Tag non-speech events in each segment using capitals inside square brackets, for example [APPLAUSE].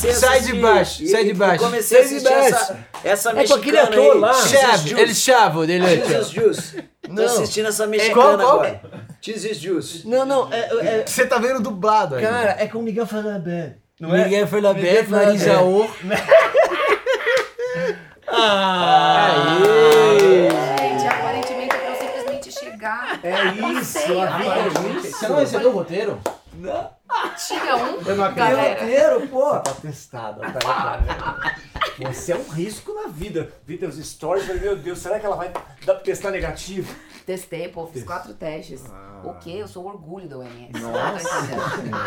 comecei a Sai assistir. de baixo, e- sai de e baixo. Comecei a Sai assistir essa, essa É com aquele mexicana ator aí. lá. Chave, ele chava, ele Jesus Juice. Tô Não. assistindo essa mexicana qual? agora. Jesus Juice. Não, não, é, é- Você tá vendo dublado aí. cara, é com o Miguel Falabé. Não é? Miguel Ferlabé. Marisa O. [LAUGHS] Ah, Gente, aparentemente é pra eu simplesmente chegar. É isso, a vida é isso. Você não recebeu o roteiro? Tinha um, Eu não acredito. Roteiro, pô. Tá testada, tá Você é um risco na vida. Vi teus stories, falei, meu Deus, será que ela vai dar pra testar negativo? Testei, pô, fiz quatro testes. Ah. O quê? Eu sou o orgulho da OMS. Nossa.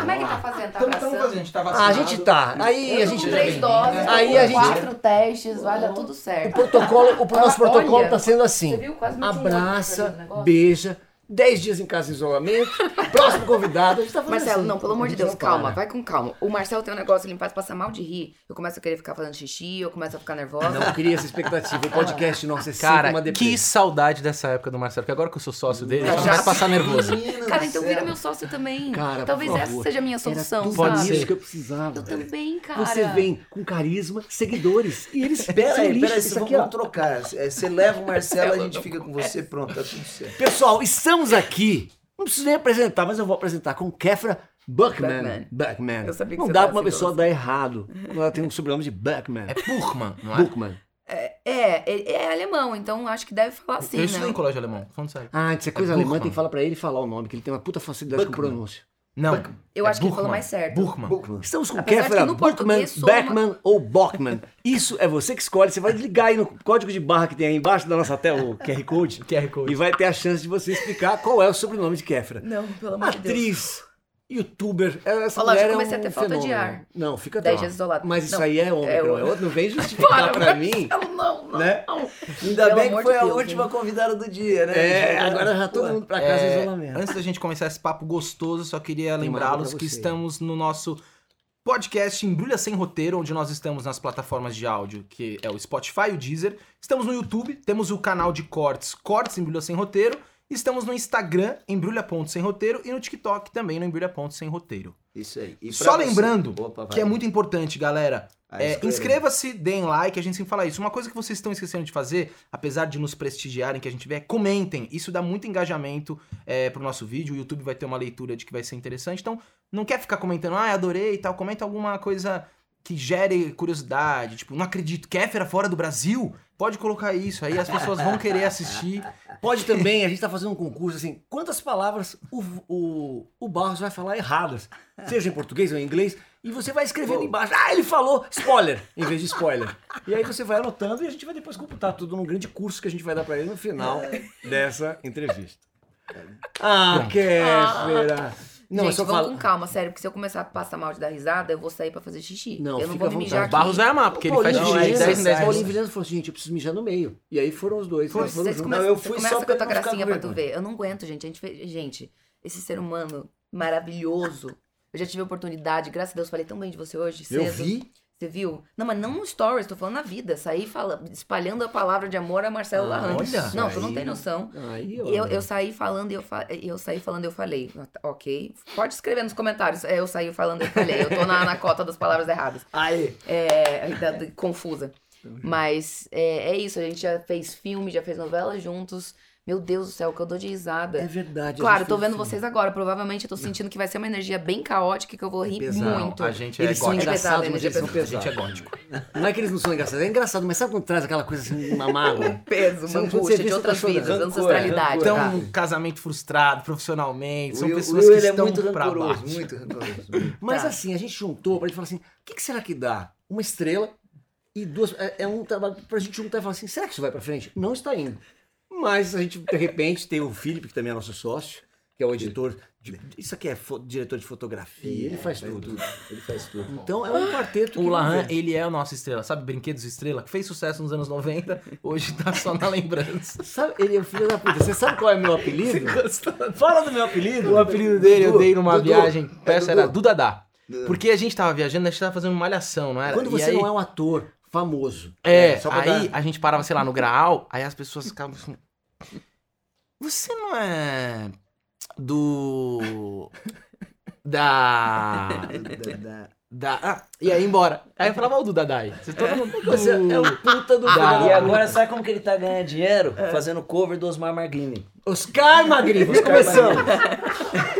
Como é que tá fazendo? Tá fazendo, a gente tá Ah, vacinado. a gente tá. Aí Eu a gente. com três doses, Aí a gente- quatro testes, vai dar tudo O certo. protocolo, o nosso Olha, protocolo tá sendo Você assim. viu? Quase um o Abraça, negócio. beija, 10 dias em casa em isolamento, próximo convidado, a gente tá fazendo Marcelo, assim. não, pelo amor de Deus, calma, para. vai com calma. O Marcelo tem um negócio, ele me faz passar mal de rir. Eu começo a querer ficar fazendo xixi, eu começo a ficar nervosa. Não cria essa expectativa. O podcast [LAUGHS] nosso é Cara, uma que saudade dessa época do Marcelo, porque agora que eu sou sócio dele, Já. já começa a passar nervoso. Cara, então vira meu sócio também. Cara, Talvez por essa favor. seja a minha Era solução, tudo Pode ser. que eu precisava. Eu também, cara. Você vem com carisma, seguidores, e eles Pera são aí, pera aí, aqui, ó. trocar. É, Você leva o Marcelo, a gente fica com você, pronto, tá tudo certo. Pessoal, estamos aqui. Não preciso nem apresentar, mas eu vou apresentar com Kefra Buckman. Buckman. Buckman. Eu sabia que não você dá pra uma esse pessoa dar errado. Ela tem um [LAUGHS] sobrenome de Buckman. É Buchmann, não é? Buckman. É, é, é alemão, então acho que deve falar assim, eu estudei né? em colégio alemão, falando sério. Ah, isso é coisa É alemã, Buchmann. tem que falar pra ele falar o nome, que ele tem uma puta facilidade com Buckman. pronúncia. Não. Eu é acho que ele falou Buchmann. mais certo. Buchmann. Estamos com Apesar soa uma- Beckman ou Bockman. Isso é você que escolhe. Você vai ligar aí no código de barra que tem aí embaixo da nossa tela, o [LAUGHS] QR Code. QR Code. E vai ter a chance de você explicar qual é o sobrenome de Kefra. Não, pelo amor de Deus. Atriz, youtuber. Essa Olha lá, já mulher é comecei um a ter falta de fenômeno. ar. Não, fica Dez dias isolado. Mas isso Não, aí é homem, é não é outro. Não vem justificar pra mim. Não, não, não. Né? não. Ainda Pelo bem que foi de a Deus, última convidada do dia, né? É, agora já todo mundo pra casa em É, isolamento. antes da gente começar esse papo gostoso, só queria lembrá-los que estamos no nosso podcast Embrulha Sem Roteiro, onde nós estamos nas plataformas de áudio, que é o Spotify e o Deezer. Estamos no YouTube, temos o canal de cortes, Cortes Embrulha Sem Roteiro. Estamos no Instagram, embrulha.sem roteiro, e no TikTok também, no embrulha.sem roteiro. Isso aí. Só você- lembrando Opa, que é muito importante, galera. É. Inscreva-se, deem like, a gente sempre fala isso. Uma coisa que vocês estão esquecendo de fazer, apesar de nos prestigiarem, que a gente vê, é comentem. Isso dá muito engajamento é, pro nosso vídeo. O YouTube vai ter uma leitura de que vai ser interessante. Então, não quer ficar comentando, ah, adorei e tal. Comenta alguma coisa que gere curiosidade. Tipo, não acredito, Kéfera fora do Brasil? Pode colocar isso, aí as pessoas vão querer assistir. Pode também, a gente tá fazendo um concurso assim, quantas palavras o, o, o Barros vai falar erradas, seja em português ou em inglês, e você vai escrevendo embaixo, ah, ele falou spoiler, em vez de spoiler. E aí você vai anotando e a gente vai depois computar tudo num grande curso que a gente vai dar pra ele no final dessa entrevista. Ah, Kéfera! Não, Gente, só vamos fala... com calma, sério, porque se eu começar a passar mal de dar risada, eu vou sair pra fazer xixi. Não, eu não vou me mijar aqui. Barros vai amar, porque ele faz Paulinho xixi de Vilhena- 10 em 10 Paulinho minutos. Vilhena falou assim, gente, eu preciso mijar no meio. E aí foram os dois. Fomos Vocês juntos. Não, eu fui começa só com a tua gracinha pra tu ver. Eu não aguento, gente. A gente, fez- gente, esse ser humano maravilhoso. Eu já tive a oportunidade, graças a Deus, falei tão bem de você hoje, cedo. Eu vi. Você viu? Não, mas não no stories, tô falando na vida. Saí fala, espalhando a palavra de amor a Marcelo Ah, Larran. Não, tu não tem noção. Aí, ó. E eu, eu saí falando e eu, fa- eu saí falando e eu falei. Ok. Pode escrever nos comentários. É, Eu saí falando e eu falei. Eu tô na, na cota das palavras erradas. Aí. É, da- da- confusa. Mas é, é isso, a gente já fez filme, já fez novela juntos. Meu Deus do céu, que eu dou de risada. É verdade. Claro, tô vendo filme. vocês agora. Provavelmente eu tô sentindo que vai ser uma energia bem caótica que eu vou rir pesado. muito. A gente é Eles são gótico. É pesado, engraçados, mas energia eles são A gente pesados. é gótico. Não é que eles não são engraçados, é engraçado, mas sabe quando traz aquela coisa assim, uma mágoa? [LAUGHS] Peso, Você- uma angústia de outras tá vidas, Rancor, ancestralidade. Então, tá? um casamento frustrado profissionalmente. São Will- pessoas Will, que é estão muito pra rancoroso, baixo. muito rancoroso. [LAUGHS] Mas Tá. assim, a gente juntou pra gente falar assim, o que, que será que dá? Uma estrela e duas. É, é um trabalho pra gente juntar e falar assim, será que isso vai pra frente? Não está indo. Mas a gente, de repente, tem o Felipe, que também é nosso sócio, que é o editor. de- isso aqui é fo- diretor de fotografia, ele faz tudo. Ele faz tudo. Então é um quarteto. O Lahan, ele é o nosso estrela, sabe? Brinquedos Estrela, que fez sucesso nos anos 90, hoje tá só na lembrança. [LAUGHS] Sabe, ele é o filho da puta. Você sabe qual é o meu apelido? Fala do meu apelido. O apelido dele eu dei numa Dudu. viagem, É peça Dudu. era Dudadá. Dudu. Porque a gente tava viajando, a gente tava fazendo uma malhação, não era? Quando E você aí- não é um ator famoso. É, só pra aí dar- a gente parava, sei lá, no graal, aí as pessoas ficavam assim. Você não é do. [LAUGHS] Da. Da- da- Da... Ah, e aí embora. Aí eu falava, o do Dadai. Você todo mundo. Você é o puta do E cara. agora sabe como que ele tá ganhando dinheiro? Fazendo cover do Osmar Marglini. Oscar Magrinho, começamos.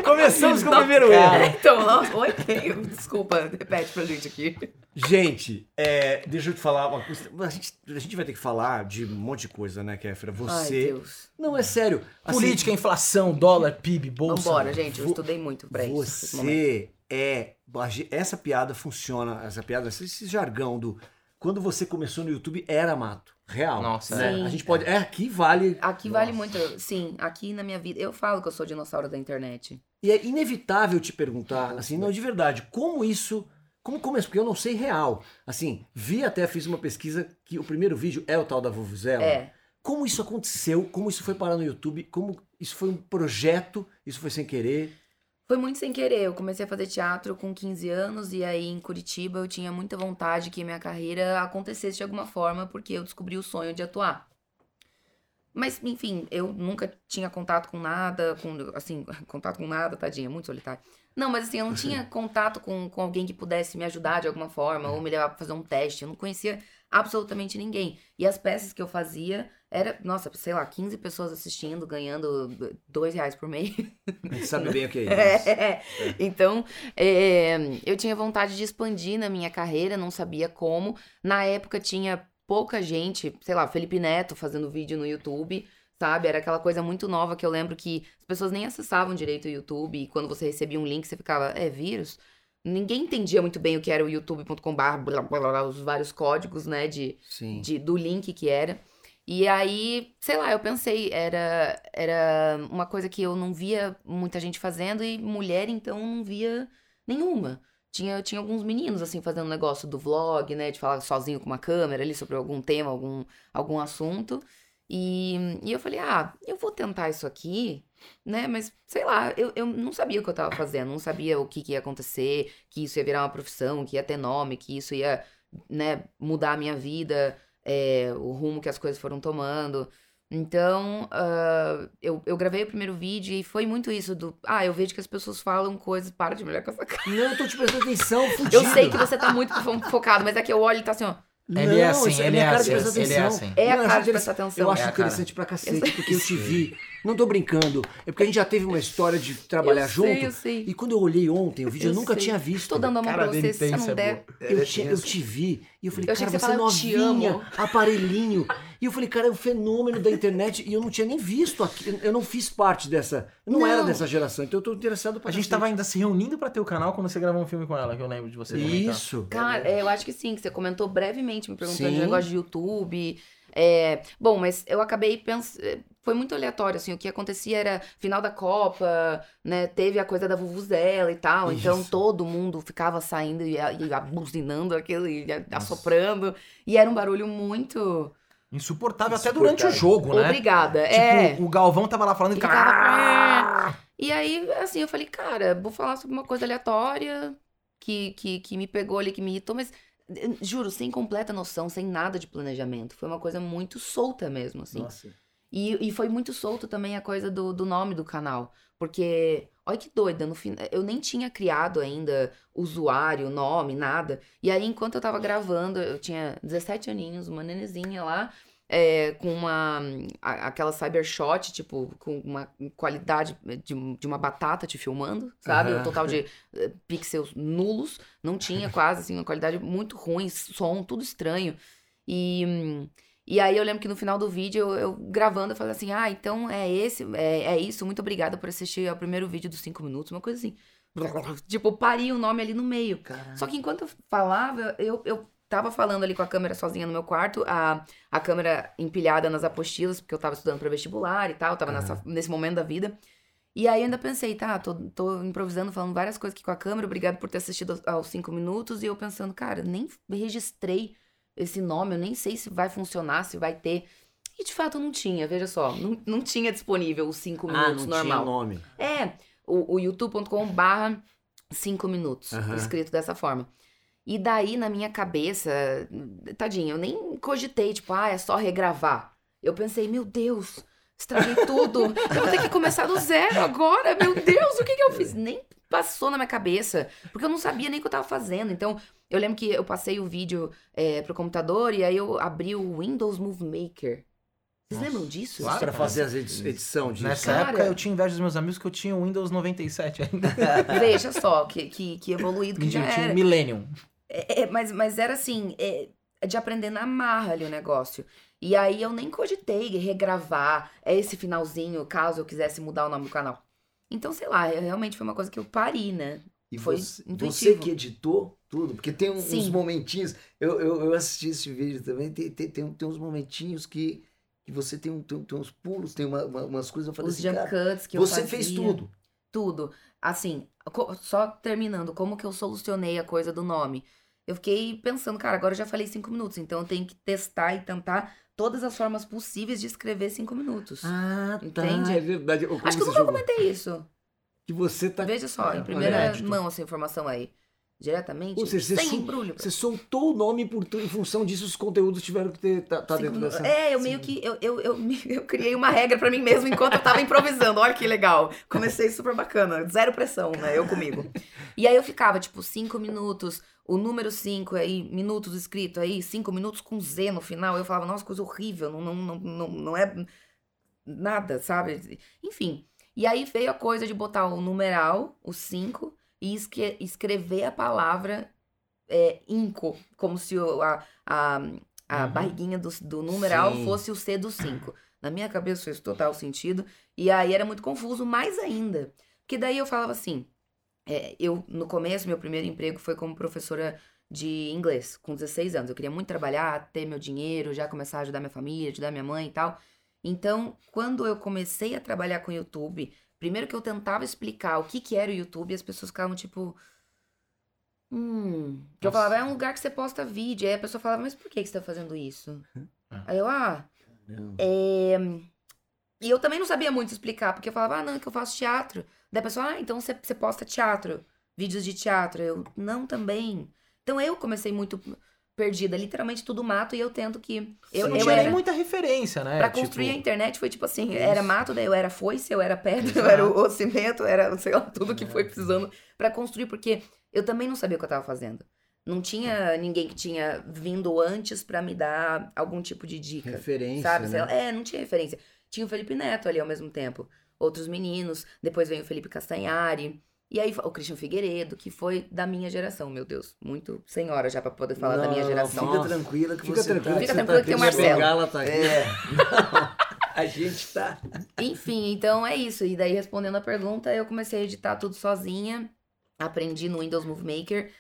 começamos com o primeiro erro. Então, nossa, oi, desculpa, repete pra gente aqui. Gente, é, deixa eu te falar uma coisa. A gente, a gente vai ter que falar de um monte de coisa, né, Kéfera? Ai, Você. Deus. não, é sério. Assim, Política, inflação, dólar, PIB, bolsa. Vambora, gente, eu estudei muito pra isso. Você é. Essa piada funciona, essa piada, esse, esse jargão do. Quando você começou no YouTube era mato. Real. Nossa, né? Sim. A gente pode. É, aqui vale. Aqui vale muito, sim, aqui na minha vida, eu falo que eu sou dinossauro da internet. E é inevitável te perguntar, assim, não, de verdade, como isso. Como começou? Porque eu não sei real. Assim, vi até, fiz uma pesquisa que o primeiro vídeo é o tal da Vuvuzela. É, Como isso aconteceu? Como isso foi parar no YouTube? Como isso foi um projeto? Isso foi sem querer? Foi muito sem querer, eu comecei a fazer teatro com 15 anos e aí em Curitiba eu tinha muita vontade que minha carreira acontecesse de alguma forma porque eu descobri o sonho de atuar. Mas, enfim, eu nunca tinha contato com nada, com, assim, [LAUGHS] contato com nada, tadinha, muito solitário. Não, mas assim, eu não tinha [LAUGHS] contato com, com alguém que pudesse me ajudar de alguma forma, ou me levar pra fazer um teste. Eu não conhecia absolutamente ninguém. E as peças que eu fazia era, nossa, sei lá, 15 pessoas assistindo, ganhando dois reais por mês. A [LAUGHS] gente sabe bem o que é isso. É. [LAUGHS] Então, é, eu tinha vontade de expandir na minha carreira, não sabia como. Na época tinha pouca gente, sei lá, Felipe Neto fazendo vídeo no YouTube, sabe? Era aquela coisa muito nova que eu lembro que as pessoas nem acessavam direito o YouTube e quando você recebia um link você ficava, é vírus? Ninguém entendia muito bem o que era o youtube.com.br, os vários códigos, né, de, de- do link que era. E aí, sei lá, eu pensei, era, era uma coisa que eu não via muita gente fazendo e mulher, então, não via nenhuma. Tinha, tinha alguns meninos, assim, fazendo negócio do vlog, né, de falar sozinho com uma câmera ali sobre algum tema, algum, algum assunto. E, e eu falei, ah, eu vou tentar isso aqui, né, mas sei lá, eu, eu não sabia o que eu tava fazendo, não sabia o que, que ia acontecer, que isso ia virar uma profissão, que ia ter nome, que isso ia, né, mudar a minha vida é, o rumo que as coisas foram tomando. Então, ah, eu, eu gravei o primeiro vídeo e foi muito isso do. Ah, eu vejo que as pessoas falam coisas, para de me olhar com essa [LAUGHS] cara. Não, eu tô te prestando atenção, fudido. Eu sei que você tá muito fo- focado, mas é que eu olho e tá assim, ó. Ele é Não, assim, ele minha é cara assim, de prestar ele é atenção. assim. É a cara acho de prestar atenção. Eu acho É a cara. interessante pra cacete, porque eu te vi. Não tô brincando. É porque a gente já teve uma história de trabalhar eu junto. Sei, eu sei. E quando eu olhei ontem o vídeo, eu, Eu nunca sei. tinha visto. Tô dando a mão Cara pra você, se você não é der. boa. Eu, É te, eu te vi e eu falei, Eu cara, você é falava, "Eu te novinha, amo." aparelhinho. E eu falei, cara, é um fenômeno da internet e eu não tinha nem visto aqui. Eu não fiz parte dessa. Eu não, Não. era dessa geração, então eu tô interessado pra A gente tava ainda se reunindo pra ter o canal quando você gravou um filme com ela, que eu lembro de você comentar. Isso. Cara, é, eu acho que sim, que você comentou brevemente, me perguntando Sim. de negócio de YouTube. É, bom, mas eu acabei pensando. Foi muito aleatório, assim, o que acontecia era final da Copa, né? Teve a coisa da Vuvuzela e tal. Então Isso. todo mundo ficava saindo e, e abuzinando aquilo e assoprando. E era um barulho muito. Insuportável até Insuportável. durante o jogo, né? Obrigada. Tipo, é. o Galvão tava lá falando e Ele ficava... ficava. E aí, assim, eu falei, cara, vou falar sobre uma coisa aleatória que, que, que me pegou ali, que me irritou, mas eh, juro, sem completa noção, sem nada de planejamento. Foi uma coisa muito solta mesmo, assim. Nossa. E, e foi muito solto também a coisa do, do nome do canal. Porque, olha que doida, no fim, eu nem tinha criado ainda usuário, nome, nada. E aí, enquanto eu tava gravando, eu tinha 17 aninhos, uma nenezinha lá, é, com uma. aquela cybershot, tipo, com uma qualidade de, de uma batata te filmando, sabe? Aham. Um total de eh, pixels nulos. Não tinha [LAUGHS] quase, assim, uma qualidade muito ruim, som, tudo estranho. E. e aí eu lembro que no final do vídeo, eu, eu gravando, eu falei assim, ah, então é esse, é, é isso, muito obrigada por assistir ao primeiro vídeo dos cinco minutos, uma coisa assim. [LAUGHS] Tipo, parei o nome ali no meio. Só que enquanto eu falava, eu, eu tava falando ali com a câmera sozinha no meu quarto, a, a câmera empilhada nas apostilas, porque eu tava estudando pra vestibular e tal, tava nessa, nesse momento da vida. E aí eu ainda pensei, tá, tô, tô improvisando, falando várias coisas aqui com a câmera, obrigado por ter assistido aos- cinco minutos, e eu pensando, cara, nem registrei esse nome, eu nem sei se vai funcionar, se vai ter. E de fato não tinha, veja só, não, não tinha disponível os cinco Ah, minutos não normal. tinha nome. É, o, o youtube.com barra 5 minutos, Aham. escrito dessa forma. E daí, na minha cabeça, tadinho, eu nem cogitei, tipo, ah, é só regravar. Eu pensei, meu Deus, estraguei tudo. Eu vou ter que começar do zero agora. Meu Deus, o que, que eu fiz? Nem passou na minha cabeça, porque eu não sabia nem o que eu tava fazendo. Então, eu lembro que eu passei o vídeo é, pro computador e aí eu abri o Windows Movie Maker. Vocês Nossa. lembram disso? Claro. Pra fazer as edi- edição disso. Nessa Cara. época eu tinha inveja dos meus amigos que eu tinha o Windows 97 ainda. [LAUGHS] Veja só, que, que, que evoluído que já Mentira, eu tinha era. o Millennium. É, é, mas, mas era assim, é, é de aprender na marra ali o negócio. E aí eu nem cogitei regravar é esse finalzinho, caso eu quisesse mudar o nome do canal. Então, sei lá, é- realmente foi uma coisa que eu pari, né? E Foi você, intuitivo. você que editou tudo, porque tem um- uns momentinhos. Eu, eu, eu assisti esse vídeo também, tem, tem, tem, tem uns momentinhos que, que você tem, um, tem, tem uns pulos, tem uma- uma- umas coisas. Eu falei Os assim, jump cara, cuts que eu você fez tudo. Tudo. Assim, só terminando, como que eu solucionei a coisa do nome? Eu fiquei pensando, cara, agora eu já falei cinco minutos, então eu tenho que testar e tentar todas as formas possíveis de escrever cinco minutos. Ah, tá. Entende? É verdade. Como Acho que eu nunca jogou? comentei isso. Que você tá. Veja só, É, em primeira inédito. mão essa informação aí. Diretamente, Ou seja, você sem embrulho. Você soltou o nome por, tu- em função disso, os conteúdos tiveram que ter, tá, tá dentro dessa. É, eu meio que. Eu, eu, eu, [LAUGHS] eu criei uma regra pra mim mesmo enquanto eu tava improvisando. Olha que legal. Comecei super bacana. Zero pressão, né? Eu comigo. E aí eu ficava, tipo, cinco minutos, o número cinco aí, minutos escrito aí, cinco minutos com Z no final. Eu falava, nossa, coisa horrível. Não, não, não, não, não é nada, sabe? Enfim. E aí veio a coisa de botar o numeral, o cinco, e esque- escrever a palavra é, inco, como se o- a, a, a Uhum. barriguinha do, do numeral Sim. fosse o C do 5. Na minha cabeça fez total sentido. E aí era muito confuso, mais ainda. Porque daí eu falava assim: é, eu, no começo, meu primeiro emprego foi como professora de inglês, com 16 anos. Eu queria muito trabalhar, ter meu dinheiro, já começar a ajudar minha família, ajudar minha mãe e tal. Então, quando eu comecei a trabalhar com YouTube, primeiro que eu tentava explicar o que, que era o YouTube, as pessoas ficavam tipo. Hum. Que eu falava, é um lugar que você posta vídeo. Aí a pessoa falava, mas por que que você tá fazendo isso? Ah. Aí eu, ah. É... E eu também não sabia muito explicar, porque eu falava, ah, não, é que eu faço teatro. Daí a pessoa, ah, então você, você posta teatro, vídeos de teatro. Eu, não, também. Então eu comecei muito perdida, literalmente tudo mato, e eu tento que. Eu, não eu tinha era, nem muita referência, né? Pra Tipo, construir a internet foi tipo assim, Isso. era mato, daí eu era foice, eu era pedra, eu era o, o cimento, era, sei lá, tudo que foi precisando pra construir, porque eu também não sabia o que eu tava fazendo. Não tinha ninguém que tinha vindo antes pra me dar algum tipo de dica. Referência. Sabe? né? É, não tinha referência. Tinha o Felipe Neto ali ao mesmo tempo. Outros meninos. Depois veio o Felipe Castanhari. E aí o Christian Figueiredo, que foi da minha geração, meu Deus. Muito senhora já pra poder falar da minha Não, geração. Fica tranquila que Fica você tá... Fica você tranquilo tá que tem o Marcelo. Bengala tá aqui. É. [LAUGHS] a gente tá. Enfim, então é isso. E daí, respondendo a pergunta, eu comecei a editar tudo sozinha. Aprendi no Windows Movie Maker,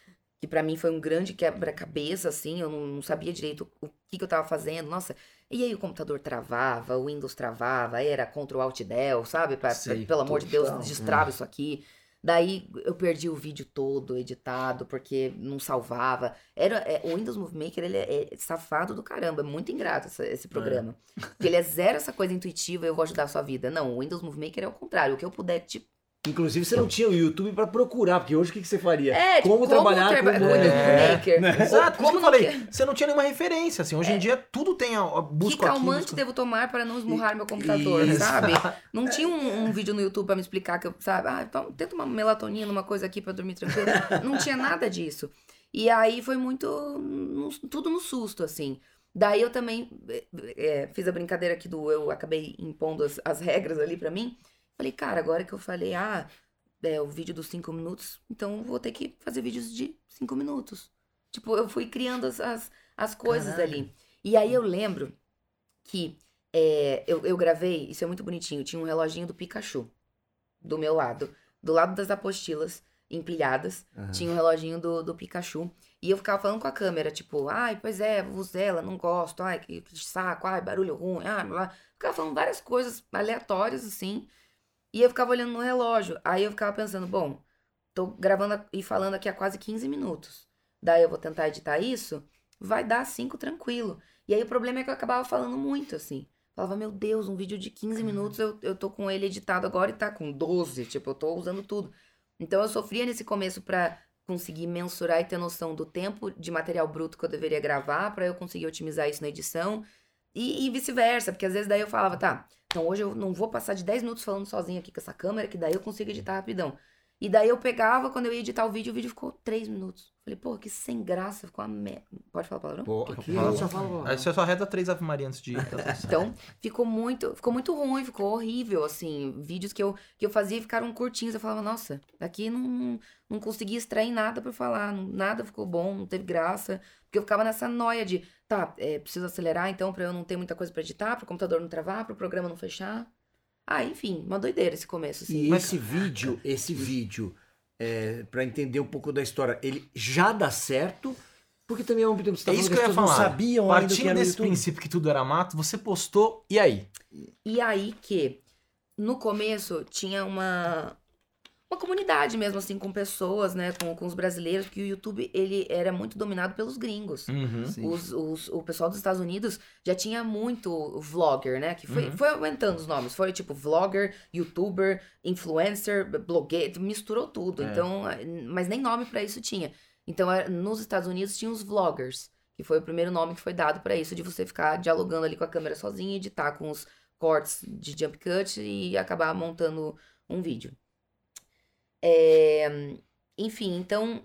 que pra mim foi um grande quebra-cabeça, assim. Eu não, não sabia direito o que, que eu tava fazendo. Nossa, e aí o computador travava, o Windows travava, era Ctrl Alt Del, sabe? Pra, Sei, pelo amor de Deus, total. destrava isso aqui. Daí eu perdi o vídeo todo editado, porque não salvava. Era, é, o Windows Movie Maker, ele é, é safado do caramba, é muito ingrato essa- esse programa. Porque ele é zero essa coisa intuitiva, eu vou ajudar a sua vida. Não, o Windows Movie Maker é o contrário. O que eu puder te. Inclusive, você não tinha o YouTube pra procurar, porque hoje o que, que você faria? É, tipo, como, trabalhar traba- É, Movie Maker. Ou Exato, como como eu falei, quer- você não tinha nenhuma referência, assim. Hoje em dia tudo tem a, a Que busco aqui, calmante busco- devo tomar para não esmurrar meu computador, Isso. sabe? [LAUGHS] Não tinha um, um vídeo no YouTube pra me explicar que eu, sabe? Ah, então tenta uma melatonina, uma coisa aqui pra dormir tranquilo. [LAUGHS] Não tinha nada disso. E aí foi muito. tudo no susto, assim. Daí eu também eh, fiz a brincadeira aqui do. Eu acabei impondo as, as regras ali pra mim. Falei, cara, agora que eu falei, ah, é o vídeo dos cinco minutos, então vou ter que fazer vídeos de cinco minutos. Tipo, eu fui criando as, as, as coisas Caralho. ali. E aí eu lembro que é, eu, eu gravei, isso é muito bonitinho, tinha um reloginho do Pikachu do meu lado. Do lado das apostilas empilhadas, Aham. tinha um reloginho do, do Pikachu. E eu ficava falando com a câmera, tipo, ai, pois é, uso ela, não gosto, ai, que, saco, ai, barulho ruim, ai, blá. Ficava falando várias coisas aleatórias, assim. E eu ficava olhando no relógio. Aí eu ficava pensando, bom, tô gravando e falando aqui há quase 15 minutos. Daí eu vou tentar editar isso, vai dar 5 tranquilo. E aí o problema é que eu acabava falando muito, assim. Falava, meu Deus, um vídeo de 15 minutos, eu, eu tô com ele editado agora e tá com 12. Tipo, eu tô usando tudo. Então eu sofria nesse começo pra conseguir mensurar e ter noção do tempo de material bruto que eu deveria gravar, pra eu conseguir otimizar isso na edição. E, e vice-versa, porque às vezes daí eu falava, tá, então hoje eu não vou passar de 10 minutos falando sozinho aqui com essa câmera, que daí eu consigo editar rapidão. E daí eu pegava, quando eu ia editar o vídeo, o vídeo ficou 3 minutos. Falei, pô, que sem graça, ficou uma merda. Pode falar palavrão? Pô, aqui gente só fala. Aí você só reza três Ave Maria antes de ir. tá. [LAUGHS] Então, ficou muito, ficou muito ruim, ficou horrível, assim. Vídeos que eu, que eu fazia ficaram curtinhos. Eu falava, nossa, aqui não, não consegui extrair nada pra falar. Nada ficou bom, não teve graça. Porque eu ficava nessa noia de, tá, é, preciso acelerar então pra eu não ter muita coisa pra editar, pro computador não travar, pro programa não fechar. Ah, enfim, uma doideira esse começo, assim. E esse vídeo, esse vídeo, é, para entender um pouco da história, ele já dá certo? Porque também ao mesmo tempo você tá É isso falando que eu ia falar. não sabiam ainda o que Partindo era no desse YouTube. princípio que tudo era mato, você postou, e aí? E aí que, no começo, tinha uma, uma comunidade mesmo, assim, com pessoas, né, com, com os brasileiros, porque o YouTube, ele era muito dominado pelos gringos. Uhum. Os, os- o pessoal dos Estados Unidos já tinha muito vlogger, né? Que foi, Uhum. foi aumentando os nomes. Foi tipo vlogger, youtuber, influencer, blogueiro, misturou tudo. É. Então, mas nem nome pra isso tinha. Então, era- nos Estados Unidos tinha os vloggers, que foi o primeiro nome que foi dado pra isso, de você ficar dialogando ali com a câmera sozinho, e editar com os cortes de jump cut e acabar montando um vídeo. É, enfim, então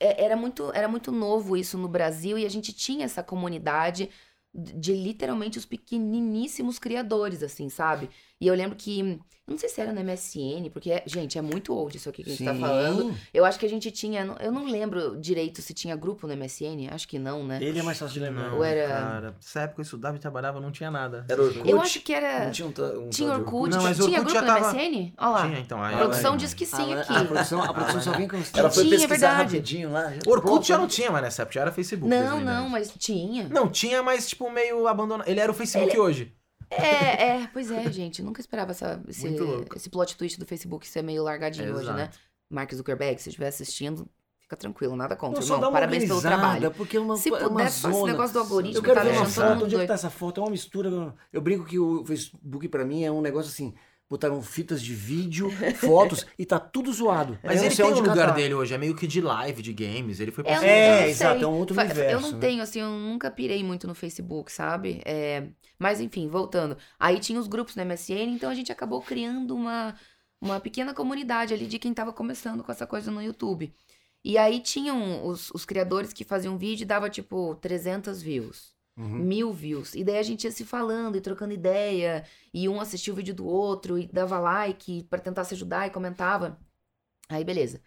é- era muito, era muito novo isso no Brasil e a gente tinha essa comunidade de, literalmente os pequeniníssimos criadores, assim, sabe? E eu lembro que, não sei se era no MSN, porque, é- gente, é muito old isso aqui que a gente tá Sim. falando. Eu acho que a gente tinha, eu não lembro direito se tinha grupo no MSN, acho que não, né? Ele é mais fácil de lembrar. Ou era- Cara, nessa época eu estudava e trabalhava, não tinha nada. Era Orkut? Eu acho que era. Não tinha um, um Tinha Orkut, Não, mas tinha Orkut grupo já no tava- MSN? Olha lá. Tinha, então. aí- A produção aí- diz que sim Ah, aqui. A produção, a produção só vem com os Ela foi Tinha, pesquisar verdade. rapidinho lá. já- Orkut Pronto, já né? não tinha mais nessa época, já era Facebook. Não, 2010. não, mas tinha. Não, tinha, mas tipo meio abandonado. Ele era o Facebook hoje. É, é, pois é, gente. Nunca esperava essa, esse, esse plot twist do Facebook ser meio largadinho hoje, né? Mark Zuckerberg, se estiver assistindo, fica tranquilo, nada contra. Não, Irmão, parabéns pelo trabalho. Porque é uma, Se é puder, esse negócio do algoritmo Eu quero tá ver uma foto, onde é que tá essa foto? É uma mistura. Eu brinco que o Facebook pra mim é um negócio assim. Botaram fitas de vídeo, [LAUGHS] fotos e tá tudo zoado. Mas Eu não ele sei tem o lugar catar. dele hoje, é meio que de live, de games. Ele foi pra Eu não- É, eu não sei. exato, é um outro Fa- universo, Eu não né? tenho, assim, eu nunca pirei muito no Facebook, sabe? É, Mas enfim, voltando. Aí tinha os grupos no MSN, então a gente acabou criando uma, uma pequena comunidade ali de quem tava começando com essa coisa no YouTube. E aí tinham os, os criadores que faziam vídeo e dava tipo 300 views. Uhum. mil views. E daí a gente ia se falando e trocando ideia, e um assistia o vídeo do outro e dava like pra tentar se ajudar e comentava. Aí beleza.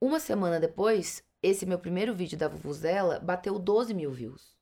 Uma semana depois, esse meu primeiro vídeo da Vuvuzela bateu 12 mil views.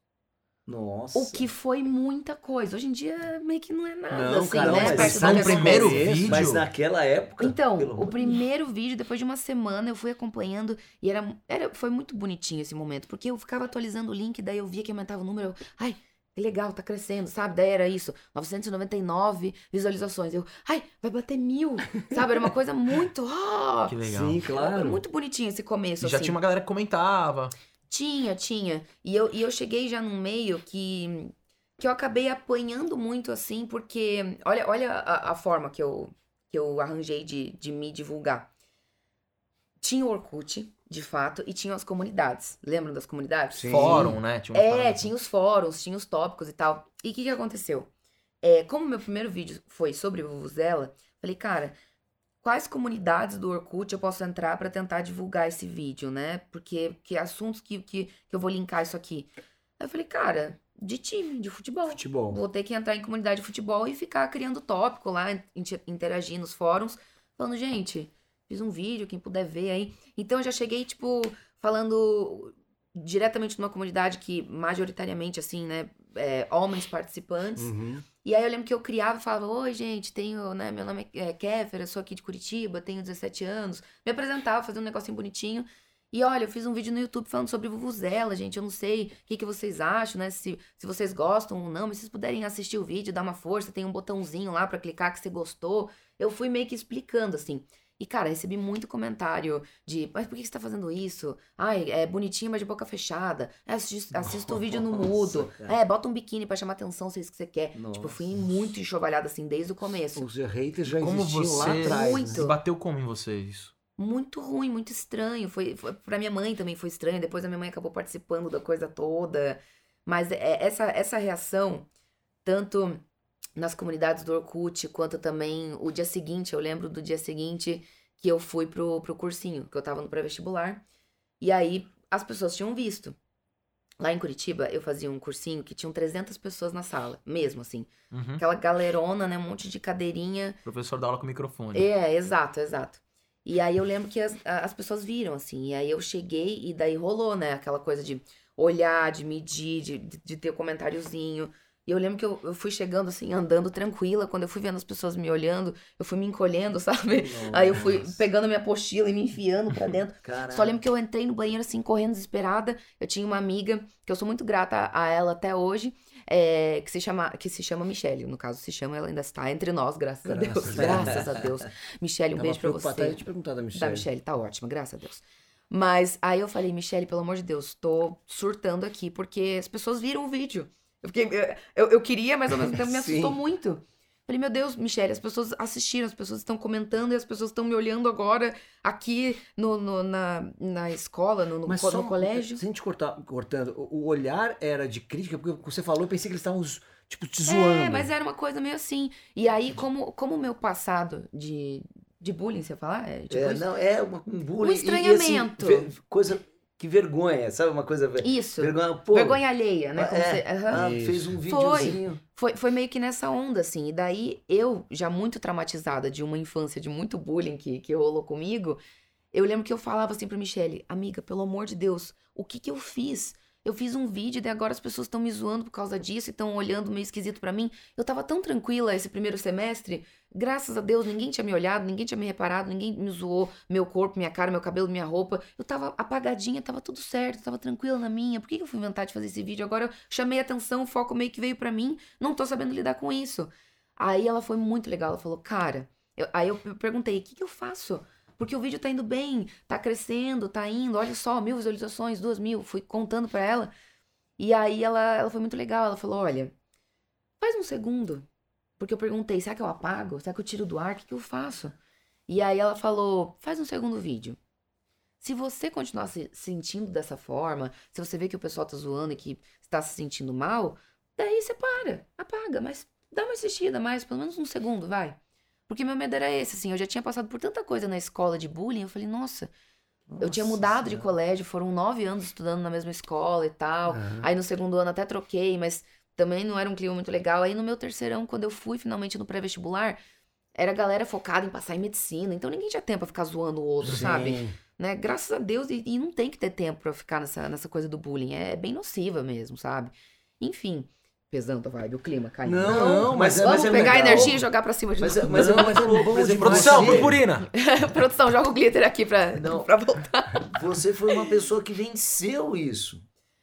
Nossa. O que foi muita coisa. Hoje em dia meio que não é nada, Não, assim, cara, né? mas perto o primeiro vídeo- Mas naquela época. Então, pelo o amor de primeiro vídeo, depois de uma semana, eu fui acompanhando e era, era, foi muito bonitinho esse momento, porque eu ficava atualizando o link, daí eu via que aumentava o número, eu, ai, que legal, tá crescendo, sabe? Daí era isso, 999 visualizações. Eu, ai, vai bater mil, [LAUGHS] sabe? Era uma coisa muito, ó, Que legal. Sim, claro. muito bonitinho esse começo, E já assim. tinha uma galera que comentava. Tinha, tinha. E eu, e eu cheguei já num meio que, que eu acabei apanhando muito assim, porque olha, olha a, a forma que eu, que eu arranjei de, de me divulgar. Tinha o Orkut, de fato, e tinha as comunidades. Lembram das comunidades? Sim. Fórum, né? Tinha É, parada. tinha os fóruns, tinha os tópicos e tal. E o que, que aconteceu? É, como meu primeiro vídeo foi sobre Vuvuzela, falei, cara, quais comunidades do Orkut eu posso entrar pra tentar divulgar esse vídeo, né? Porque que assuntos que, que, que eu vou linkar isso aqui? Aí eu falei, cara, de time, de futebol. Futebol. Vou ter que entrar em comunidade de futebol e ficar criando tópico lá, inter- interagir nos fóruns, falando, gente, fiz um vídeo, quem puder ver aí. Então eu já cheguei, tipo, falando diretamente numa comunidade que, majoritariamente, assim, né, é, homens participantes. Uhum. E aí eu lembro que eu criava e falava, oi, gente, tenho, né, meu nome é Kéfera, sou aqui de Curitiba, tenho 17 anos. Me apresentava, fazia um negocinho bonitinho. E olha, eu fiz um vídeo no YouTube falando sobre Vuvuzela, gente. Eu não sei o que, que vocês acham, né? Se, se vocês gostam ou não, mas se vocês puderem assistir o vídeo, dar uma força, tem um botãozinho lá pra clicar que você gostou. Eu fui meio que explicando, assim. E, cara, recebi muito comentário de, mas por que você tá fazendo isso? Ai, é bonitinho, mas de boca fechada. É, assista, [LAUGHS] assista o vídeo no mudo. cara. É, bota um biquíni pra chamar atenção, se é isso que você quer. Tipo, eu Nossa. fui muito enxovalhada, assim, desde o começo. Os haters já Como existiam lá você atrás. Muito. né? bateu como em você isso? Muito ruim, muito estranho. Foi, foi, pra minha mãe também foi estranho. Depois a minha mãe acabou participando da coisa toda. Mas é- essa, essa reação, tanto nas comunidades do Orkut, quanto também o dia seguinte, eu lembro do dia seguinte que eu fui pro, pro cursinho, que eu tava no pré-vestibular. E aí as pessoas tinham visto. Lá em Curitiba, eu fazia um cursinho que tinham 300 pessoas na sala, mesmo assim. Uhum. Aquela galerona, né? Um monte de cadeirinha. Professor dá aula com microfone. É, exato, exato. E aí eu lembro que as, as pessoas viram, assim. E aí eu cheguei e daí rolou, né? Aquela coisa de olhar, de medir, de, de, ter o comentáriozinho. E eu lembro que eu, eu fui chegando, assim, andando tranquila. Quando eu fui vendo as pessoas me olhando, eu fui me encolhendo, [LAUGHS] sabe? Aí eu fui pegando minha apostila e me enfiando pra dentro. Caralho. Só lembro que eu entrei no banheiro, assim, correndo desesperada. Eu tinha uma amiga, que eu sou muito grata a ela até hoje, é, que, se chama, que se chama Michelle. No caso, se chama, ela ainda está entre nós, graças, a Graças Deus. a Deus. Graças a Deus. Michelle, um Tava beijo pra preocupado, até você. ia te perguntar da Da Michelle. Michelle, tá ótima, graças a Deus. Mas aí eu falei, Michelle, pelo amor de Deus, tô surtando aqui, porque as pessoas viram o vídeo. Eu, fiquei, eu, eu queria, mas ao mesmo tempo me assustou muito. Falei, meu Deus, Michelle, as pessoas assistiram, as pessoas estão comentando e as pessoas estão me olhando agora aqui no, no- na, na escola, no, no, Mas co- só, no colégio. Sem te cortar, cortando, o olhar era de crítica, porque você falou, eu pensei que eles estavam, tipo, te zoando. É, mas era uma coisa meio assim. E aí, como como o meu passado de, de bullying, você ia falar? É, tipo É, não, é uma, um bullying. Um e- e, assim, estranhamento. coisa que vergonha, sabe? Uma coisa. Isso. Vergonha, pô. Vergonha alheia, né? Como é, você- aham. ah, Isso. fez um Foi. videozinho. Foi, foi meio que nessa onda, assim. E daí, eu, já muito traumatizada de uma infância de muito bullying que, que rolou comigo, eu lembro que eu falava assim pra Michelle, amiga, pelo amor de Deus, o que que eu fiz? Eu fiz um vídeo e agora as pessoas estão me zoando por causa disso e estão olhando meio esquisito pra mim. Eu tava tão tranquila esse primeiro semestre, graças a Deus, ninguém tinha me olhado, ninguém tinha me reparado, ninguém me zoou meu corpo, minha cara, meu cabelo, minha roupa. Eu tava apagadinha, tava tudo certo, tava tranquila na minha. Por que eu fui inventar de fazer esse vídeo? Agora eu chamei atenção, o foco meio que veio pra mim, não tô sabendo lidar com isso. Aí ela foi muito legal, ela falou, cara, eu- aí eu perguntei, o que que eu faço? Porque o vídeo tá indo bem, tá crescendo, tá indo, olha só, mil visualizações, duas mil, fui contando pra ela. E aí ela, ela foi muito legal, ela falou, olha, faz um segundo. Porque eu perguntei, será que eu apago? Será que eu tiro do ar? O que, que eu faço? E aí ela falou, faz um segundo vídeo. Se você continuar se sentindo dessa forma, se você vê que o pessoal tá zoando e que está se sentindo mal, daí você para, apaga, mas dá uma assistida mais, pelo menos um segundo, vai. Porque meu medo era esse, assim, eu já tinha passado por tanta coisa na escola de bullying, eu falei, nossa, eu tinha Nossa mudado de colégio, foram nove anos estudando na mesma escola e tal. Aham. Aí no segundo ano até troquei, mas também não era um clima muito legal. Aí no meu terceirão, quando eu fui finalmente no pré-vestibular, era galera focada em passar em medicina, então ninguém tinha tempo pra ficar zoando o outro, sabe? Sim. né? Graças a Deus, e, e não tem que ter tempo pra ficar nessa, nessa coisa do bullying. É bem nociva mesmo, sabe? Enfim, pesando a vibe, o clima caindo. Não, não, mas mas, é- Vamos mas é pegar legal. energia e jogar pra cima de Mas, novo. é- mas, é- mas é louco, mas é Produção, você- purpurina! [LAUGHS] Produção, joga o glitter aqui pra, Não. pra voltar. Você foi uma pessoa que venceu isso,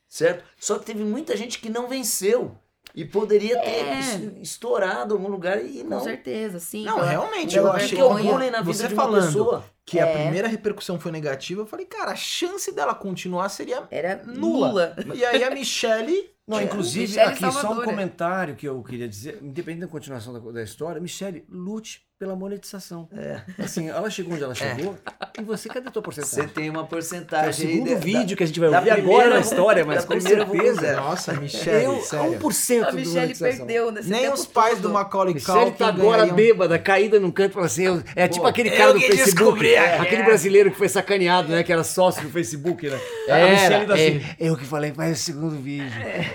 certo? Só que teve muita gente que não venceu e poderia ter É. es- estourado em algum lugar e Com não. certeza, sim. Não, pela- realmente, eu achei o vergonha. bullying na vida Você de uma falando pessoa. que a É. primeira repercussão foi negativa, eu falei, cara, a chance dela continuar seria Era nula. nula. E aí a Michelle. Não, É, inclusive, Michele aqui só um Salvadora. comentário que eu queria dizer, independente da continuação da, da história, Michele, lute pela monetização. É. Assim, ela chegou onde ela chegou, e você, cadê a tua Você porcentagem? tem uma É o porcentagem. segundo aí da- vídeo que a gente vai ouvir agora na história, mas com certeza. Nossa, Michelle, Eu, a sério. 1% A Michelle perdeu nesse Nem tempo os pais todo. do Macaulay Michele Culkin tá agora ganhariam- bêbada, caída num canto, fala assim, eu- é tipo aquele cara do Facebook, descobri é, aquele é. brasileiro que foi sacaneado, né, que era sócio do Facebook, né? a Era, Michele tá assim, é. eu que falei, faz o segundo vídeo.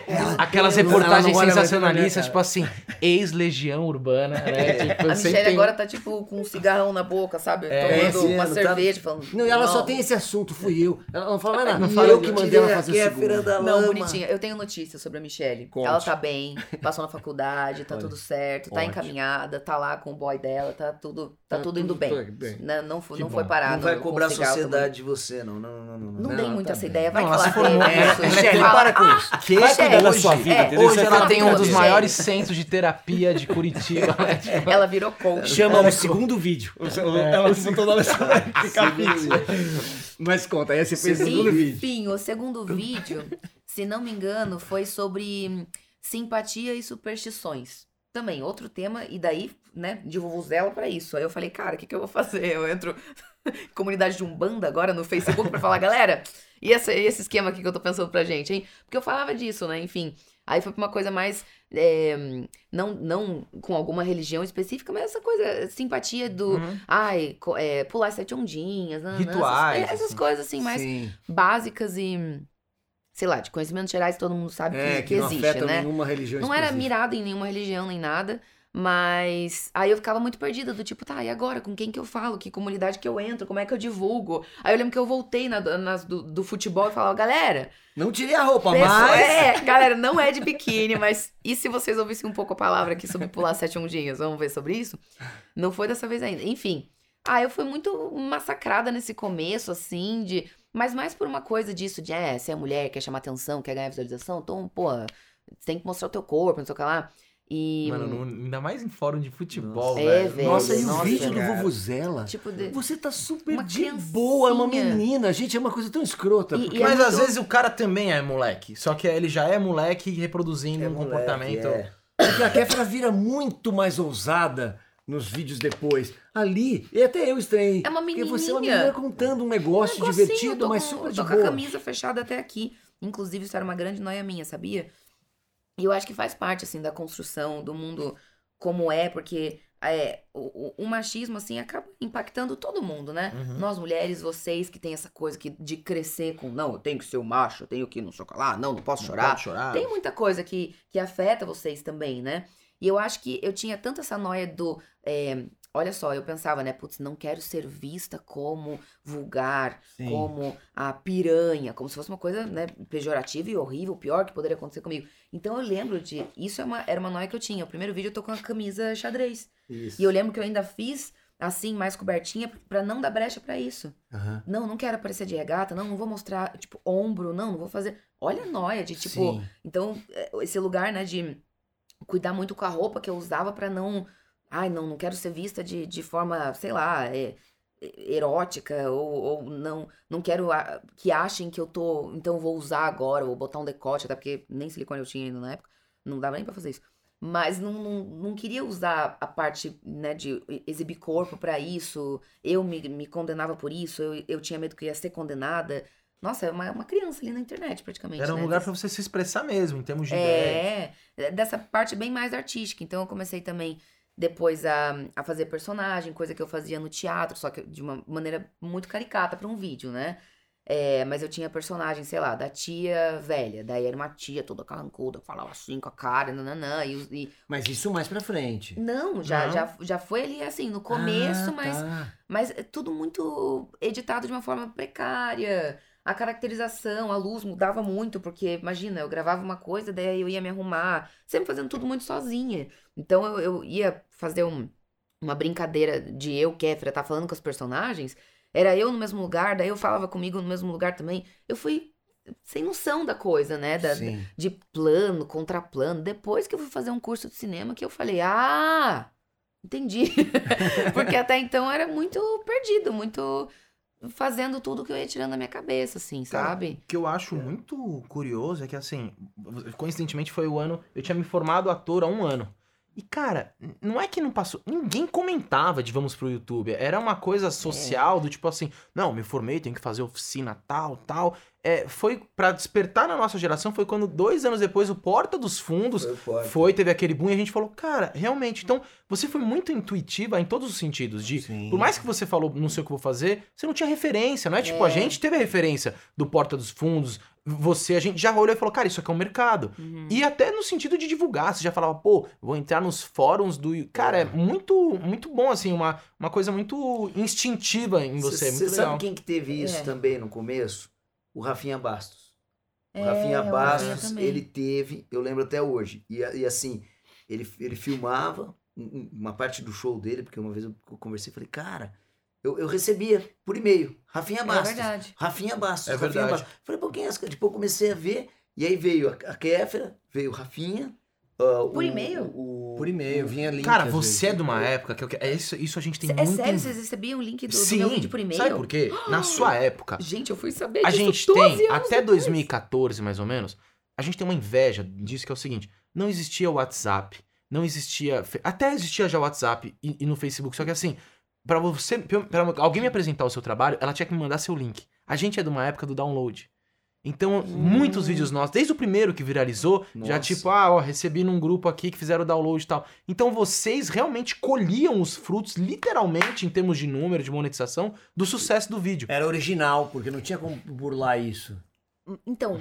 Ela- Aquelas reportagens sensacionalistas, tipo assim, ex-legião urbana, né? Tipo, A Michelle agora tá, tipo, com um cigarrão na boca, sabe? É, Tomando uma não tá- cerveja, falando... Não, e ela só tem esse assunto, fui eu. Ela não fala mais nada. Não fala, eu que mandei ela fazer aqui é o segundo. Não, bonitinha. Eu tenho notícia sobre a Michelle. Conte. Ela tá bem, [LAUGHS] passou na faculdade, tá Olha. tudo certo, tá Conte. encaminhada, tá lá com o boy dela, tá tudo, tá Tá tudo indo bem. bem. Não, não, foi, Que não bom. foi parado. Não vai cobrar a sociedade de você, não. Não, não, não. Não, não. dei Não, muito tá essa bem. ideia. Vai Não, [LAUGHS] que né? né? Michele, Fala, para com "Ah, isso. Que Vai hoje- cuidar da sua vida, é, entendeu? Hoje ela tem um dos maiores [LAUGHS] centros de terapia de Curitiba. né? [LAUGHS] Ela virou coach. Chama o segundo vídeo. Ela botou vídeo. Mas conta, aí você fez o segundo vídeo. Enfim, o segundo vídeo, se não me engano, foi sobre simpatia e superstições. Também, outro tema, e daí, né, de vuvuzela pra isso. Aí eu falei, cara, o que, que eu vou fazer? Eu entro [LAUGHS] comunidade de Umbanda agora no Facebook pra falar, galera, E essa- esse esquema aqui que eu tô pensando pra gente, hein? Porque eu falava disso, né? Enfim. Aí foi pra uma coisa mais. é, não, não com alguma religião específica, mas essa coisa, simpatia do. Uhum. Ai, é, pular sete ondinhas, Rituais, Essas, essas assim. coisas assim, mais Sim. básicas e. Sei lá, de conhecimentos gerais todo mundo sabe É, que, que, que não existe, afeta né? nenhuma religião Não era específica. mirado em nenhuma religião nem nada, mas aí eu ficava muito perdida, do tipo, tá, e agora? Com quem que eu falo? Que comunidade que eu entro? Como é que eu divulgo? Aí eu lembro que eu voltei na, nas do, do futebol e falava, galera, Não tirei a roupa, pessoa- mas... é, galera, não é de biquíni, mas e se vocês ouvissem um pouco a palavra aqui sobre pular sete ondinhas? Vamos ver sobre isso? Não foi dessa vez ainda. Enfim. Ah, eu fui muito massacrada nesse começo, assim, de. Mas mais por uma coisa disso, de é, você é mulher, quer chamar atenção, quer ganhar visualização, então, pô, você tem que mostrar o teu corpo, não sei o que lá. E. Mano, no- ainda mais em fórum de futebol, Nossa. É, velho. velho. Nossa, e o Nossa, vídeo do cara. Vuvuzela? Tipo, de... Você tá super Uma de boa, é uma criancinha. menina. Gente, é uma coisa tão escrota. E- porque- e é Mas às muito- vezes o cara também é moleque. Só que ele já é moleque reproduzindo É um moleque, comportamento. é. Porque a Kéfera vira muito mais ousada nos vídeos depois. Ali, e até eu estranhei. É uma Porque você é uma menininha. menina contando um negócio negocinho, divertido, mas com- super de tô com a boa. camisa fechada até aqui. Inclusive, isso era uma grande noia minha, sabia? E eu acho que faz parte, assim, da construção do mundo como é, porque é, o, o- o machismo, assim, acaba impactando todo mundo, né? Uhum. Nós mulheres, vocês que tem essa coisa que, de crescer com, não, eu tenho que ser o macho, eu tenho que não sei o que lá, não, não posso Não chorar. chorar. Tem muita coisa que, que afeta vocês também, né? E eu acho que eu tinha tanto essa noia do. é, olha só, eu pensava, né? Putz, não quero ser vista como vulgar, Sim. como a piranha, como se fosse uma coisa, né, pejorativa e horrível, pior que poderia acontecer comigo. Então eu lembro de. Isso é uma, era uma noia que eu tinha. O primeiro vídeo eu tô com a camisa xadrez. Isso. E eu lembro que eu ainda fiz assim, mais cobertinha, pra não dar brecha pra isso. Aham. Não, não quero aparecer de regata, não, não vou mostrar, tipo, ombro, não, não vou fazer. Olha a noia de, tipo, Sim. então, é, esse lugar, né, de cuidar muito com a roupa que eu usava pra não. Ai, não, não quero ser vista de, de forma, sei lá, é, é, erótica, ou, ou não não quero a- que achem que eu tô. Então eu vou usar agora, ou botar um decote, até porque nem silicone eu tinha ainda na época. Não dava nem pra fazer isso. Mas não, não, não queria usar a parte, né, de exibir corpo pra isso. Eu me, me condenava por isso, eu, eu tinha medo que ia ser condenada. Nossa, é uma, uma criança ali na internet, praticamente. Era um né? lugar pra você se expressar mesmo, em termos de ideia. É, dessa parte bem mais artística. Então eu comecei também depois a, a fazer personagem, coisa que eu fazia no teatro, só que de uma maneira muito caricata pra um vídeo, né? É, mas eu tinha personagem, sei lá, da tia velha. Daí era uma tia toda carrancuda, que falava assim com a cara, nananã. E, e- Mas isso mais pra frente. não, já, Não? Já, já foi ali assim, no começo, Ah, mas tá. mas é tudo muito editado de uma forma precária. A caracterização, a luz mudava muito, porque, imagina, eu gravava uma coisa, daí eu ia me arrumar, sempre fazendo tudo muito sozinha. Então eu, eu ia fazer um- uma brincadeira de eu, Kéfera, tá falando com os personagens, era eu no mesmo lugar, daí eu falava comigo no mesmo lugar também. Eu fui sem noção da coisa, né? Da, Sim. de plano, contraplano. Depois que eu fui fazer um curso de cinema, que eu falei, ah, entendi. [LAUGHS] Porque até então era muito perdido, muito fazendo tudo que eu ia tirando da minha cabeça, assim, Cara, sabe? O que eu acho muito curioso é que, assim, coincidentemente foi o ano. Eu tinha me formado ator há um ano. E, cara, não é que não passou. Ninguém comentava de vamos pro YouTube. Era uma coisa social do tipo assim: não, me formei, tenho que fazer oficina tal, tal. É, foi pra despertar na nossa geração. Foi quando, dois anos depois, o Porta dos Fundos Foi foi, teve aquele boom e a gente falou, cara, realmente. Então, você foi muito intuitiva em todos os sentidos. De, Sim. por mais que você falou, não sei o que vou fazer, você não tinha referência, não é? Tipo, É. a gente teve a referência do Porta dos Fundos, você, a gente já olhou e falou, cara, isso aqui é um mercado. Uhum. E até no sentido de divulgar, você já falava, pô, vou entrar nos fóruns do. Cara, é muito, muito bom, assim, uma, uma coisa muito instintiva em você. Você legal. sabe quem que teve isso É. também no começo? O Rafinha Bastos. O É, Rafinha o Bastos, Rafinha também. ele teve, eu lembro até hoje. E, e assim, ele, ele filmava um- um- uma parte do show dele, porque uma vez eu conversei e falei, cara, eu, eu recebia por e-mail, Rafinha É Bastos. verdade. Rafinha Bastos, É Rafinha verdade. Bastos. Falei, pô, quem é essa? cara? Tipo, eu comecei a ver, e aí veio a, a Kéfera, veio o Rafinha. Ah, Por o- e-mail? o- Por e-mail, vinha link. Cara, você é vezes. de uma época que eu, é isso, isso a gente tem É muito. sério, em- vocês recebiam o link do, do Sim. meu vídeo por e-mail? Sabe por quê? Na [GASPS] sua época, Gente, eu fui saber a disso gente 12 tem, anos até depois. 2014 mais ou menos, a gente tem uma inveja disso que é o seguinte: não existia WhatsApp, não existia. Até existia já WhatsApp e, e no Facebook, só que assim, pra você. Pra alguém me apresentar o seu trabalho, ela tinha que me mandar seu link. A gente é de uma época do download. Então, muitos vídeos nossos, desde o primeiro que viralizou, já Nossa. tipo, ah, ó, recebi num grupo aqui que fizeram download e tal. Então, vocês realmente colhiam os frutos, literalmente, em termos de número, de monetização, do sucesso do vídeo. Era original, porque não tinha como burlar isso. Então,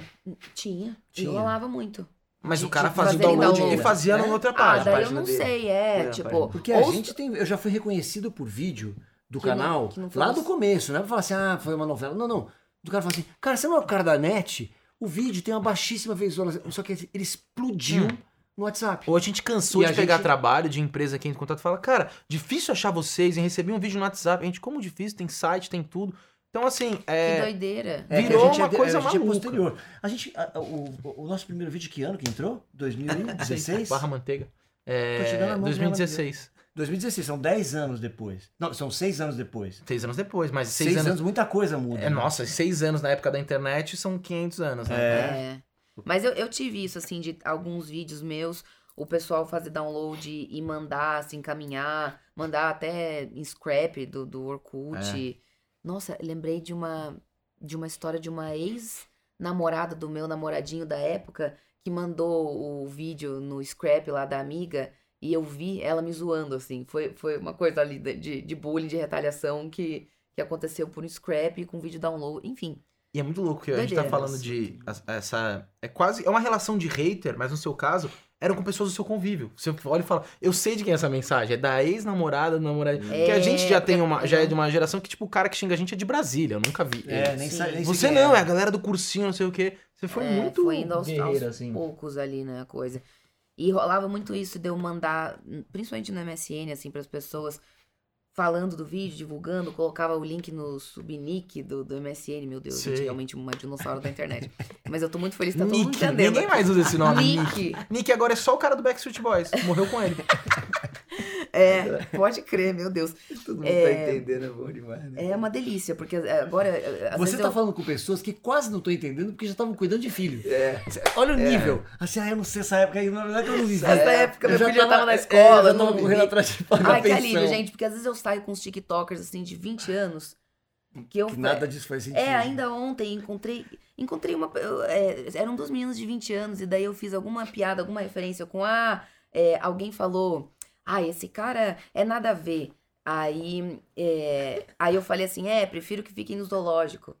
tinha. Tinha. E rolava muito. Mas De- o cara fazia o download download, e fazia né? na outra Ah, página. daí eu não dele. sei, é, na tipo... Porque a ou- gente tem. Eu já fui reconhecido por vídeo do Que não- canal não foi lá do começo, não é pra falar assim, ah, foi uma novela. Não, não. Do cara falar assim, cara, você não é o cara da net? O vídeo tem uma baixíssima visualização. Só que ele explodiu Hum. no WhatsApp. Ou a gente cansou E de a pegar gente- trabalho de empresa que entra em contato e fala, cara, difícil achar vocês em receber um vídeo no WhatsApp. A gente, como difícil? Tem site, tem tudo. Então, assim, Que é. doideira. É, que Virou a gente uma é, coisa a gente é maluca. posterior. A gente, a- o, o nosso primeiro vídeo que ano que entrou? [LAUGHS] 2016? Barra Manteiga. É, Tô te dando a mão, 2016. 2016, são 10 anos depois. Não, são 6 anos depois. Seis anos depois, mas seis, 6 anos. anos, muita coisa muda. É, né? nossa, seis anos na época da internet são 500 anos, né? É. Mas eu, eu tive isso, assim, de alguns vídeos meus, o pessoal fazer download e mandar, assim, encaminhar, mandar até em scrap do, do Orkut. Nossa, lembrei de uma, de uma história de uma ex-namorada do meu namoradinho da época que mandou o vídeo no scrap lá da amiga e eu vi ela me zoando, assim. Foi, foi uma coisa ali de, de, de bullying, de retaliação que, que aconteceu por um scrap com vídeo download, enfim. E é muito louco que a gente tá falando de as- essa. É quase. É uma relação de hater, mas no seu caso, eram com pessoas do seu convívio. Você olha e fala, eu sei de quem é essa mensagem. É da ex-namorada, do namorado. É, que a gente já tem uma. porque- Já é de uma geração que, tipo, o cara que xinga a gente é de Brasília. Eu nunca vi. É, ele. nem Sim. sabe. Você não, é a galera do cursinho, não sei o quê. Você foi É, muito foi indo aos, aos assim. poucos ali, né, a coisa. E rolava muito isso de eu mandar, principalmente no MSN, assim, para as pessoas, falando do vídeo, divulgando, colocava o link no subnick do, do MSN, meu Deus, Sei. antigamente uma dinossauro da internet. Mas eu tô muito feliz, tá todo mundo Nick. entendendo. Ninguém mais usa esse nome. Nick. Nick. Nick agora é só o cara do Backstreet Boys. Morreu com ele. [LAUGHS] É, pode crer, meu Deus. Todo mundo É. tá entendendo, é bom demais, né? É uma delícia, porque agora. é, Às Você vezes tá eu... falando com pessoas que quase não estão entendendo porque já estavam cuidando de filho. É. Olha o nível. Assim, ah, eu não sei essa época aí, na verdade eu não vivi. Nessa época, Eu meu filho já tava na escola, É, eu tava não correndo vi. atrás de pagar Ai, que alívio, gente, porque às vezes eu saio com uns TikTokers, assim, de 20 anos. Que eu Que nada disso faz sentido. É, ainda ontem encontrei. Encontrei uma. eu, é, era um dos meninos de 20 anos, e daí eu fiz alguma piada, alguma referência com. Ah, é, alguém falou. Ah, esse cara é nada a ver. Aí, é, aí eu falei assim: é, prefiro que fiquem no zoológico.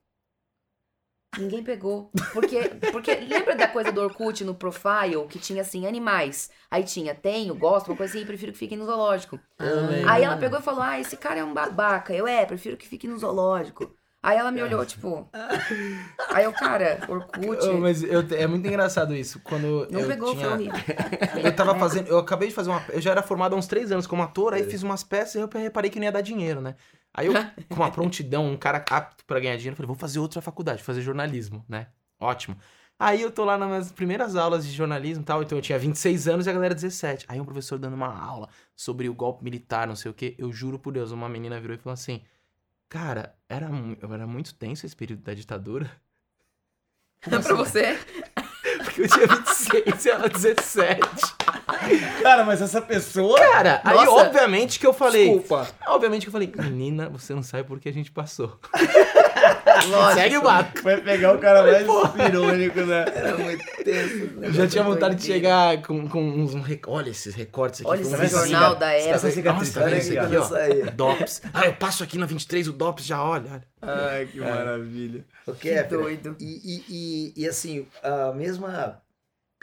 Ninguém pegou. Porque, porque lembra da coisa do Orkut no profile, que tinha assim, animais. Aí tinha, tenho, gosto, uma coisa assim, prefiro que fiquem no zoológico. Ah, Aí ela pegou e falou: Ah, esse cara é um babaca. Eu, é, prefiro que fique no zoológico. Aí ela me olhou, tipo. [LAUGHS] Aí eu, cara, Orkut. Oh, mas eu- é muito engraçado isso. Quando Não eu pegou, tinha... foi horrível. Eu tava [LAUGHS] fazendo, eu acabei de fazer uma, eu já era formado há uns três anos como ator, aí fiz umas peças e eu reparei que não ia dar dinheiro, né? Aí eu, [LAUGHS] com uma prontidão, um cara apto pra ganhar dinheiro, falei, vou fazer outra faculdade, fazer jornalismo, né? Ótimo. Aí eu tô lá nas minhas primeiras aulas de jornalismo e tal, então eu tinha 26 anos e a galera 17. Aí um professor dando uma aula sobre o golpe militar, não sei o quê, eu juro por Deus, uma menina virou e falou assim, cara, era, era muito tenso esse período da ditadura. [LAUGHS] pra você? [LAUGHS] Porque eu tinha 26 e ela 17. Cara, mas essa pessoa. Cara, aí Nossa. obviamente que eu falei. Desculpa. Obviamente que eu falei, menina, você não sabe por que a gente passou. [LAUGHS] Lógico. Segue o barco. Vai pegar o cara mais irônico, né? Era muito tenso. Eu já tinha vontade de chegar com, com uns. um rec- Olha esses recortes aqui. Olha foi esse um jornal ciga- da tá época. cicatriz, Nossa, tá olha vendo esse aqui, ó? DOPS. Ah, eu passo aqui na 23, o DOPS já olha. Ai, que maravilha. Ô, Que Kéfera, doido. E, e, e, e assim, a mesma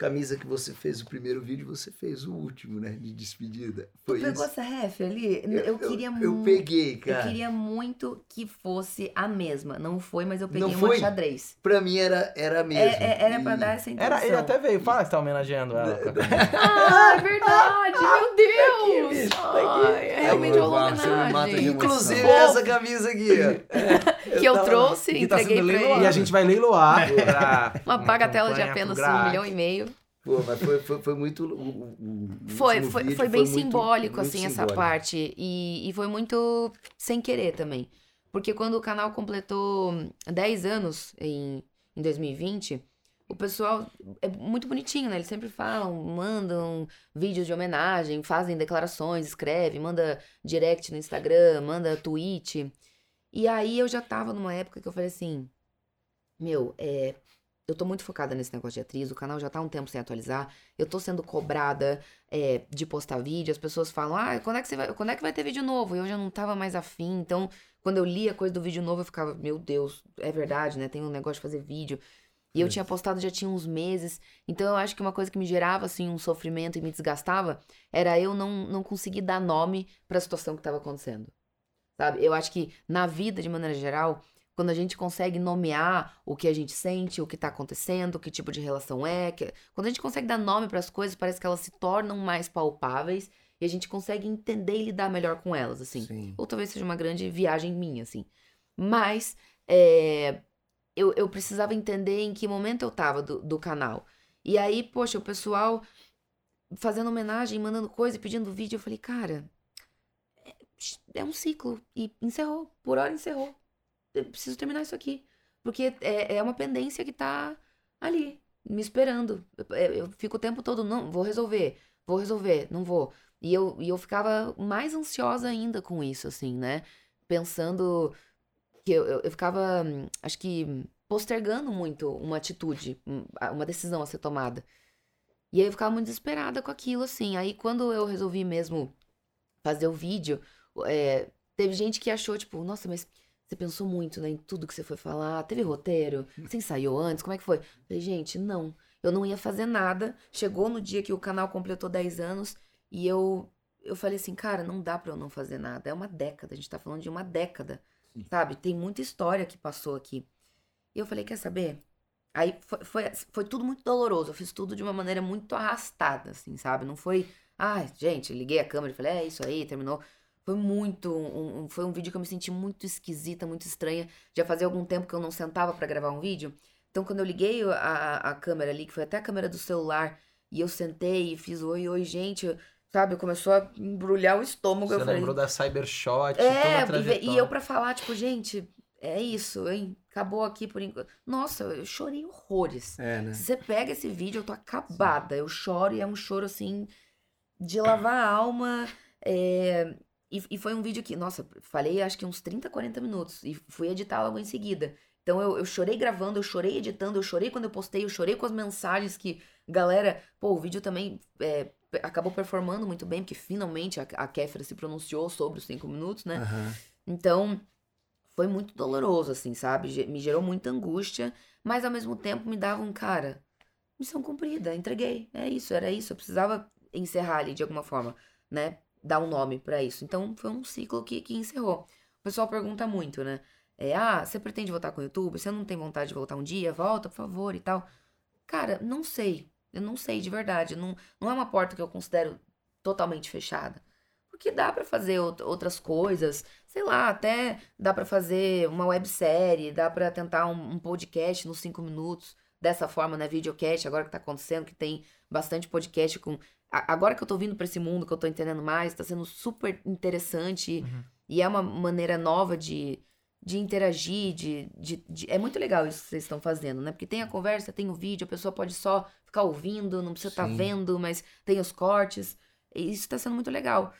camisa que você fez o primeiro vídeo, você fez o último, né? De despedida. Foi Tu pegou isso? essa ref ali? Eu, queria eu, muito. peguei, Eu cara. queria muito que fosse a mesma. Não foi, mas eu peguei Não uma foi? xadrez. Pra mim era, era É, mesmo. é- era pra E- dar essa intenção. Era, ele até veio. Fala que tá homenageando ela. a. [LAUGHS] Ah, é verdade, meu [LAUGHS] Deus! bicho, tá Ai, é realmente uma homenagem. Inclusive essa camisa aqui, ó. [LAUGHS] que eu tava- trouxe, que tá entreguei pra leiloada. ele. E a gente vai leiloar. [LAUGHS] pra Uma bagatela de apenas um milhão e meio. Pô, mas foi, foi, foi muito. O, o- o Foi, foi, vídeo foi bem muito- simbólico, muito assim, essa simbólico. parte. E, e foi muito sem querer também. Porque quando o canal completou 10 anos em, em 2020, o pessoal é muito bonitinho, né? Eles sempre falam, mandam vídeos de homenagem, fazem declarações, escrevem, manda direct no Instagram, manda tweet. E aí eu já tava numa época que eu falei assim, meu, é, eu tô muito focada nesse negócio de atriz, o canal já tá há um tempo sem atualizar, eu tô sendo cobrada é, de postar vídeo, as pessoas falam, ah, quando é, que você vai, quando é que vai ter vídeo novo? Eu já não tava mais afim, então quando eu li a coisa do vídeo novo, eu ficava, meu Deus, é verdade, né? Tem um negócio de fazer vídeo. E eu tinha postado já tinha uns meses. Então eu acho que uma coisa que me gerava assim um sofrimento e me desgastava era eu não, não conseguir dar nome para a situação que estava acontecendo. Sabe? Eu acho que na vida de maneira geral, quando a gente consegue nomear o que a gente sente, o que tá acontecendo, que tipo de relação é, que... quando a gente consegue dar nome para as coisas, parece que elas se tornam mais palpáveis e a gente consegue entender e lidar melhor com elas, assim. Sim. Ou talvez seja uma grande viagem minha, assim. Mas é, eu, eu precisava entender em que momento eu tava do, do canal. E aí, poxa, o pessoal fazendo homenagem, mandando coisa e pedindo vídeo, eu falei, cara, é, um ciclo. E encerrou. Por hora encerrou. Eu preciso terminar isso aqui. Porque é, é uma pendência que tá ali, me esperando. Eu, eu fico o tempo todo, não, vou resolver, vou resolver, não vou. E eu, e eu ficava mais ansiosa ainda com isso, assim, né? Pensando que eu, eu, eu ficava, acho que, postergando muito uma atitude, um, uma decisão a ser tomada. E aí eu ficava muito desesperada com aquilo, assim. Aí quando eu resolvi mesmo fazer o vídeo, é, teve gente que achou, tipo, nossa, mas você pensou muito, né, em tudo que você foi falar, teve roteiro, você ensaiou antes, como é que foi? Falei, gente, não, eu não ia fazer nada. Chegou no dia que o canal completou 10 anos e eu, eu falei assim, cara, não dá pra eu não fazer nada. É uma década, a gente tá falando de uma década, sabe? Tem muita história que passou aqui. E eu falei, quer saber? Aí foi, foi, foi tudo muito doloroso. Eu fiz tudo de uma maneira muito arrastada, assim, sabe? Não foi, ai, gente, liguei a câmera e falei, é isso aí, terminou. Foi muito. Um, um- foi um vídeo que eu me senti muito esquisita, muito estranha. Já fazia algum tempo que eu não sentava pra gravar um vídeo. Então, quando eu liguei a, a, câmera ali, que foi até a câmera do celular, e eu sentei e fiz oi, oi, gente, sabe? Começou a embrulhar o estômago. Você eu falei, lembrou da Cybershot, é, toda e e eu pra falar, tipo, gente, é isso, hein? Acabou aqui por enquanto. Nossa, eu chorei horrores. É, né? Se você pega esse vídeo, eu tô acabada. Eu choro e é um choro assim de lavar a alma. é, E, e foi um vídeo que, nossa, falei acho que uns 30, 40 minutos. E fui editar logo em seguida. Então eu, eu chorei gravando, eu chorei editando, eu chorei quando eu postei, eu chorei com as mensagens que, galera, pô, o vídeo também é, acabou performando muito bem, porque finalmente a, a Kéfera se pronunciou sobre os 5 minutos, né? Aham. Então, foi muito doloroso, assim, sabe? Me gerou muita angústia, mas ao mesmo tempo me dava um cara, missão cumprida, entreguei. É isso, era isso. Eu precisava encerrar ali de alguma forma, né? Dar um nome pra isso. Então, foi um ciclo que, que encerrou. O pessoal pergunta muito, né? É, ah, você pretende voltar com o YouTube? Você não tem vontade de voltar um dia? Volta, por favor, e tal. Cara, não sei. Eu não sei de verdade. Não, não é uma porta que eu considero totalmente fechada. Porque dá pra fazer out- outras coisas, sei lá, até dá pra fazer uma websérie, dá pra tentar um, um podcast nos cinco minutos, dessa forma, né, videocast, agora que tá acontecendo, que tem bastante podcast com... Agora que eu tô vindo pra esse mundo, que eu tô entendendo mais, tá sendo super interessante Uhum. e é uma maneira nova de, de interagir, de, de, de- É muito legal isso que vocês estão fazendo, né? Porque tem a conversa, tem o vídeo, a pessoa pode só ficar ouvindo, não precisa estar Sim. vendo, mas tem os cortes. Isso tá sendo muito legal.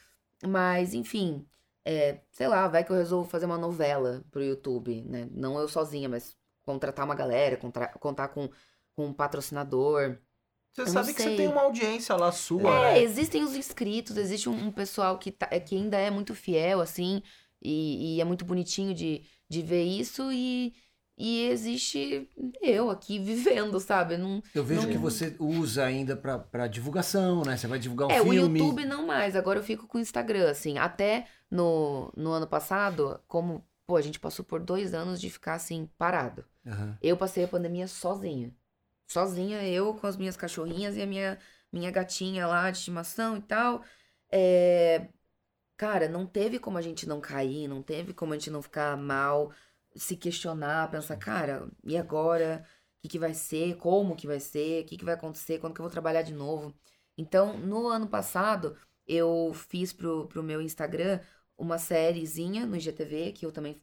Mas, enfim, é, sei lá, vai que eu resolvo fazer uma novela pro YouTube, né? Não eu sozinha, mas contratar uma galera, contra- contar com, com um patrocinador. Você eu sabe que você tem uma audiência lá sua, É, né? existem os inscritos, existe um, um pessoal que, tá- que ainda é muito fiel, assim, e, e é muito bonitinho de, de ver isso, e, e existe eu aqui [LAUGHS] vivendo, sabe? Não, Eu vejo Não- que você usa ainda pra, pra divulgação, né? Você vai divulgar um é, o filme. YouTube não mais, agora eu fico com o Instagram, assim. Até no, no ano passado, como, pô, a gente passou por dois anos de ficar, assim, parado. Aham. Eu passei a pandemia sozinha. Sozinha, eu com as minhas cachorrinhas e a minha, minha gatinha lá de estimação e tal. É, Cara, não teve como a gente não cair, não teve como a gente não ficar mal, se questionar, pensar, cara, e agora? O que, que vai ser? Como que vai ser? O que, que vai acontecer? Quando que eu vou trabalhar de novo? Então, no ano passado, eu fiz pro, pro meu Instagram uma sériezinha no IGTV, que eu também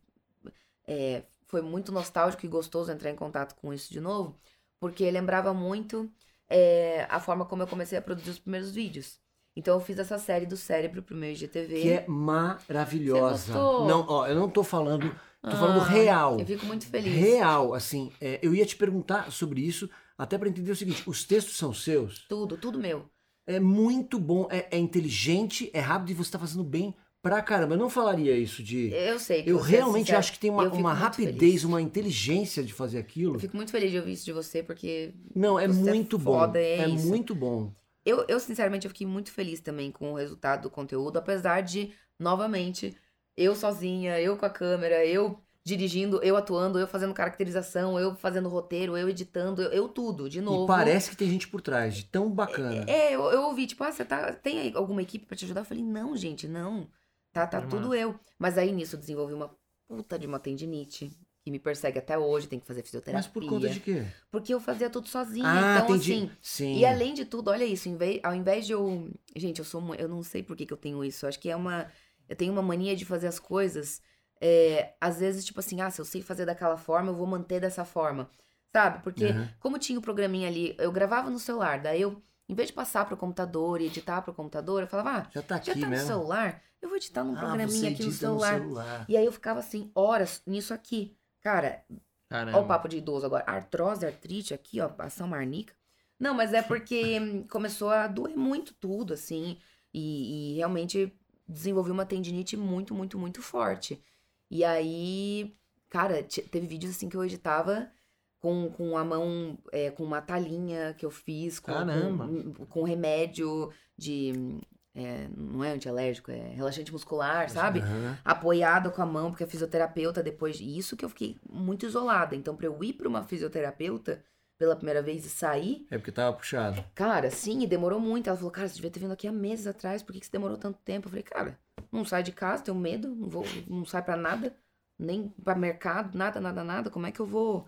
é, foi muito nostálgico e gostoso entrar em contato com isso de novo, porque lembrava muito é, a forma como eu comecei a produzir os primeiros vídeos. Então eu fiz essa série do cérebro pro meu IGTV. Que é maravilhosa. Não, ó, eu não tô falando Tô falando Ah, real. Eu fico muito feliz. Real, assim. é, eu ia te perguntar sobre isso, até pra entender o seguinte: os textos são seus? Tudo, tudo meu. É muito bom, é, é inteligente, é rápido e você tá fazendo bem pra caramba. Eu não falaria isso de. Eu sei. que Eu é realmente sincero. acho que tem uma, uma rapidez, feliz. uma inteligência de fazer aquilo. Eu fico muito feliz de ouvir isso de você, porque Não, é é muito bom. foda, é isso. muito bom. eu, eu, sinceramente, eu fiquei muito feliz também com o resultado do conteúdo, apesar de, novamente, eu sozinha, eu com a câmera, eu dirigindo, eu atuando, eu fazendo caracterização, eu fazendo roteiro, eu editando, eu, eu tudo, de novo. E parece que tem gente por trás, de tão bacana. É, eu, eu ouvi, tipo, ah, você tá, tem alguma equipe pra te ajudar? Eu falei, não, gente, não. Tá, tá Irmã. tudo eu. Mas aí nisso eu desenvolvi uma puta de uma tendinite. Que me persegue até hoje, tem que fazer fisioterapia. Mas por conta de quê? Porque eu fazia tudo sozinha. Ah, então, entendi. assim. Sim. E além de tudo, olha isso, ao invés de eu. Gente, eu sou. Eu não sei por que, que eu tenho isso. Eu acho que é uma. Eu tenho uma mania de fazer as coisas. é, às vezes, tipo assim, ah, se eu sei fazer daquela forma, eu vou manter dessa forma. Sabe? Porque, Uhum. como tinha o programinha ali, eu gravava no celular, daí eu, em vez de passar pro computador e editar pro computador, eu falava, ah, Já tá já aqui tá no mesmo. celular, eu vou editar num Ah, programinha aqui no edita celular. E aí eu ficava assim, horas nisso aqui. Cara, Caramba. Olha o papo de idoso agora. Artrose, artrite aqui, ó, ação marnica. Não, mas é porque [LAUGHS] começou a doer muito tudo, assim. E, e realmente desenvolvi uma tendinite muito, muito, muito forte. E aí, cara, te- teve vídeos assim que eu editava com, com a mão, é, com uma talinha que eu fiz, com, com, com remédio de. é, não é antialérgico, é relaxante muscular, sabe? Aham. apoiada com a mão, porque a fisioterapeuta depois. E isso que eu fiquei muito isolada. Então, pra eu ir pra uma fisioterapeuta pela primeira vez e sair, É porque tava puxado. cara, sim, e demorou muito. Ela falou, cara, você devia ter vindo aqui há meses atrás, por que, que você demorou tanto tempo? Eu falei, cara, não sai de casa, tenho medo, não vou, não sai pra nada, nem pra mercado, nada, nada, nada. Como é que eu vou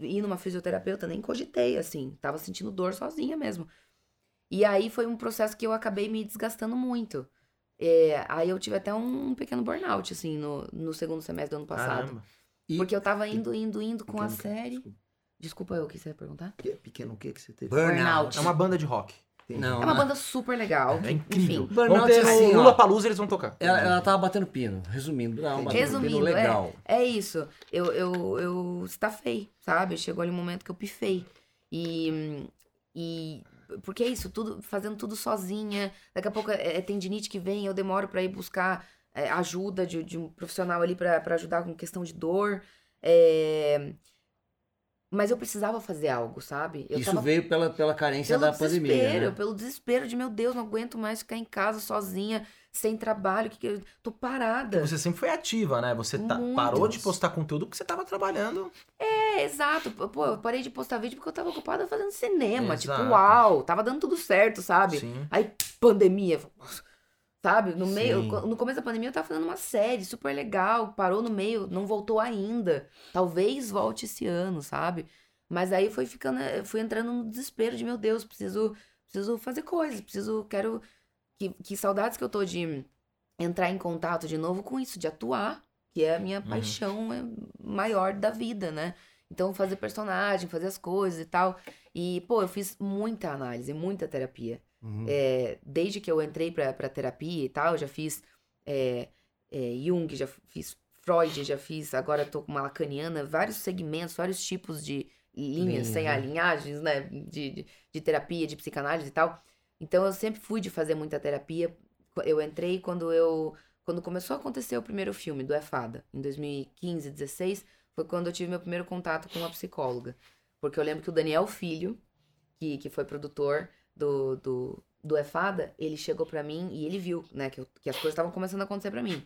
ir numa fisioterapeuta? Nem cogitei, assim. Tava sentindo dor sozinha mesmo. E aí foi um processo que eu acabei me desgastando muito. É, aí eu tive até um pequeno burnout, assim, no, no segundo semestre do ano passado. Caramba. E- Porque eu tava indo, indo, indo com a Pequeno que- série. desculpa. Desculpa eu, o que você ia perguntar? Que- Pequeno o que que você teve? Burnout. É uma banda de rock. Não, É uma não. banda super legal. É incrível. Enfim, Burnout ter é assim. Lula Palusa, eles vão tocar. Ela, ela tava batendo pino, resumindo. Não, batendo Resumindo, pino legal. É isso. Eu, eu, eu estafei, sabe? Chegou ali um momento que eu pifei. E. E. Porque é isso, tudo, fazendo tudo sozinha. Daqui a pouco é, é tendinite que vem, eu demoro pra ir buscar é, ajuda de, de um profissional ali pra pra ajudar com questão de dor. É, Mas eu precisava fazer algo, sabe? Eu Isso tava veio pela, pela carência pelo da pandemia. desespero, Né? pelo desespero de, meu Deus, não aguento mais ficar em casa sozinha, sem trabalho, que, que eu tô parada. Você sempre foi ativa, né? Você tá- parou de postar conteúdo porque você tava trabalhando. É, exato. Pô, eu parei de postar vídeo porque eu tava ocupada fazendo cinema. Tipo, Exato. uau, tava dando tudo certo, sabe? Sim. Aí, pandemia. Sabe? No meio, Sim. no começo da pandemia eu tava fazendo uma série super legal, parou no meio, não voltou ainda. Talvez volte esse ano, sabe? Mas aí foi ficando, eu fui entrando no desespero de, meu Deus, preciso, preciso fazer coisas, preciso, quero que, que saudades que eu tô de entrar em contato de novo com isso, de atuar, que é a minha Uhum. paixão é, maior da vida, né? Então, fazer personagem, fazer as coisas e tal. E, pô, eu fiz muita análise, muita terapia. Uhum. É, desde que eu entrei pra, pra terapia e tal, já fiz é, é, Jung, já fiz Freud, já fiz, agora tô com uma lacaniana, vários segmentos, vários tipos de linhas, Linhas, sem né? linhagens, né, de, de, de terapia, de psicanálise e tal. Então eu sempre fui de fazer muita terapia. Eu entrei quando eu quando começou a acontecer o primeiro filme do É Fada, em 2015, 16, foi quando eu tive meu primeiro contato com uma psicóloga. Porque eu lembro que o Daniel Filho, que, que foi produtor do, do, do É Fada, ele chegou pra mim e ele viu, né, que, eu- que as coisas estavam começando a acontecer pra mim.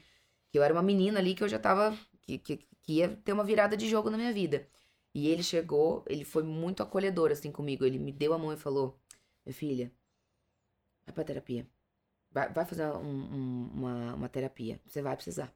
Que eu era uma menina ali que eu já tava. Que, que, que ia ter uma virada de jogo na minha vida. E ele chegou, ele foi muito acolhedor assim comigo. Ele me deu a mão e falou: Minha filha, vai pra terapia. Vai, vai fazer um- um- uma, uma terapia. Você vai precisar.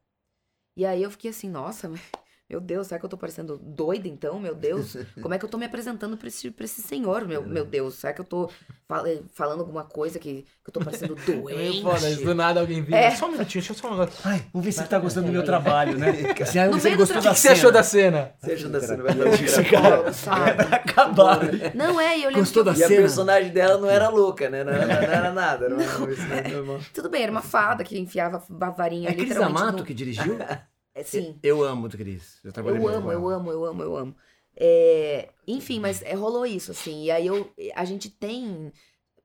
E aí eu fiquei assim, nossa, [LAUGHS] meu Deus, será que eu tô parecendo doida então? Meu Deus, [LAUGHS] como é que eu tô me apresentando pra esse, pra esse senhor? Meu, meu Deus, será que eu tô fal- falando alguma coisa que, que eu tô parecendo [LAUGHS] É meio foda, doente? do nada alguém vira. É. Só um minutinho, deixa eu só um negócio. Ai, vamos ver se ele tá gostando do meu trabalho, né? [LAUGHS] Assim, No você gostou O da que, que você achou da cena? Seja da cena, vai dar Esse um cara Pô, sabe? acabar. Não é, e eu lembro Gostou que da E a cena? personagem dela não era louca, né? Não era, não era nada, era uma personagem normal. Tudo bem, era uma fada que enfiava a varinha É Cris literalmente Amato no- que dirigiu? É, sim. Eu amo, Cris. Eu, Eu muito amo, eu amo, eu amo, eu amo. É, enfim, mas é, rolou isso, assim. E aí eu, a gente tem.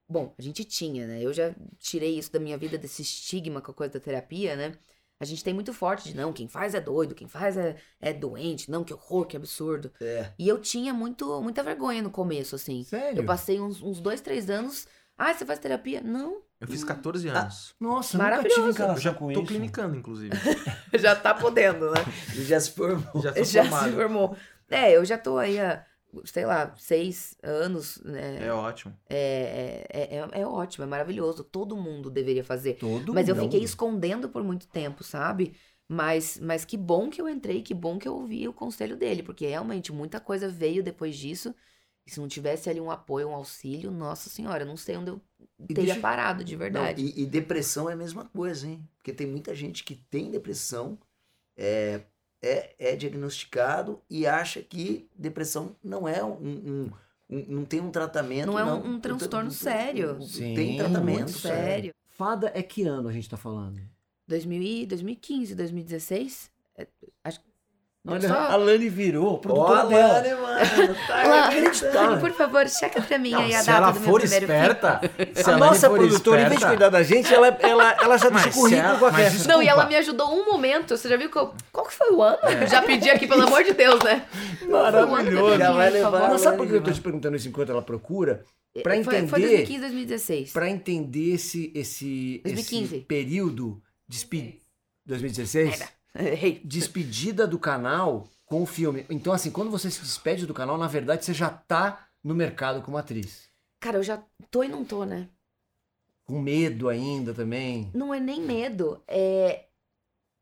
Bom, a gente tinha, né? Eu já tirei isso da minha vida, desse estigma com a coisa da terapia, né? A gente tem muito forte de não, quem faz é doido, quem faz é, é doente, não, que horror, que absurdo. É. E eu tinha muito, muita vergonha no começo, assim. Sério? Eu passei uns, uns dois, três anos. Ah, você faz terapia? Não. Eu fiz 14 anos. Nossa, eu nunca Maravilhoso. tive Eu já com tô isso. clinicando, inclusive. [LAUGHS] Já tá podendo, né? Ele [LAUGHS] já se formou. Já tô [LAUGHS] já formado. se formou. É, eu já tô aí há, sei lá, seis anos, né? É ótimo. É, é, é, é ótimo, é maravilhoso. Todo mundo deveria fazer. Todo Mas eu mundo. fiquei escondendo por muito tempo, sabe? Mas, mas que bom que eu entrei, que bom que eu ouvi o conselho dele, porque realmente muita coisa veio depois disso. E se não tivesse ali um apoio, um auxílio, nossa senhora, eu não sei onde eu E teria deixa- parado de Não, verdade. e, e depressão é a mesma coisa, hein? Porque tem muita gente que tem depressão, é, é, é diagnosticado e acha que depressão não é um. um- um- não tem um tratamento. Não é um- um transtorno sério. Sim, tem tratamento. muito Sério. Fada é que ano a gente tá falando? 2000 e 2015, 2016? É, acho que. Olha, Só- a Lani virou produtora dela. Lani, mano. Tá. Lani, por favor, checa pra mim Não, aí a se data ela do meu for primeiro esperta, [LAUGHS] se A a nossa produtora, em vez de cuidar da gente, ela, ela, ela já deixa currículo ela- com a isso- Não, e ela me ajudou um momento. Você já viu qual, qual que foi o ano? Já pedi aqui, pelo amor de Deus, né? Maravilhoso. Já vai levar. Mas sabe por que eu tô te perguntando isso enquanto ela procura? Pra Foi- Foi entender- 2015, 2016. Pra entender esse, esse, 2015. esse período de 2016, [LAUGHS] Errei. despedida do canal com o filme. Então, assim, quando você se despede do canal, na verdade, você já tá no mercado como atriz. Cara, eu já tô e não tô, né? Com medo ainda também. Não é nem medo, é,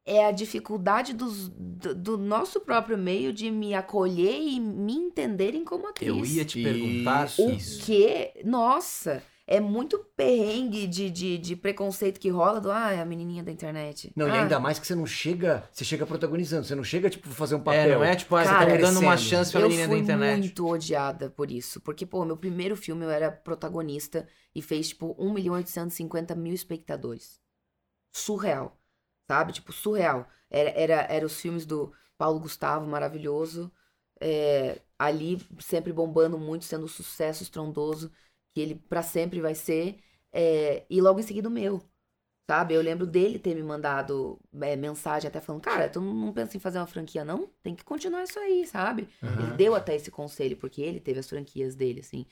é a dificuldade dos- do, do nosso próprio meio de me acolher e me entenderem como atriz. Eu ia te perguntar Isso. O que? Nossa, é muito perrengue de, de, de preconceito que rola do, ah, é a menininha da internet. Não, e ah, ainda mais que você não chega, você chega protagonizando, você não chega, tipo, fazer um papel. É, não é tipo, ah, você Cara, tá dando uma chance pra eu menina da fui internet. muito odiada por isso. Porque, pô, meu primeiro filme eu era protagonista e fez, tipo, 1 milhão e 850 mil espectadores. Surreal. Sabe? Tipo, surreal. Era, era, era os filmes do Paulo Gustavo, maravilhoso. é, ali, sempre bombando muito, sendo um sucesso estrondoso. Que ele pra sempre vai ser. é, e logo em seguida o meu. Sabe? Eu lembro dele ter me mandado é, mensagem até falando, cara, tu não pensa em fazer uma franquia, não? Tem que continuar isso aí, sabe? Ele deu até esse conselho, porque ele teve as franquias dele, assim,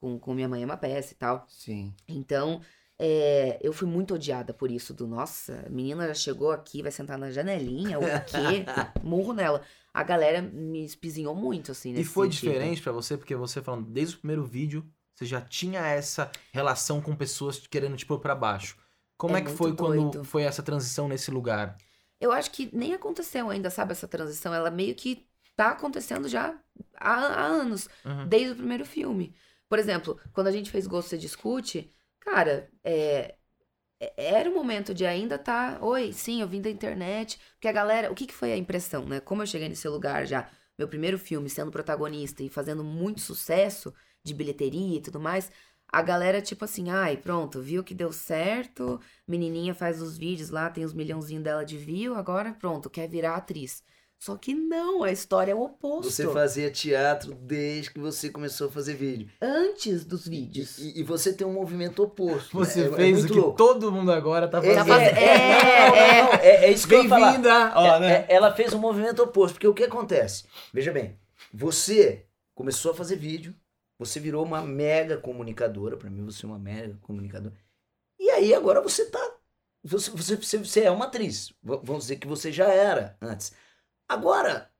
com, com Minha Mãe é uma Peça e tal. Sim. Então, é, eu fui muito odiada por isso, do nossa, a menina já chegou aqui, vai sentar na janelinha, o quê? [LAUGHS] Murro nela. A galera me espizinhou muito, assim, E foi sentido. diferente pra você, porque você falando, desde o primeiro vídeo, você já tinha essa relação com pessoas querendo te pôr pra baixo. Como É é, que foi quando doido. foi essa transição nesse lugar? Eu acho que nem aconteceu ainda, sabe, essa transição. Ela meio que tá acontecendo já há, há anos. Uhum. desde o primeiro filme. Por exemplo, quando a gente fez Gosto Você Discute, cara, é, é- era o momento de ainda tá. Oi, sim, eu vim da internet. Porque a galera. O que, que foi a impressão, né? Como eu cheguei nesse lugar já, meu primeiro filme sendo protagonista e fazendo muito sucesso de bilheteria e tudo mais. A galera, tipo assim, ai, pronto, viu que deu certo, menininha faz os vídeos lá, tem os milhãozinhos dela de view, agora pronto, quer virar atriz. Só que não, a história é o oposto. Você fazia teatro desde que você começou a fazer vídeo. Antes dos vídeos. e- e você tem um movimento oposto. Você né? É- é fez o muito que louco. todo mundo agora tá É, fazendo. fazendo- é, É, não, é. não, não, é, é isso que eu ia falar. Bem-vinda! É- né? é- ela fez um movimento oposto, porque o que acontece? Veja bem, você começou a fazer vídeo, você virou uma mega comunicadora, pra mim você é uma mega comunicadora. E aí agora você tá. Você, você, você, é uma atriz. Vamos dizer que você já era antes. Agora,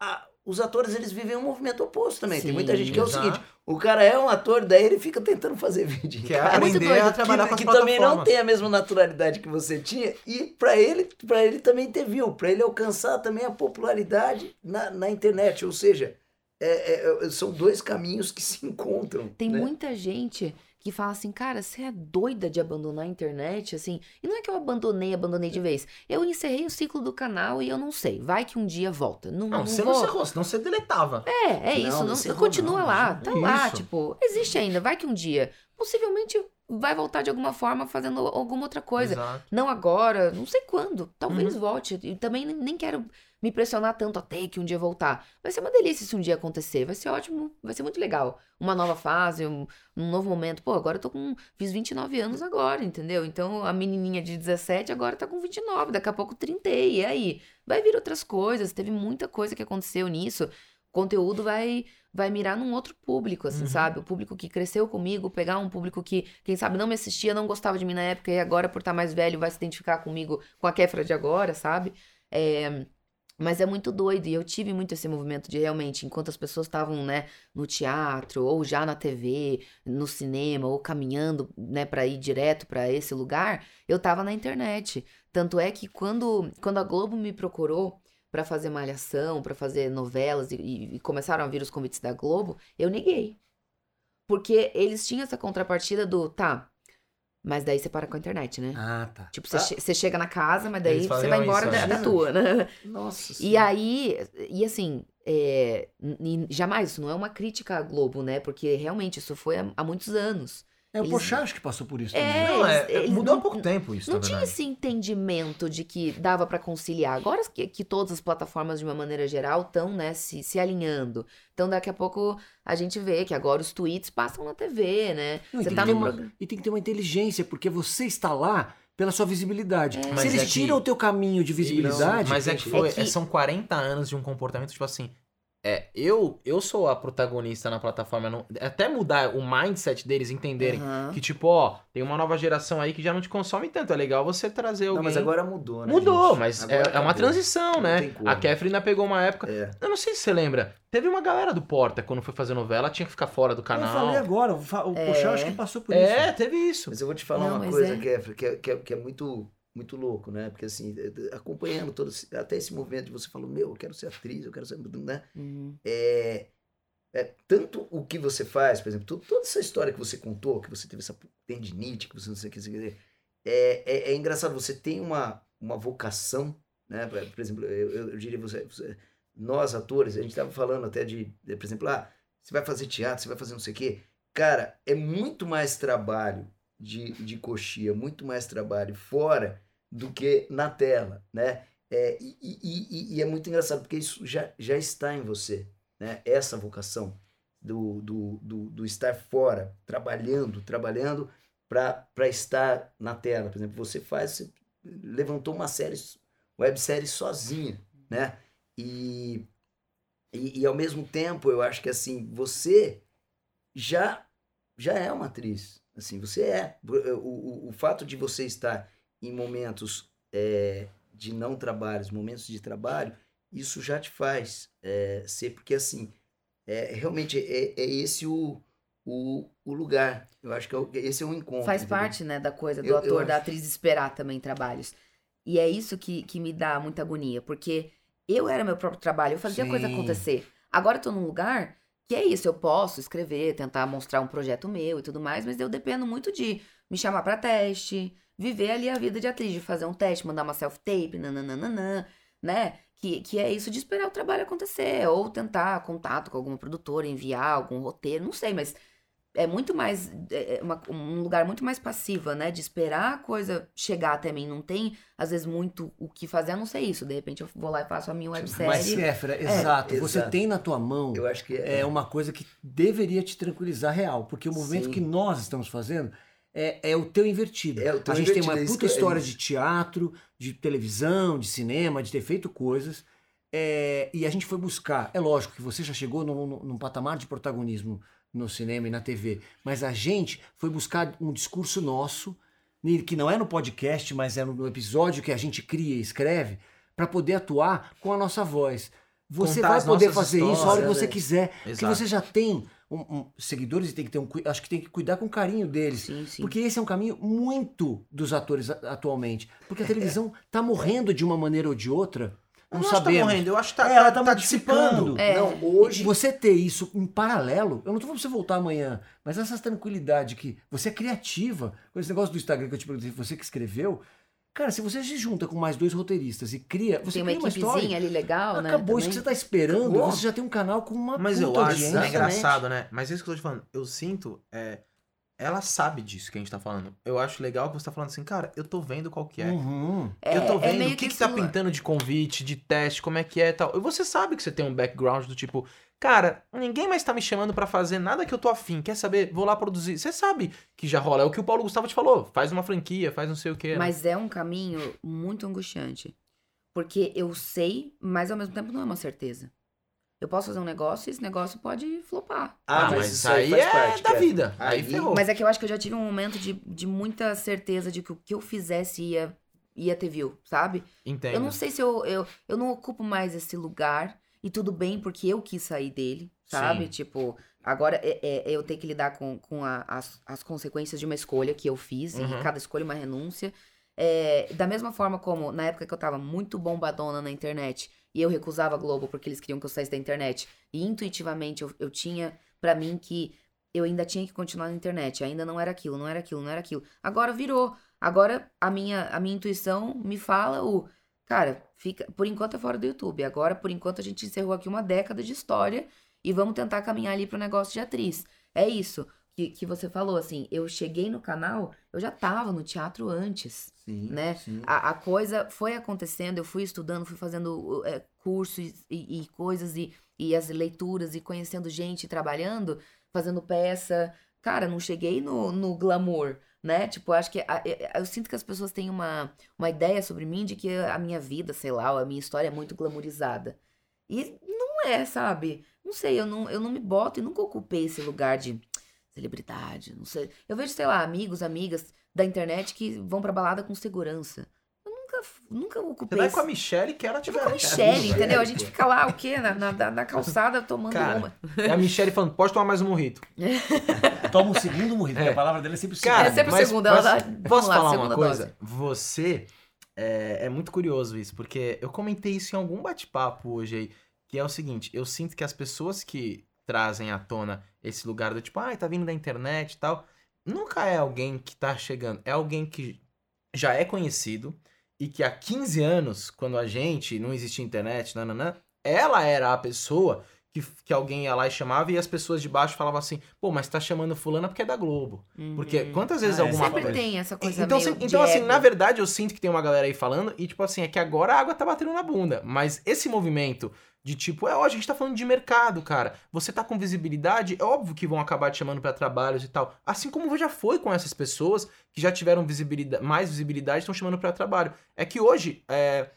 a- os atores eles vivem um movimento oposto também. Tem muita Sim, gente que é o exato. seguinte: o cara é um ator, daí ele fica tentando fazer vídeo. Que é casa muito doido. a trabalhar com que, as que também não tem a mesma naturalidade que você tinha e para ele para ele também ter view, para ele alcançar também a popularidade na, na internet, ou seja, é- é- é- são dois caminhos que [LAUGHS] se encontram. Tem né? muita gente que fala assim, cara, você é doida de abandonar a internet, assim. E não é que eu abandonei, abandonei de vez. Eu encerrei o ciclo do canal e eu não sei. Vai que um dia volta. Não, Não, não você vou. não encerrou, senão você deletava. É, é Não, isso. não continua lá. Tá lá, Isso. tipo, existe ainda. Vai que um dia. Possivelmente vai voltar de alguma forma fazendo alguma outra coisa. Exato. Não agora, não sei quando. Talvez Uhum. volte. E também nem quero me pressionar tanto até que um dia voltar. Vai ser uma delícia se um dia acontecer. Vai ser ótimo, vai ser muito legal. Uma nova fase, um, um novo momento. Pô, agora eu tô com. Fiz 29 anos agora, entendeu? Então a menininha de 17 agora tá com 29. Daqui a pouco 30. E aí? Vai vir outras coisas. Teve muita coisa que aconteceu nisso. O conteúdo vai vai mirar num outro público, assim, Uhum. sabe? O público que cresceu comigo, pegar um público que, quem sabe, não me assistia, não gostava de mim na época, e agora, por estar mais velho, vai se identificar comigo, com a Kefra de agora, sabe? É, Mas é muito doido, e eu tive muito esse movimento de realmente, enquanto as pessoas estavam, né, no teatro, ou já na TV, no cinema, ou caminhando, né, para ir direto para esse lugar, eu tava na internet. Tanto é que quando, quando a Globo me procurou para fazer malhação, para fazer novelas, e, e- e começaram a vir os convites da Globo, eu neguei. Porque eles tinham essa contrapartida do, tá, mas daí você para com a internet, né? Ah, tá. Tipo, você, Ah. che- você chega na casa, mas daí você vai embora da, da tua, né? Nossa E Senhora. aí, e assim, é, n- jamais, isso não é uma crítica à Globo, né? Porque realmente isso foi há, há muitos anos. É o acho que passou por isso É, também. Não, é, eles- mudou há pouco tempo isso, Não tinha verdade. esse entendimento de que dava pra conciliar. Agora que, que todas as plataformas, de uma maneira geral, estão né, se, se alinhando. Então, daqui a pouco a gente vê que agora os tweets passam na TV, né? Não, e, Você tem tá que ter no uma, programa. e tem que ter uma inteligência, porque você está lá pela sua visibilidade. É. Mas Se eles é que- tiram o teu caminho de visibilidade, Isso, mas é que entendi. foi, É que- são 40 anos de um comportamento, tipo assim. É, eu, eu sou a protagonista na plataforma. não- até mudar o mindset deles, entenderem Aham. que, tipo, ó, tem uma nova geração aí que já não te consome tanto. É legal você trazer alguém. Não, mas agora mudou, né? Mudou, gente? mas é, Agora é uma transição, Não né? A Catherine ainda pegou uma época. É. Eu não sei se você lembra. Teve uma galera do Porta, quando foi fazer novela, tinha que ficar fora do eu canal. falei agora, o, É. Porchat acho que passou por É, isso. teve isso. Mas eu vou te falar Não, uma coisa, é. Kefra, que é, que, é, que é muito, muito louco, né? Porque assim, acompanhando todo esse- até esse movimento de você falou, meu, eu quero ser atriz, eu quero ser. [LAUGHS] Né? Uhum. É, é, tanto o que você faz, por exemplo, to- toda essa história que você contou, que você teve essa tendinite, que você não sei o que, sei que, é, é, é engraçado, você tem uma, uma vocação, né? Por exemplo, eu, eu, eu diria você, você- nós atores, a gente estava falando até de, de, por exemplo, ah, você vai fazer teatro, você vai fazer não sei o quê. Cara, é muito mais trabalho de, de coxia, muito mais trabalho fora do que na tela, né? É, e, e- e- é muito engraçado, porque isso já, já está em você, né? Essa vocação do, do, do, do estar fora, trabalhando, trabalhando para estar na tela. Por exemplo, você faz, você levantou uma série, websérie sozinha, né? E, e, e ao mesmo tempo, eu acho que assim, você já já é uma atriz. Assim, você é. O, o, o fato de você estar em momentos é, de não trabalhos, momentos de trabalho, isso já te faz é, ser, porque assim, é, realmente é, é esse o, o, o lugar. Eu acho que é o- esse é o encontro. Faz entendeu? parte, né, da coisa do Eu- eu ator, da acho. atriz esperar também trabalhos. E é isso que, que me dá muita agonia, porque eu era meu próprio trabalho, eu fazia a coisa Sim. acontecer. Agora eu tô num lugar que é isso, eu posso escrever, tentar mostrar um projeto meu e tudo mais, mas eu dependo muito de me chamar pra teste, viver ali a vida de atriz, de fazer um teste, mandar uma self-tape, nananana, né? Que, que é isso de esperar o trabalho acontecer, ou tentar contato com alguma produtora, enviar algum roteiro, não sei, mas é muito mais é é uma- um lugar muito mais passiva, né? De esperar a coisa chegar até mim. Não tem, às vezes, muito o que fazer, a não ser isso. De repente eu vou lá e faço a minha Mas, websérie. Kéfera, exato. Você exato. tem na tua mão Eu acho que é uma coisa que deveria te tranquilizar real. Porque o movimento Sim. que nós estamos fazendo é, é o teu invertido. É o teu a gente tem uma é puta é história de teatro, de televisão, de cinema, de ter feito coisas. É, e a gente foi buscar. É lógico que você já chegou num, num- num patamar de protagonismo no cinema e na TV. Mas a gente foi buscar um discurso nosso, que não é no podcast, mas é no episódio que a gente cria e escreve, para poder atuar com a nossa voz. Você Contar vai poder fazer isso a hora que você né? quiser. Porque Exato. você já tem um- um- seguidores e tem que ter um. Acho que tem que cuidar com carinho deles. Sim, sim. Porque esse é um caminho muito dos atores a- atualmente. Porque a [LAUGHS] televisão tá morrendo de uma maneira ou de outra. Não não acho que tá sabemos. morrendo, eu acho que tá, É, ela tá, tá dissipando. É. Não, hoje. Você ter isso em paralelo, eu não tô falando pra você voltar amanhã, mas essa tranquilidade que você é criativa, com esse negócio do Instagram que eu te perguntei, você que escreveu, cara, se você se junta com mais dois roteiristas e cria, você Tem uma cria uma equipezinha história, ali legal, né? acabou isso que você tá esperando, Acabou. você já tem um canal com uma Mas eu acho, é Exatamente. engraçado, né? Mas isso que eu tô te falando, eu sinto, é, ela sabe disso que a gente tá falando. Eu acho legal que você tá falando assim, cara, eu tô vendo qual que é. Uhum. É- eu tô é vendo meio o que, que isso- tá pintando de convite, de teste, como é que é e tal. E você sabe que você tem um background do tipo, cara, ninguém mais tá me chamando pra fazer nada que eu tô afim. Quer saber? Vou lá produzir. Você sabe que já rola. É o que o Paulo Gustavo te falou. Faz uma franquia, faz não sei o que. Mas é um caminho muito angustiante. Porque eu sei, mas ao mesmo tempo não é uma certeza. Eu posso fazer um negócio e esse negócio pode flopar. Ah, mas, isso aí faz é parte, da Kev. vida. Aí, Aí- ferrou. Mas é que eu acho que eu já tive um momento de, de muita certeza de que o que eu fizesse ia, ia ter view, sabe? Entendo. Eu não sei se eu, eu. Eu não ocupo mais esse lugar. E tudo bem, porque eu quis sair dele, sabe? Sim. Tipo, agora é, é- eu tenho que lidar com, com a- as, as consequências de uma escolha que eu fiz. Uhum. E cada escolha é uma renúncia. É, da mesma forma como na época que eu tava muito bombadona na internet e eu recusava a Globo porque eles queriam que eu saísse da internet. E intuitivamente eu, eu tinha pra mim que eu ainda tinha que continuar na internet. Ainda não era aquilo, não era aquilo, não era aquilo. Agora virou. Agora a minha, a minha intuição me fala o. Cara, fica. Por enquanto é fora do YouTube. Agora, por enquanto, a gente encerrou aqui uma década de história e vamos tentar caminhar ali pro negócio de atriz. É isso que, que você falou, assim. Eu cheguei no canal, eu já tava no teatro antes Sim, né? sim. A, a coisa foi acontecendo, eu fui estudando, fui fazendo é, cursos e, e coisas, e, e as leituras, e conhecendo gente, trabalhando, fazendo peça. Cara, não cheguei no, no glamour, né? Tipo, acho que. a- eu sinto que as pessoas têm uma, uma ideia sobre mim de que a minha vida, sei lá, a minha história é muito glamourizada. E não é, sabe? Não sei, eu não, eu não me boto e nunca ocupei esse lugar de celebridade, não sei. Eu vejo, sei lá, amigos, amigas da internet que vão pra balada com segurança. Eu nunca, nunca Você ocupei vai esse... com a Michelle que ela Eu tiver. vou com a Michelle, entendeu? A gente fica lá, o quê? Na, na, na calçada tomando Cara, uma. É a Michelle falando, pode tomar mais um morrito. [LAUGHS] Toma um segundo porque É. a palavra dele é sempre Cara, É sempre o mas- segundo, ela mas dá- Posso lá, falar uma coisa? dose. Você. É, é muito curioso isso, porque eu comentei isso em algum bate-papo hoje aí, que é o seguinte: eu sinto que as pessoas que trazem à tona esse lugar do tipo, ai, tá vindo da internet e tal, nunca é alguém que tá chegando, é alguém que já é conhecido e que há 15 anos, quando a gente não existia internet, nananã, ela era a pessoa que, que alguém ia lá e chamava e as pessoas de baixo falavam assim, pô, mas tá chamando fulana porque é da Globo. Porque Uhum. quantas vezes Ah, é, alguma sempre coisa... tem essa coisa Então, meio então assim, ego. na verdade, eu sinto que tem uma galera aí falando, e tipo assim, é que agora a água tá batendo na bunda. Mas esse movimento de tipo, é, ó, a gente tá falando de mercado, cara. Você tá com visibilidade, é óbvio que vão acabar te chamando pra trabalhos e tal. Assim como já foi com essas pessoas que já tiveram visibilidade, mais visibilidade, estão chamando pra trabalho. É que hoje, é, é,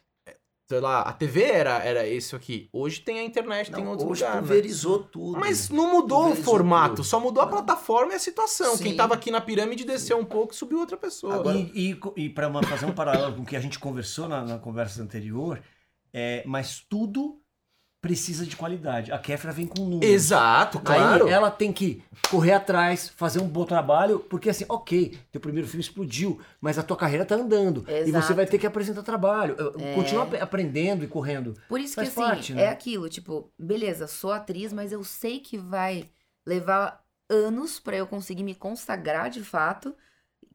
sei lá, a TV era, era isso aqui. Hoje tem a internet, tem Não, outros hoje lugares. né? pulverizou tudo. Mas não mudou o formato, tudo. só mudou a Não. plataforma e a situação. Quem Sim. tava aqui na pirâmide desceu um pouco e subiu outra pessoa. Agora- E, e, e para fazer um paralelo com o que a gente conversou na, na conversa anterior, é, mas tudo precisa de qualidade. A Kefra vem com números. Exato, claro. Aí ela tem que correr atrás, fazer um bom trabalho, porque assim, ok, teu primeiro filme explodiu, mas a tua carreira tá andando. E Exato. você vai ter que apresentar trabalho. É. Continua ap- aprendendo e correndo. Por isso Faz que, assim, parte, né? é aquilo, tipo, beleza, sou atriz, mas eu sei que vai levar anos pra eu conseguir me consagrar de fato.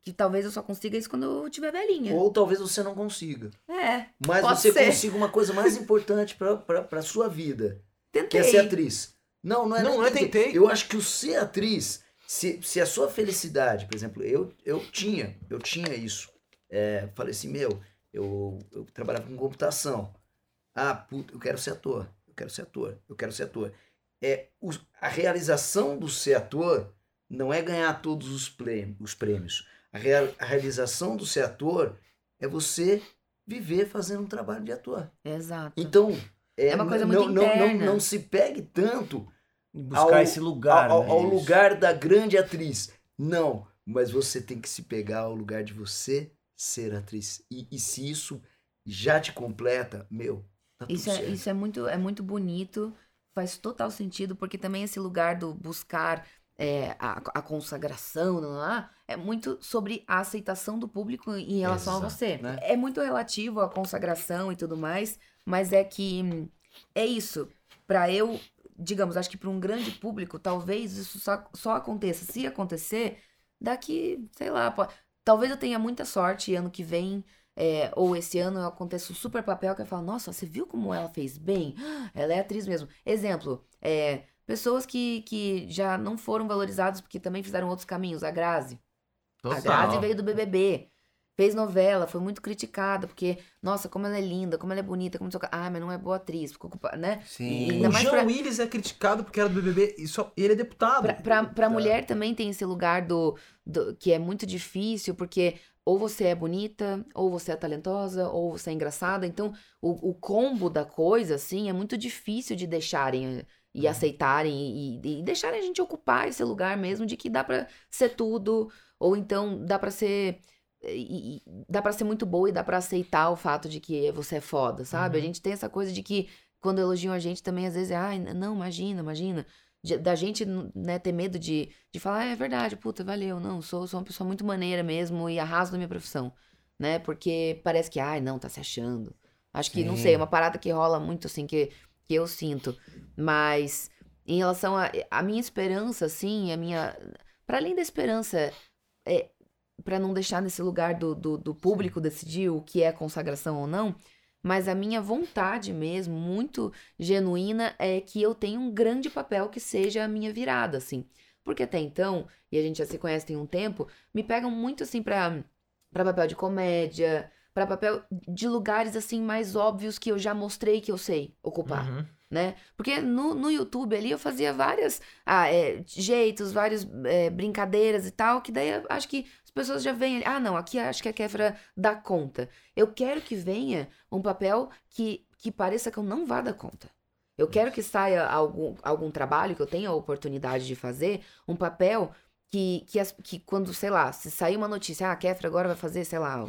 Que talvez eu só consiga isso quando eu tiver velhinha. Ou talvez você não consiga. É, Mas Pode você ser. consiga uma coisa mais importante pra, pra, pra sua vida. Que tentei. é ser atriz. Não, não é Não, é tentei. Eu acho que o ser atriz, se, se a sua felicidade, por exemplo, eu, eu tinha, eu tinha isso. É, falei assim, meu, eu, eu trabalhava com computação. Ah, puta, eu quero ser ator. Eu quero ser ator. Eu quero ser ator. É, os- a realização do ser ator não é ganhar todos os prêmios. Os prêmios. A, rea- a realização do ser ator é você viver fazendo um trabalho de ator. Exato. Então, É uma coisa não, muito não, não, interna. não se pegue tanto Buscar Ao- esse lugar. ao, né? ao Isso. lugar da grande atriz. Não, mas você tem que se pegar ao lugar de você ser atriz. E, e se isso já te completa, meu, tá tudo Isso é, certo. isso é muito, é muito bonito, faz total sentido, porque também esse lugar do buscar é, a, a consagração, não é? é muito sobre a aceitação do público em relação a Exato, você. né? É muito relativo à consagração e tudo mais, Mas é que é isso. Pra eu, digamos, acho que pra um grande público, talvez isso só, só aconteça. Se acontecer, daqui, sei lá, talvez eu tenha muita sorte ano que vem. é, ou esse ano aconteça um super papel que eu falo, nossa, você viu como ela fez bem? [GASPS] Ela é atriz mesmo. Exemplo, é, pessoas que, que já não foram valorizadas porque também fizeram outros caminhos. A Grazi. A Grazi veio do BBB. Fez novela, foi muito criticada, porque, nossa, como ela é linda, como ela é bonita, como. Ah, mas não é boa atriz, ficou culpa, né? Sim. O Jean pra- Willis é criticado porque era do BBB e só, ele é deputado. Pra, pra, pra Tá. mulher também tem esse lugar do, do- que é muito difícil, porque ou você é bonita, ou você é talentosa, ou você é engraçada. Então, o, o combo da coisa, assim, é muito difícil de deixarem e Uhum. aceitarem e, e deixarem a gente ocupar esse lugar mesmo de que dá pra ser tudo, ou então dá pra ser. e- e- dá pra ser muito boa e dá pra aceitar o fato de que você é foda, sabe? A Uhum. gente tem essa coisa de que quando elogiam a gente também, às vezes, é, ai, não, imagina, imagina de- da gente, né, ter medo de, de falar, "Ah, é verdade, puta, valeu, não, sou, sou uma pessoa muito maneira mesmo e arraso na minha profissão, né? Porque parece que, ai, não, tá se achando. Acho que, não Sim. sei, é uma parada que rola muito, assim, que, que eu sinto. Mas, em relação a, a minha esperança, assim, a minha... Para além da esperança, é, para não deixar nesse lugar do, do, do público decidir o que é consagração ou não, mas a minha vontade mesmo, muito genuína, é que eu tenha um grande papel que seja a minha virada, assim. Porque até então, e a gente já se conhece tem um tempo, me pegam muito assim pra, pra papel de comédia, pra papel de lugares assim mais óbvios que eu já mostrei que eu sei ocupar Uhum. né? Porque no, no YouTube ali eu fazia várias ah, é, jeitos, várias é, brincadeiras e tal, que daí acho que as pessoas já veem ali, ah, não, aqui acho que a Kéfera dá conta. Eu quero que venha um papel que, que pareça que eu não vá dar conta. Eu quero que saia algum, algum trabalho que eu tenha a oportunidade de fazer, um papel que, que, as- que quando, sei lá, se sair uma notícia, ah, a Kéfera agora vai fazer, sei lá,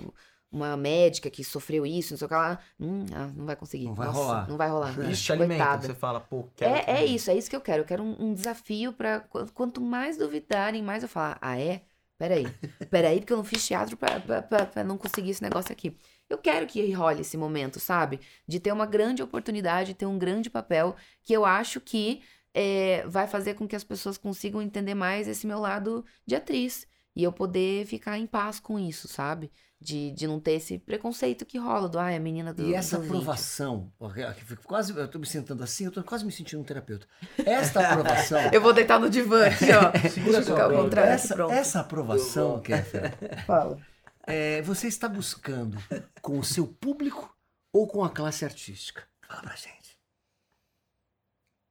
uma médica que sofreu isso, não sei o que lá, hum, ah, não vai conseguir. Não vai Nossa, rolar. Não vai rolar. Isso te alimenta, você fala, pô, quero É, é isso, é isso que eu quero. Eu quero um, um desafio pra. qu- Quanto mais duvidarem, mais eu falar, ah, é? Peraí. Peraí, porque eu não fiz teatro pra, pra, pra, pra não conseguir esse negócio aqui. Eu quero que role esse momento, sabe? De ter uma grande oportunidade, ter um grande papel, que eu acho que é, vai fazer com que as pessoas consigam entender mais esse meu lado de atriz. E eu poder ficar em paz com isso, sabe? De, de não ter esse preconceito que rola do, ah, é a menina do. E essa do vídeo." aprovação, aqui fico quase, eu tô me sentando assim, eu tô quase me sentindo um terapeuta. Esta aprovação, [LAUGHS] Eu vou deitar no divã aqui, ó. Segura Ficar ao contrário aqui, essa, pronto. essa aprovação, Kéfera, [LAUGHS] Fala. é, você está buscando com o seu público ou com a classe artística? Fala pra gente.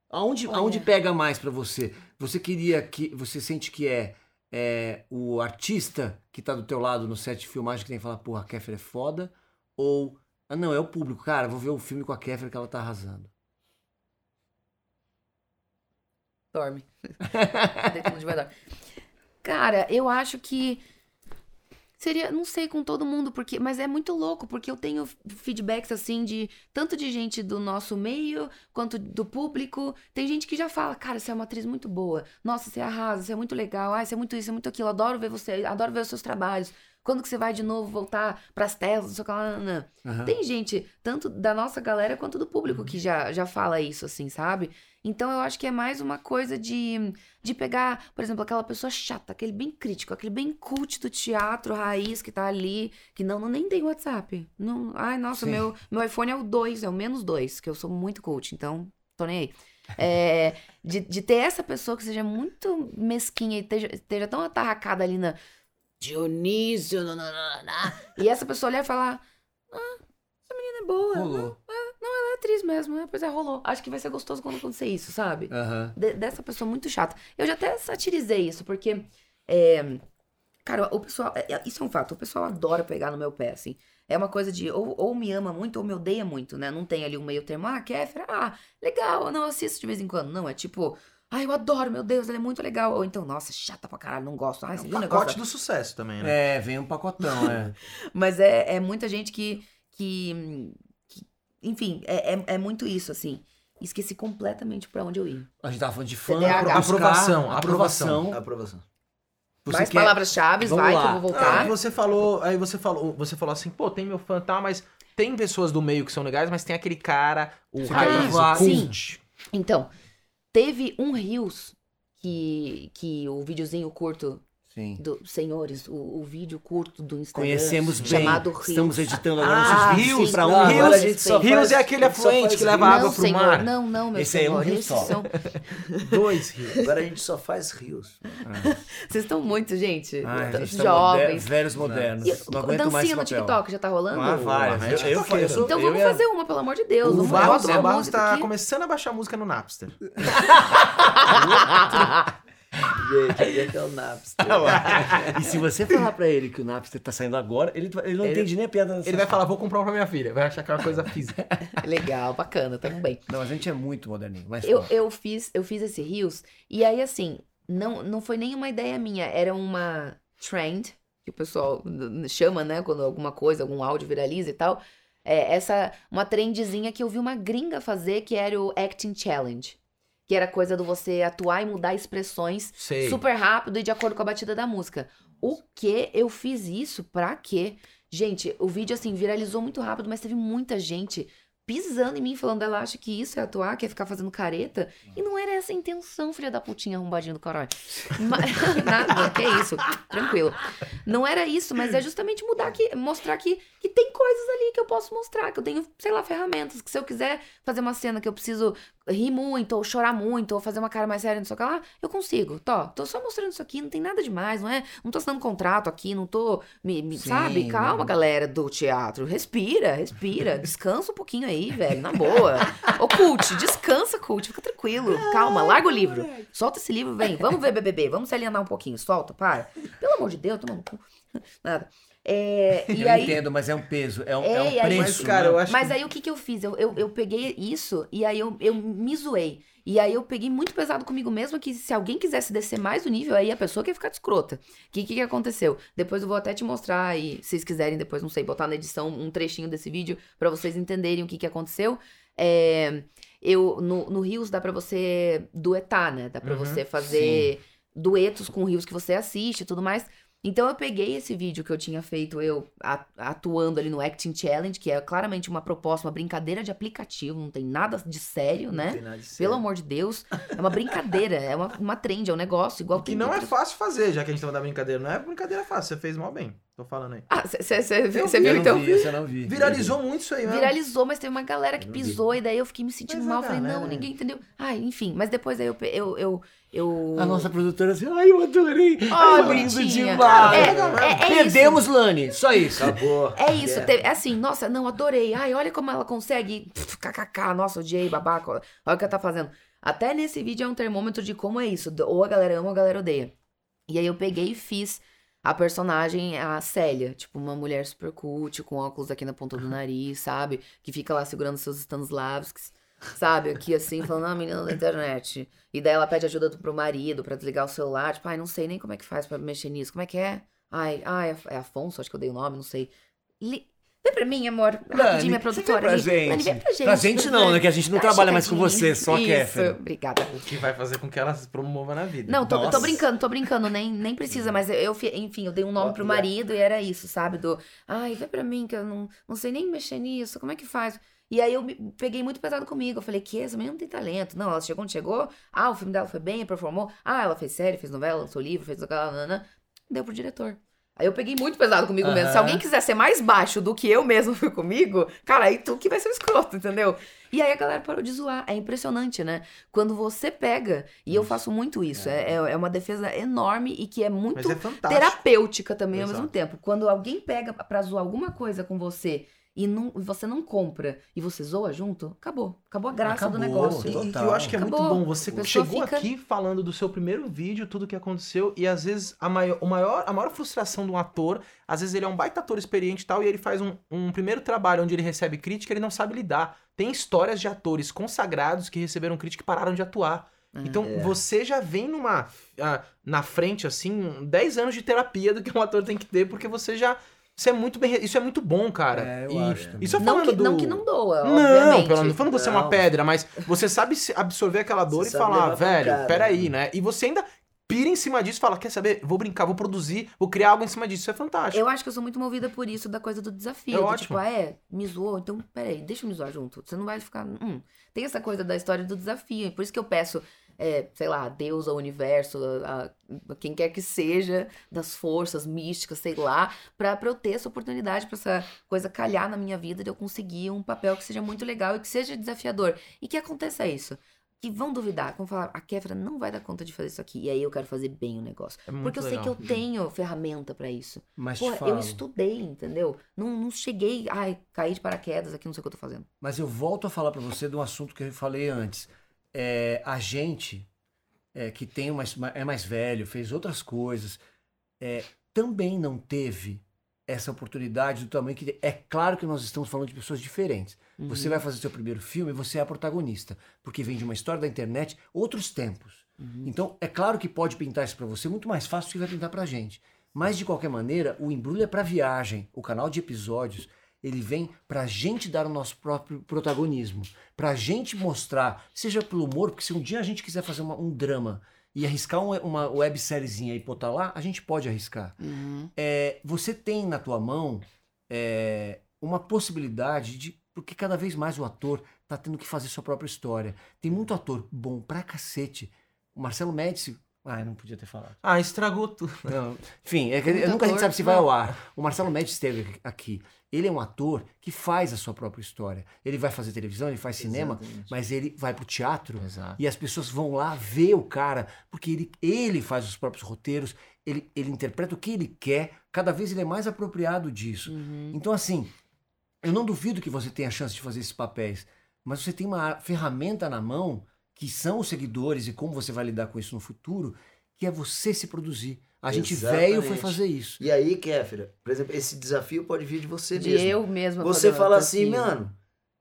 Aonde, Olha. aonde pega mais pra você? Você queria que. Você sente que é, é o artista que tá do teu lado no set de filmagem que tem que falar, porra, a Kéfera é foda? Ou. Ah, não, é o público, cara, vou ver o filme com a Kéfera que ela tá arrasando. Dorme. [LAUGHS] Cara, eu acho que seria, não sei com todo mundo, porque, mas é muito louco, porque eu tenho feedbacks assim de tanto de gente do nosso meio quanto do público. Tem gente que já fala, cara, você é uma atriz muito boa. Nossa, você arrasa, você é muito legal. Ah, você é muito isso, é muito aquilo. Adoro ver você, adoro ver os seus trabalhos. Quando que você vai de novo voltar pras telas, não sei o que lá. Aham. Tem gente, tanto da nossa galera quanto do público, que já, já fala isso, assim, sabe? Então eu acho que é mais uma coisa de, de pegar, por exemplo, aquela pessoa chata, aquele bem crítico, aquele bem cult do teatro raiz que tá ali, que não, não nem tem WhatsApp. Não, ai, nossa, Sim. meu, meu iPhone é o 2, é o menos 2, que eu sou muito cult, então tô nem aí. [LAUGHS] É, de, de ter essa pessoa que seja muito mesquinha e esteja, esteja tão atarracada ali na Dionísio, nananana, e essa pessoa olhar e falar: Ah, essa menina é boa. Rolou. Ela é atriz mesmo, né? Pois é, rolou. Acho que vai ser gostoso quando acontecer isso, sabe? Aham. De- dessa pessoa muito chata. Eu já até satirizei isso, porque. é, cara, o pessoal. é- é- Isso é um fato. O pessoal adora pegar no meu pé, assim. É uma coisa de ou, ou me ama muito ou me odeia muito, né? Não tem ali um meio termo. Ah, Kéfera, ah, legal, não assisto de vez em quando. Não, é tipo. Ah, eu adoro, meu Deus, ela é muito legal. Ou então, nossa, chata pra caralho, não gosto. Ah, É um negócio? pacote do sucesso também, né? É, vem um pacotão, é. [LAUGHS] Mas é, é muita gente que. que, que- enfim, é, é, é muito isso, assim. Esqueci completamente pra onde eu ia. A gente tava falando de fã, pra buscar Aprovação, aprovação. Aprovação. Você Mais quer- palavras-chave, vai, lá. que eu vou Ah, voltar. aí você falou, aí você falou, você falou assim, pô, tem meu fã, tá, mas tem pessoas do meio que são legais, mas tem aquele cara, o Sim. raiz, Ah, o sim. Então, teve um Rios que, que o videozinho curto Sim. do Senhores, o, o vídeo curto do Instagram. Conhecemos bem. chamado Rios. Estamos editando agora Ah, nossos rios sim. para Não, um. Rios- a gente só Rios faz- é aquele afluente que leva rios. água não, pro senhor, mar. não, não, meu Esse aí é um senhor. rio só. são- [LAUGHS] Dois rios. Agora a gente só faz rios. [LAUGHS] Vocês estão muito, gente. Ai, t- a gente tá jovens. moder- velhos modernos. E- Não aguento mais dancinha esse no papel. TikTok, já tá rolando? Ah. Ah, Eu, eu, TikTokeiro. eu sou- Então vamos fazer uma, pelo amor de Deus. O Barros, o tá aqui. começando a baixar música no Napster. [LAUGHS] Gente, é que é o Napster. [LAUGHS] E se você falar pra ele que o Napster tá saindo agora, ele, ele não Ele- entende nem a piada Ele vai falar, vou comprar um pra minha filha. Vai achar que é uma coisa física. [LAUGHS] Legal, bacana, tamo bem. Não, a gente é muito moderninho. Mas Eu, eu, fiz, eu fiz esse Rios, e aí assim, não, não foi nenhuma ideia minha, era uma trend, que o pessoal n- chama, né, quando alguma coisa, algum áudio viraliza e tal. É, essa, uma trendzinha que eu vi uma gringa fazer, que era o Acting Challenge. Que era coisa do você atuar e mudar expressões Sei. super rápido e de acordo com a batida da música. O que eu fiz isso? Pra quê? Gente, o vídeo assim viralizou muito rápido, mas teve muita gente pisando em mim, falando ela acha que isso é atuar, que é ficar fazendo careta. E não era essa a intenção, filha da putinha arrombadinha do caralho. [LAUGHS] Nada, que isso, tranquilo. Não era isso, mas é justamente mudar que, mostrar que, que tem coisas ali que eu posso mostrar, que eu tenho, sei lá, ferramentas, que se eu quiser fazer uma cena que eu preciso rir muito, ou chorar muito, ou fazer uma cara mais séria, não sei o que lá, eu consigo. Tô, tô só mostrando isso aqui, não tem nada demais, não é? Não tô assinando contrato aqui, não tô, me, me- Sim, sabe? Calma, não. galera do teatro, respira, respira, [LAUGHS] descansa um pouquinho aí, velho, na boa. Ô, Cult, descansa, Cult, fica tranquilo, calma, larga o livro. Solta esse livro, vem, vamos ver BBB, vamos se alienar um pouquinho, solta, para. Pelo amor de Deus, toma no cu. Nada. É, [LAUGHS] e eu aí, entendo, mas é um peso, é um, É, é um preço. Mas, cara, né? eu acho mas que... aí o que, que eu fiz? Eu, eu, eu peguei isso e aí eu, eu me zoei. E aí eu peguei muito pesado comigo mesma que se alguém quisesse descer mais o nível, aí a pessoa que ia ficar escrota. O que, que que aconteceu? Depois eu vou até te mostrar e se vocês quiserem depois, não sei, botar na edição um trechinho desse vídeo pra vocês entenderem o que, que aconteceu. É, eu, no, no Rios dá pra você duetar, né? Dá pra Uhum, você fazer duetos com rios que você assiste e tudo mais. Então eu peguei esse vídeo que eu tinha feito, eu atuando ali no Acting Challenge, que é claramente uma proposta, uma brincadeira de aplicativo, não tem nada de sério, Não né? tem nada de Pelo sério. amor de Deus. É uma brincadeira, é uma, uma trend, é um negócio, igual Que tem não é fácil fazer, já que a gente tava da brincadeira. Não é brincadeira fácil, você fez mal bem. Tô falando aí. Ah, você viu então? não vi, eu não vi. Viralizou muito isso aí, né? Viralizou, mas teve uma galera que não pisou e daí eu fiquei me sentindo Mas a mal. Falei, não, galera- ninguém entendeu. Ah, enfim, mas depois aí eu. eu, eu, eu... A nossa produtora assim, ai, eu adorei. Ai, lindo bonitinha. demais. É, é, é isso. Perdemos, Lani, só isso. Acabou. É isso, É. teve- é assim, nossa, não, adorei. Ai, olha como ela consegue. KKK, nossa, odiei, babaca. Olha o que ela tá fazendo. Até nesse vídeo é um termômetro de como é isso. Ou a galera ama ou a galera odeia. E aí eu peguei e fiz a personagem, a Célia, tipo, uma mulher super cult, com óculos aqui na ponta do nariz, sabe? Que fica lá segurando seus Stanislavskis, sabe? Aqui assim, falando, ah, menina da internet. E daí ela pede ajuda pro marido pra desligar o celular. Tipo, ai, não sei nem como é que faz pra mexer nisso. Como é que é? Ai, ai, é Afonso, acho que eu dei o nome, não sei. Li... Vem pra mim, amor. Rapidinho, minha produtora. vem pra ali. gente. Lani, vem pra gente. Pra gente não, né? Que a gente não Dá trabalha mais com você, só a Isso, Kéfera. obrigada. O que vai fazer com que ela se promova na vida. Não, tô, tô brincando, tô brincando, nem, nem precisa, mas eu, fi- enfim, eu dei um nome pro marido e era isso, sabe? Do, ai, vem pra mim que eu não, não sei nem mexer nisso, como é que faz? E aí eu me- peguei muito pesado comigo, eu falei, que essa menina não tem talento. Não, ela chegou onde chegou, ah, o filme dela foi bem, performou, ah, ela fez série, fez novela, lançou livro, fez deu pro diretor. Aí eu peguei muito pesado comigo mesmo. Se alguém quiser ser mais baixo do que eu mesmo fui [LAUGHS] comigo, cara, aí tu que vai ser o escroto, entendeu? E aí a galera parou de zoar. É impressionante, né? Quando você pega, e eu faço muito isso, é, é uma defesa enorme e que é muito é terapêutica também ao Exato. mesmo tempo. Quando alguém pega pra zoar alguma coisa com você e não, você não compra e você zoa junto, acabou. Acabou a graça do Acabou, negócio. E- e eu acho que é muito Acabou. bom. Você A chegou fica- aqui falando do seu primeiro vídeo, tudo que aconteceu, e às vezes a maior, o maior, a maior frustração de um ator, às vezes ele é um baita ator experiente e tal, e ele faz um, um primeiro trabalho onde ele recebe crítica, ele não sabe lidar. Tem histórias de atores consagrados que receberam crítica e pararam de atuar. Então É. você já vem numa. ah, na frente, assim, 10 anos de terapia do que um ator tem que ter, porque você já. Você é muito bem. Isso é muito bom, cara. É, eu e, acho só Não que, do... não que não doa, Não, obviamente. pelo, não falando que você é uma pedra, mas você sabe se absorver aquela dor Você e falar, velho, pancada, peraí, né? né? E você ainda pira em cima disso e fala: quer saber? Vou brincar, vou produzir, vou criar algo em cima disso. Isso é fantástico. Eu acho que eu sou muito movida por isso, da coisa do desafio. É do ótimo. Tipo, ah, é, me zoou, então peraí, deixa eu me zoar junto. Você não vai ficar. Hum. Tem essa coisa da história do desafio. E por isso que eu peço, é, sei lá, a Deus, ao universo, a, a- quem quer que seja, das forças místicas, sei lá, pra, pra eu ter essa oportunidade, pra essa coisa calhar na minha vida, de eu conseguir um papel que seja muito legal e que seja desafiador. E que aconteça isso. Que vão duvidar, vão falar, a Kéfera não vai dar conta de fazer isso aqui. E aí eu quero fazer bem o negócio. É Porque eu sei legal. que eu tenho ferramenta pra isso. Mas falo, eu estudei, entendeu? Não, não cheguei, ai, caí de paraquedas aqui, não sei o que eu tô fazendo. mas eu volto a falar pra você de um assunto que eu falei antes. É, a gente é, que tem uma, é mais velho, fez outras coisas, é, também não teve essa oportunidade do tamanho que é claro que nós estamos falando de pessoas diferentes. Você Uhum. vai fazer seu primeiro filme, você é a protagonista, porque vem de uma história da internet, outros tempos. Uhum. Então, é claro que pode pintar isso pra você muito mais fácil do que vai pintar pra gente. Mas de qualquer maneira, o embrulho é pra viagem. O canal de episódios, ele vem pra gente dar o nosso próprio protagonismo, pra gente mostrar, seja pelo humor, porque se um dia a gente quiser fazer uma- um drama e arriscar um- uma websériezinha e botar lá, a gente pode arriscar Uhum. é, você tem na tua mão é, uma possibilidade de. Porque cada vez mais o ator tá tendo que fazer sua própria história. Tem muito ator bom pra cacete. O Marcelo Médici. Ah, eu não podia ter falado. Ah, estragou tudo. [LAUGHS] Não, Enfim, é nunca a gente sabe se vai ao ar. O Marcelo Médici esteve aqui. Ele é um ator que faz a sua própria história. Ele vai fazer televisão, ele faz cinema, Exatamente. mas ele vai pro teatro Exato. e as pessoas vão lá ver o cara, porque ele, ele faz os próprios roteiros, ele, ele interpreta o que ele quer, cada vez ele é mais apropriado disso. Uhum. Então, assim, eu não duvido que você tenha a chance de fazer esses papéis, mas você tem uma ferramenta na mão, que são os seguidores e como você vai lidar com isso no futuro, que é você se produzir. A gente Exatamente. velho foi fazer isso. E aí, Kéfera, por exemplo, esse desafio pode vir de você De mesmo. eu mesma. Você fala assim, desafio. mano.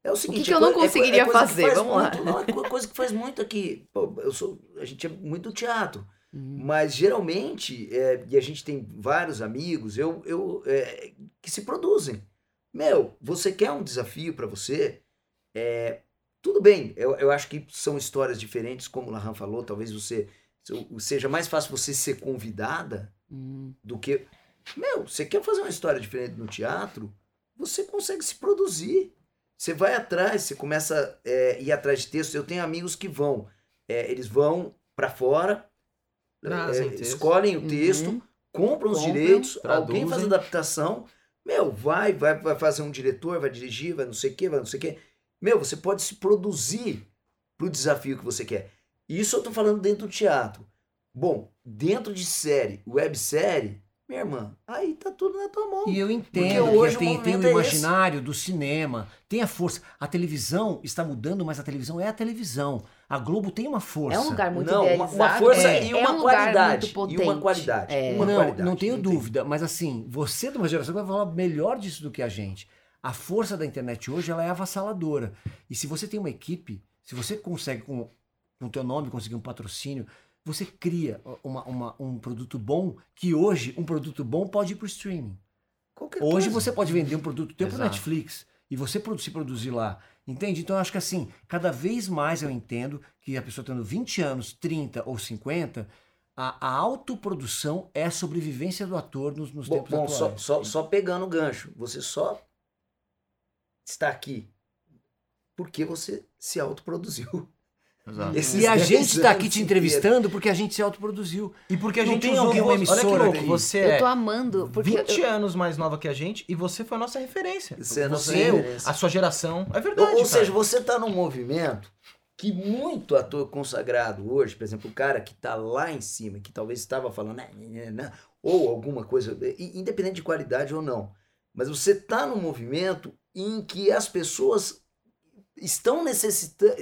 É o seguinte, que é eu não coi- é coi- conseguiria é coisa que fazer? faz Vamos lá. muito- Não, é co- coisa que faz muito aqui. Pô, eu sou, a gente é muito teatro. Uhum. Mas geralmente, é, e a gente tem vários amigos eu, eu, é, que se produzem. Meu, você quer um desafio pra você? É, tudo bem, eu, eu acho que são histórias diferentes, como o Lahan falou, talvez você seja mais fácil você ser convidada Uhum. do que. Meu, você quer fazer uma história diferente no teatro? Você consegue se produzir. Você vai atrás, você começa a é, ir atrás de textos. Eu tenho amigos que vão, é, eles vão pra fora, Trazem é, texto. escolhem o texto, Uhum. compram os direitos, alguém traduzem. faz adaptação. Meu, vai, vai, vai fazer um diretor, vai dirigir, vai não sei o quê, vai não sei o quê. Meu, você pode se produzir pro desafio que você quer. Isso eu tô falando dentro do teatro. Bom, dentro de série, websérie, minha irmã, aí tá tudo na tua mão. E eu Porque entendo hoje que o tem, tem o é imaginário do cinema, tem a força. A televisão está mudando, mas a televisão é a televisão. A Globo tem uma força. É um lugar muito não, uma, idealizado. uma força É. e É uma um lugar qualidade. muito potente. E uma qualidade. É. Uma não, qualidade, não tenho tem. dúvida, mas assim, você é de uma geração que vai falar melhor disso do que a gente. A força da internet hoje ela é avassaladora. E se você tem uma equipe, se você consegue com o teu nome conseguir um patrocínio, você cria uma- uma- um produto bom que hoje um produto bom pode ir para o streaming. Qualquer Hoje coisa. você pode vender um produto teu para. Netflix e você se produzir lá. Entende? Então eu acho que assim, cada vez mais eu entendo que a pessoa tendo 20 anos, 30 ou 50, a, a autoprodução é a sobrevivência do ator nos, nos Bom, tempos bom, só, atuais. só, só pegando o gancho, você só está aqui porque você se autoproduziu. Exato. Esses E a 10 gente está aqui te entrevistando porque a gente se autoproduziu. E porque a Não gente tem usou alguém, uma você. Olha que emissora louco, aqui? você Eu é tô amando, porque 20 eu- anos mais nova que a gente e você foi a nossa referência. Você é a nossa Você, referência. a sua geração. É Ou, verdade. ou cara. seja, você está num movimento que muito ator consagrado hoje, por exemplo, o cara que está lá em cima, que talvez estava falando, né, né, né, ou alguma coisa, independente de qualidade ou não, mas você está num movimento em que as pessoas estão necessitando,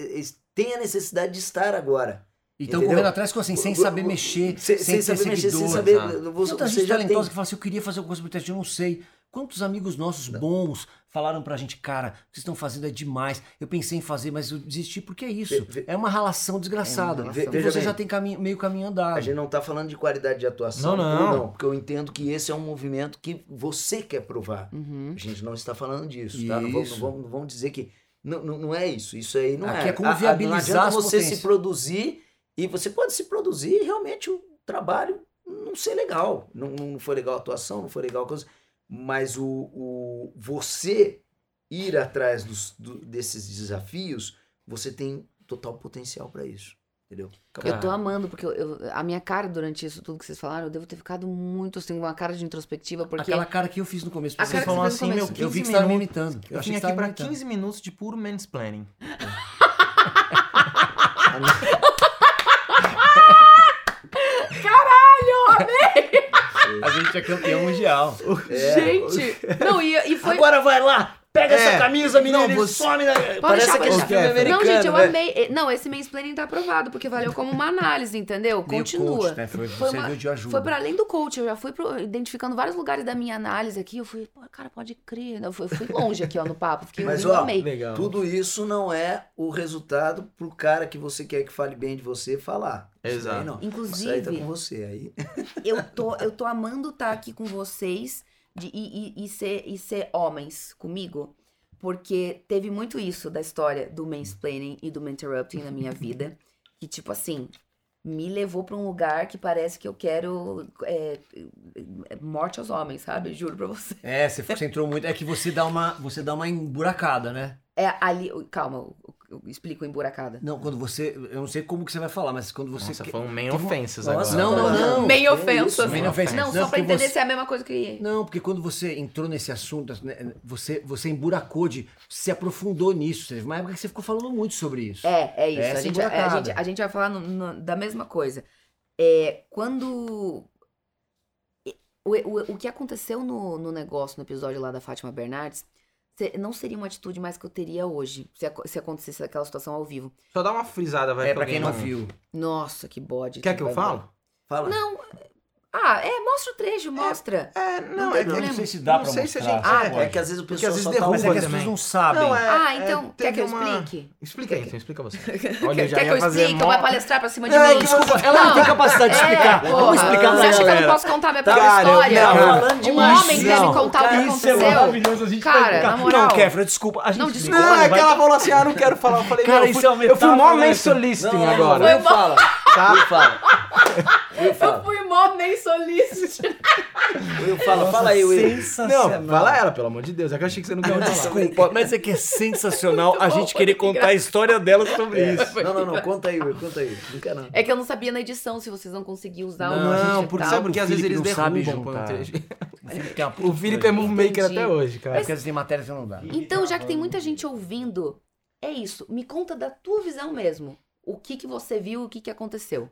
têm a necessidade de estar agora. E estão correndo atrás com assim, sem saber mexer, sem, saber mexer, sem saber. Você, gente tem. talentosa que fala assim, eu queria fazer alguma coisa pro teste, eu não sei. Quantos amigos nossos bons falaram pra gente, cara, o que vocês estão fazendo é demais. Eu pensei em fazer, mas eu desisti porque é isso. Ve- ve- É uma relação desgraçada. É uma relação. E você bem, já tem caminho, meio caminho andado. A gente não tá falando de qualidade de atuação. Não, não. não. Porque eu entendo que esse é um movimento que você quer provar. Uhum. A gente não está falando disso, tá? Não vamos, Isso. não vamos, não vamos dizer que. Não, não, não é isso. Isso aí não Aqui é. é como A- a- viabilizar Não você potências. se produzir e você pode se produzir realmente o trabalho não ser legal. Não, não foi legal a atuação, não foi legal a coisa. Mas o, o você ir atrás dos, do- desses desafios, você tem total potencial para isso. Entendeu? Eu tô amando, porque eu- eu- a minha cara durante isso tudo que vocês falaram, eu devo ter ficado muito assim, uma cara de introspectiva, porque. Aquela cara que eu fiz no começo. A Você cara que falou você fez no assim, meu, eu vi que 15 você tava imitando. Eu achei vim aqui pra imitando. 15 minutos de puro mansplaining. [LAUGHS] A gente é campeão mundial. Gente! Não, e, e foi. Agora vai lá, pega É. essa camisa, menina, Não, você- some. Na... Parece deixar, aquele pode filme americano. Não, gente, eu né? amei. Eh, Não, esse mansplaining tá aprovado, porque valeu como uma análise, entendeu? Meio Continua. coach, né? Foi, Foi uma- de ajuda. Foi para além do coach, eu já fui pro- identificando vários lugares da minha análise aqui. Eu fui, pô, cara, pode crer. Eu fui, fui longe aqui, ó, no papo. Fiquei Mas, ó, amei. Legal. Tudo isso não é o resultado pro cara que você quer que fale bem de você falar. Exato. aí não. Inclusive- Isso aí tá com você aí. Eu tô, eu tô amando estar aqui com vocês de, e, e- ser, e ser homens comigo, porque teve muito isso da história do mansplaining e do interrupting na minha vida, [LAUGHS] que, tipo assim, me levou pra um lugar que parece que eu quero é, morte aos homens, sabe? Juro pra você. É, você, você entrou muito. É que você dá uma, você dá uma emburacada, né? É ali. Calma, eu, eu explico emburacada. Não, quando você. Eu não sei como que você vai falar, mas quando você. Nossa, que- foi um uma- offenses Nossa, agora. Não, não, não. Meio que ofensa. isso, Meio ofensa. Não, Não, só pra entender você- se é a mesma coisa que. Não, porque quando você entrou nesse assunto, né, você, você emburacou de. Se aprofundou nisso. Teve uma época que você ficou falando muito sobre isso. É, é isso. Essa a, gente, é, a, gente, a gente vai falar no- no- da mesma coisa. É, quando. O, o, o que aconteceu no, no negócio, no episódio lá da Fátima Bernardes, não seria uma atitude mais que eu teria hoje, se, se acontecesse aquela situação ao vivo. Só dá uma frisada, vai É, pra quem não viu. Nossa, que bode. Quer que eu vai- falo? Fala. Não. Ah, é, mostra o trecho, mostra. É, não, tem é que problema. Eu não sei se dá não pra sei se a mostrar. gente. Ah, é, É que às vezes o Porque pessoal às vezes só derruba Mas é tá que as pessoas não sabem. Não, é- ah, é, então, quer teve que eu uma- explique? Explica aí, então, explica você. [LAUGHS] Quer, Olha, eu já quer que eu explique? mó- Vai palestrar pra cima de É, mim? você- Ela não tem Não. capacidade de É, explicar. Vamos explicar Você pra acha que eu não posso contar minha Tá, própria história? não, falando um demais. homem quer me Não, contar o que Isso é aconteceu? maravilhoso, a gente Cara, na moral. Não, Kéfera, desculpa. A gente Não, desculpa. Não, é que ela falou assim, ah, não quero falar. Eu falei, Cara, isso fui, é uma eu fui mó metáfora, Não, agora. Will fala. Tá? Will fala. Will fala. fui mó nem solícito. Will fala. Fala aí, Will. Sensacional. Não, fala ela, pelo amor de Deus. É que eu achei que você não queria falar. Desculpa, mas é que é sensacional [LAUGHS] a gente querer contar a história dela sobre isso. Não, não, não. Conta aí, Will. Conta aí. Brinca não. É que eu não sabia na edição se vocês vão conseguir usar Não, o Não, é porque, sabe porque às vezes eles não derrubam. juntar. trecho. [LAUGHS] O O Felipe é movie maker até hoje, cara. Porque às vezes tem matéria que não dá. Então, já que tem muita gente ouvindo, é isso. Me conta da tua visão mesmo. O que que você viu, o que que aconteceu.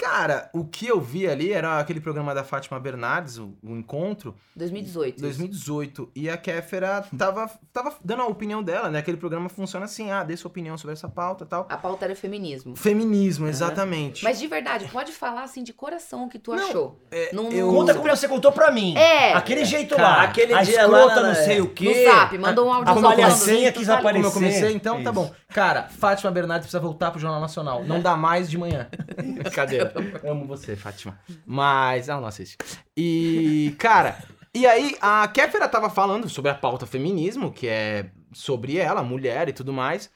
Cara, o que eu vi ali era aquele programa da Fátima Bernardes, o, o Encontro, 2018. 2018. E a Kéfera [LAUGHS] tava, tava dando a opinião dela, né? Aquele programa funciona assim, ah, dê sua opinião sobre essa pauta e tal. A pauta era feminismo. Feminismo, exatamente. Mas de verdade, pode falar assim de coração o que tu Não, achou. É, Não- eu- Conta como você contou pra mim. É. Aquele jeito Cara, lá. aquele a dia lá escrota não sei o No quê. zap, mandou um áudio a palhacinha "Vitor, quis tá ali". aparecer. Como eu comecei, então tá Isso. bom. Cara, Fátima Bernardes precisa voltar pro Jornal Nacional. Não dá mais de manhã. [LAUGHS] Brincadeira. [LAUGHS] Amo você, Fátima. Mas ela não assiste. E, cara, e aí a Kéfera tava falando sobre a pauta feminismo, que é sobre ela, mulher e tudo mais.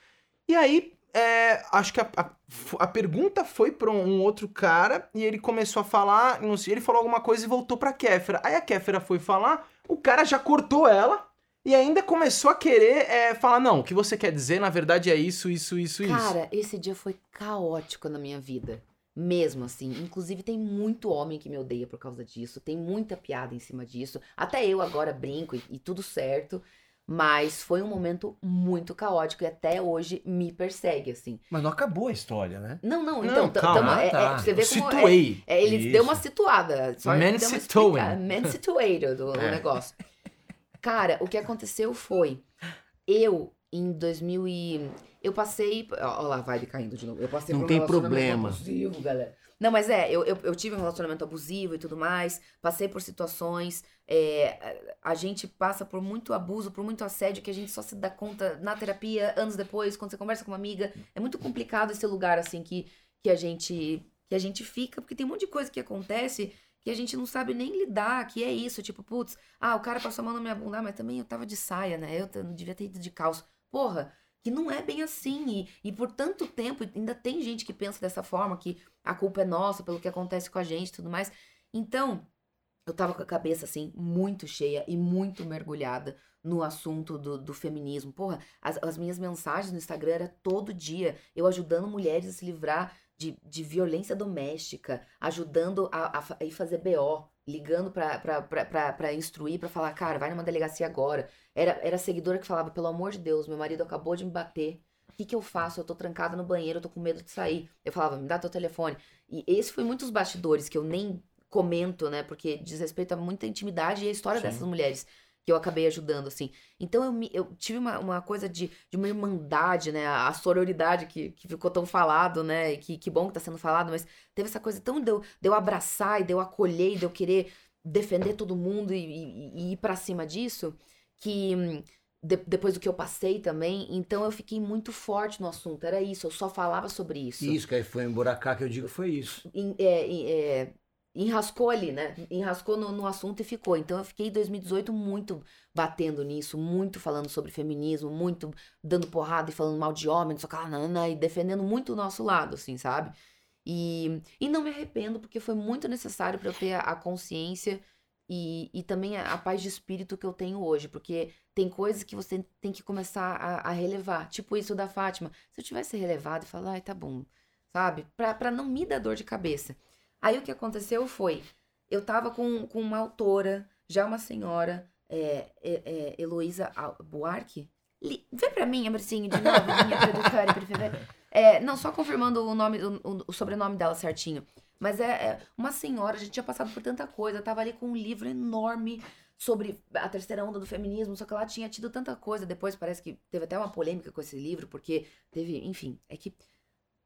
E aí, é, acho que a, a, a pergunta foi pra um outro cara e ele começou a falar, não sei, ele falou alguma coisa e voltou pra Kéfera. Aí a Kéfera foi falar, o cara já cortou ela. E ainda começou a querer é, falar, não, o que você quer dizer, na verdade, é isso, isso, isso, isso. Cara, esse dia foi caótico na minha vida. Mesmo assim. Inclusive, tem muito homem que me odeia por causa disso. Tem muita piada em cima disso. Até eu agora brinco e, e tudo certo. Mas foi um momento muito caótico e até hoje me persegue, assim. Mas não acabou a história, né? Não, não, Não, então, t- calma, tamo- é- é- tá. você vê como é, Situei. é, ele Isso. deu uma situada. Só Man explica- Man [LAUGHS] situated do, do É. negócio. Cara, o que aconteceu foi, eu em 2000 e eu passei, ó lá, a vibe caindo de novo. Eu passei Não por um tem relacionamento problema. abusivo, galera. Não, mas é, eu, eu, eu tive um relacionamento abusivo e tudo mais, passei por situações, é, a gente passa por muito abuso, por muito assédio, que a gente só se dá conta na terapia, anos depois, quando você conversa com uma amiga. É muito complicado esse lugar, assim, que, que, a gente, que a gente fica, porque tem um monte de coisa que acontece que a gente não sabe nem lidar, que é isso, tipo, putz, ah, o cara passou a mão na minha bunda, ah, mas também eu tava de saia, né? Eu não devia ter ido de calça. Porra, que não é bem assim. E, e por tanto tempo, ainda tem gente que pensa dessa forma, que a culpa é nossa pelo que acontece com a gente e tudo mais. Então, eu tava com a cabeça, assim, muito cheia e muito mergulhada no assunto do, do feminismo. Porra, as, as minhas mensagens no Instagram era todo dia eu ajudando mulheres a se livrar de, de violência doméstica, ajudando a, a, a ir fazer BO, ligando pra, pra instruir, pra falar, cara, vai numa delegacia agora. Era, era seguidora que falava, pelo amor de Deus, meu marido acabou de me bater. O que, que eu faço? Eu tô trancada no banheiro, eu tô com medo de sair. Eu falava, me dá teu telefone. E esse foi muitos bastidores que eu nem comento, né? Porque diz respeito a muita intimidade e a história Sim. dessas mulheres que eu acabei ajudando, assim. Então eu, me, eu tive uma, uma coisa de, de uma irmandade, né? A, sororidade que, que ficou tão falado, né? E que, que bom que tá sendo falado, mas teve essa coisa tão de eu, de eu abraçar e de eu acolher e de eu querer defender todo mundo e, e- e ir pra cima disso, que de- depois do que eu passei também, então eu fiquei muito forte no assunto. Era isso, eu só falava sobre isso Isso, que aí foi emburacar que eu digo foi isso. em- é, é, enrascou ali, né? Enrascou no, no assunto e ficou. Então eu fiquei em 2018 muito batendo nisso, muito falando sobre feminismo, muito dando porrada e falando mal de homem, o que e defendendo muito o nosso lado, assim, sabe? E, e não me arrependo, porque foi muito necessário para eu ter a, a consciência e, e também a, a paz de espírito que eu tenho hoje, porque tem coisas que você tem que começar a, a relevar, tipo isso da Fátima. Se eu tivesse relevado e falar, ai, tá bom, sabe? Pra, pra não me dar dor de cabeça. Aí o que aconteceu foi, eu tava com, com uma autora, já uma senhora, é, é, é, Heloísa Buarque. Li- Vê pra mim, Amorcinho, de novo, minha tradutora [LAUGHS] prefere. É, não, só confirmando o nome, o- o sobrenome dela certinho. Mas é, é uma senhora, a gente tinha passado por tanta coisa, tava ali com um livro enorme sobre a terceira onda do feminismo, só que ela tinha tido tanta coisa. Depois parece que teve até uma polêmica com esse livro, porque teve, enfim, é que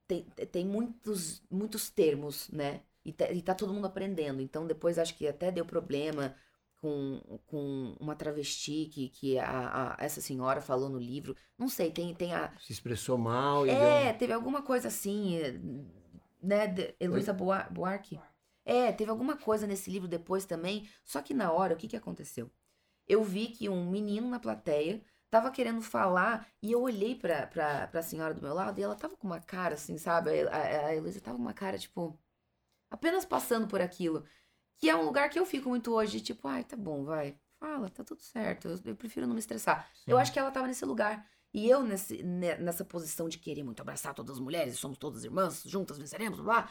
tem, tem muitos, muitos termos, né? E tá, e tá todo mundo aprendendo. Então depois acho que até deu problema com, com uma travesti que, que a, a- essa senhora falou no livro. Não sei, tem, tem a. Se expressou mal e É, deu... teve alguma coisa assim, né? de- Heloísa Buarque. É, teve alguma coisa nesse livro depois também. Só que na hora, o que que aconteceu? Eu vi que um menino na plateia tava querendo falar e eu olhei pra, pra, pra senhora do meu lado e ela tava com uma cara assim, sabe? A, a, a Heloísa tava com uma cara, tipo, apenas passando por aquilo. Que é um lugar que eu fico muito hoje, tipo, ai, tá bom, vai, fala, tá tudo certo. Eu, eu prefiro não me estressar. Eu acho que ela tava nesse lugar. E eu, nesse, ne- nessa posição de querer muito abraçar todas as mulheres, somos todas irmãs, juntas venceremos, blá, blá,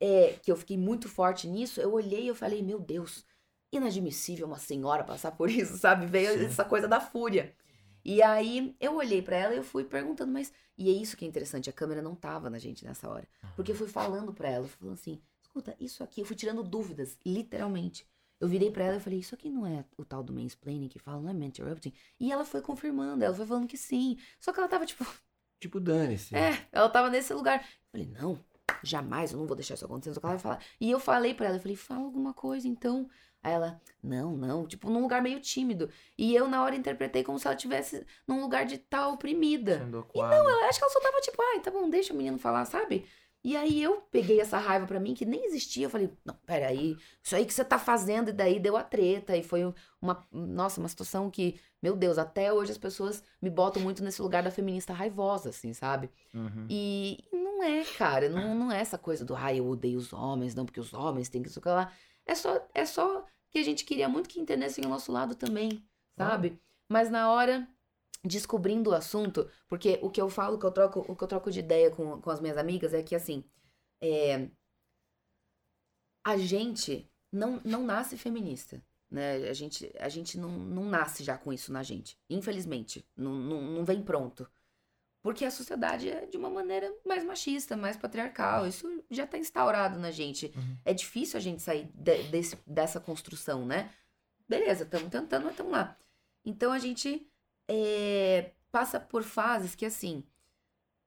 é, que eu fiquei muito forte nisso, eu olhei e eu falei, meu Deus, inadmissível uma senhora passar por isso, [LAUGHS] sabe? Veio Sim. essa coisa da fúria. E aí eu olhei pra ela e eu fui perguntando, mas. E é isso que é interessante, a câmera não tava na gente nessa hora. Porque eu fui falando pra ela, falando assim, escuta, isso aqui, eu fui tirando dúvidas, literalmente. Eu virei pra ela e falei, isso aqui não é o tal do mansplaining que fala, não é interrupting? E ela foi confirmando, ela foi falando que sim. Só que ela tava tipo, [LAUGHS] Tipo, dane-se. é, ela tava nesse lugar. Eu falei, não, jamais, eu não vou deixar isso acontecer. Só que ela vai falar. E eu falei pra ela, eu falei, fala alguma coisa então. Aí ela, não, não, tipo, num lugar meio tímido. E eu, na hora, interpretei como se ela estivesse num lugar de estar oprimida. Sendo E não, eu acho que ela só tava tipo, ai, tá bom, deixa o menino falar, sabe? E aí eu peguei essa raiva pra mim, que nem existia. Eu falei, não, peraí, isso aí que você tá fazendo, e daí deu a treta. E foi uma, nossa, uma situação que, meu Deus, até hoje as pessoas me botam muito nesse lugar da feminista raivosa, assim, sabe? Uhum. E não é, cara, não, não é essa coisa do, ai, eu odeio os homens, não, porque os homens têm que isso que lá. É só, é só que a gente queria muito que entendessem o nosso lado também, sabe? Mas na hora, descobrindo o assunto, porque o que eu falo, o que eu troco, o que eu troco de ideia com, com as minhas amigas é que, assim, é, a gente não, não nasce feminista. Né? A gente, a gente não, não nasce já com isso na gente. Infelizmente. Não, não, não vem pronto. Porque a sociedade é de uma maneira mais machista, mais patriarcal. Isso já tá instaurado na gente. Uhum. É difícil a gente sair de- desse, dessa construção, né? Beleza, estamos tentando, mas estamos lá. Então a gente é, passa por fases que, assim,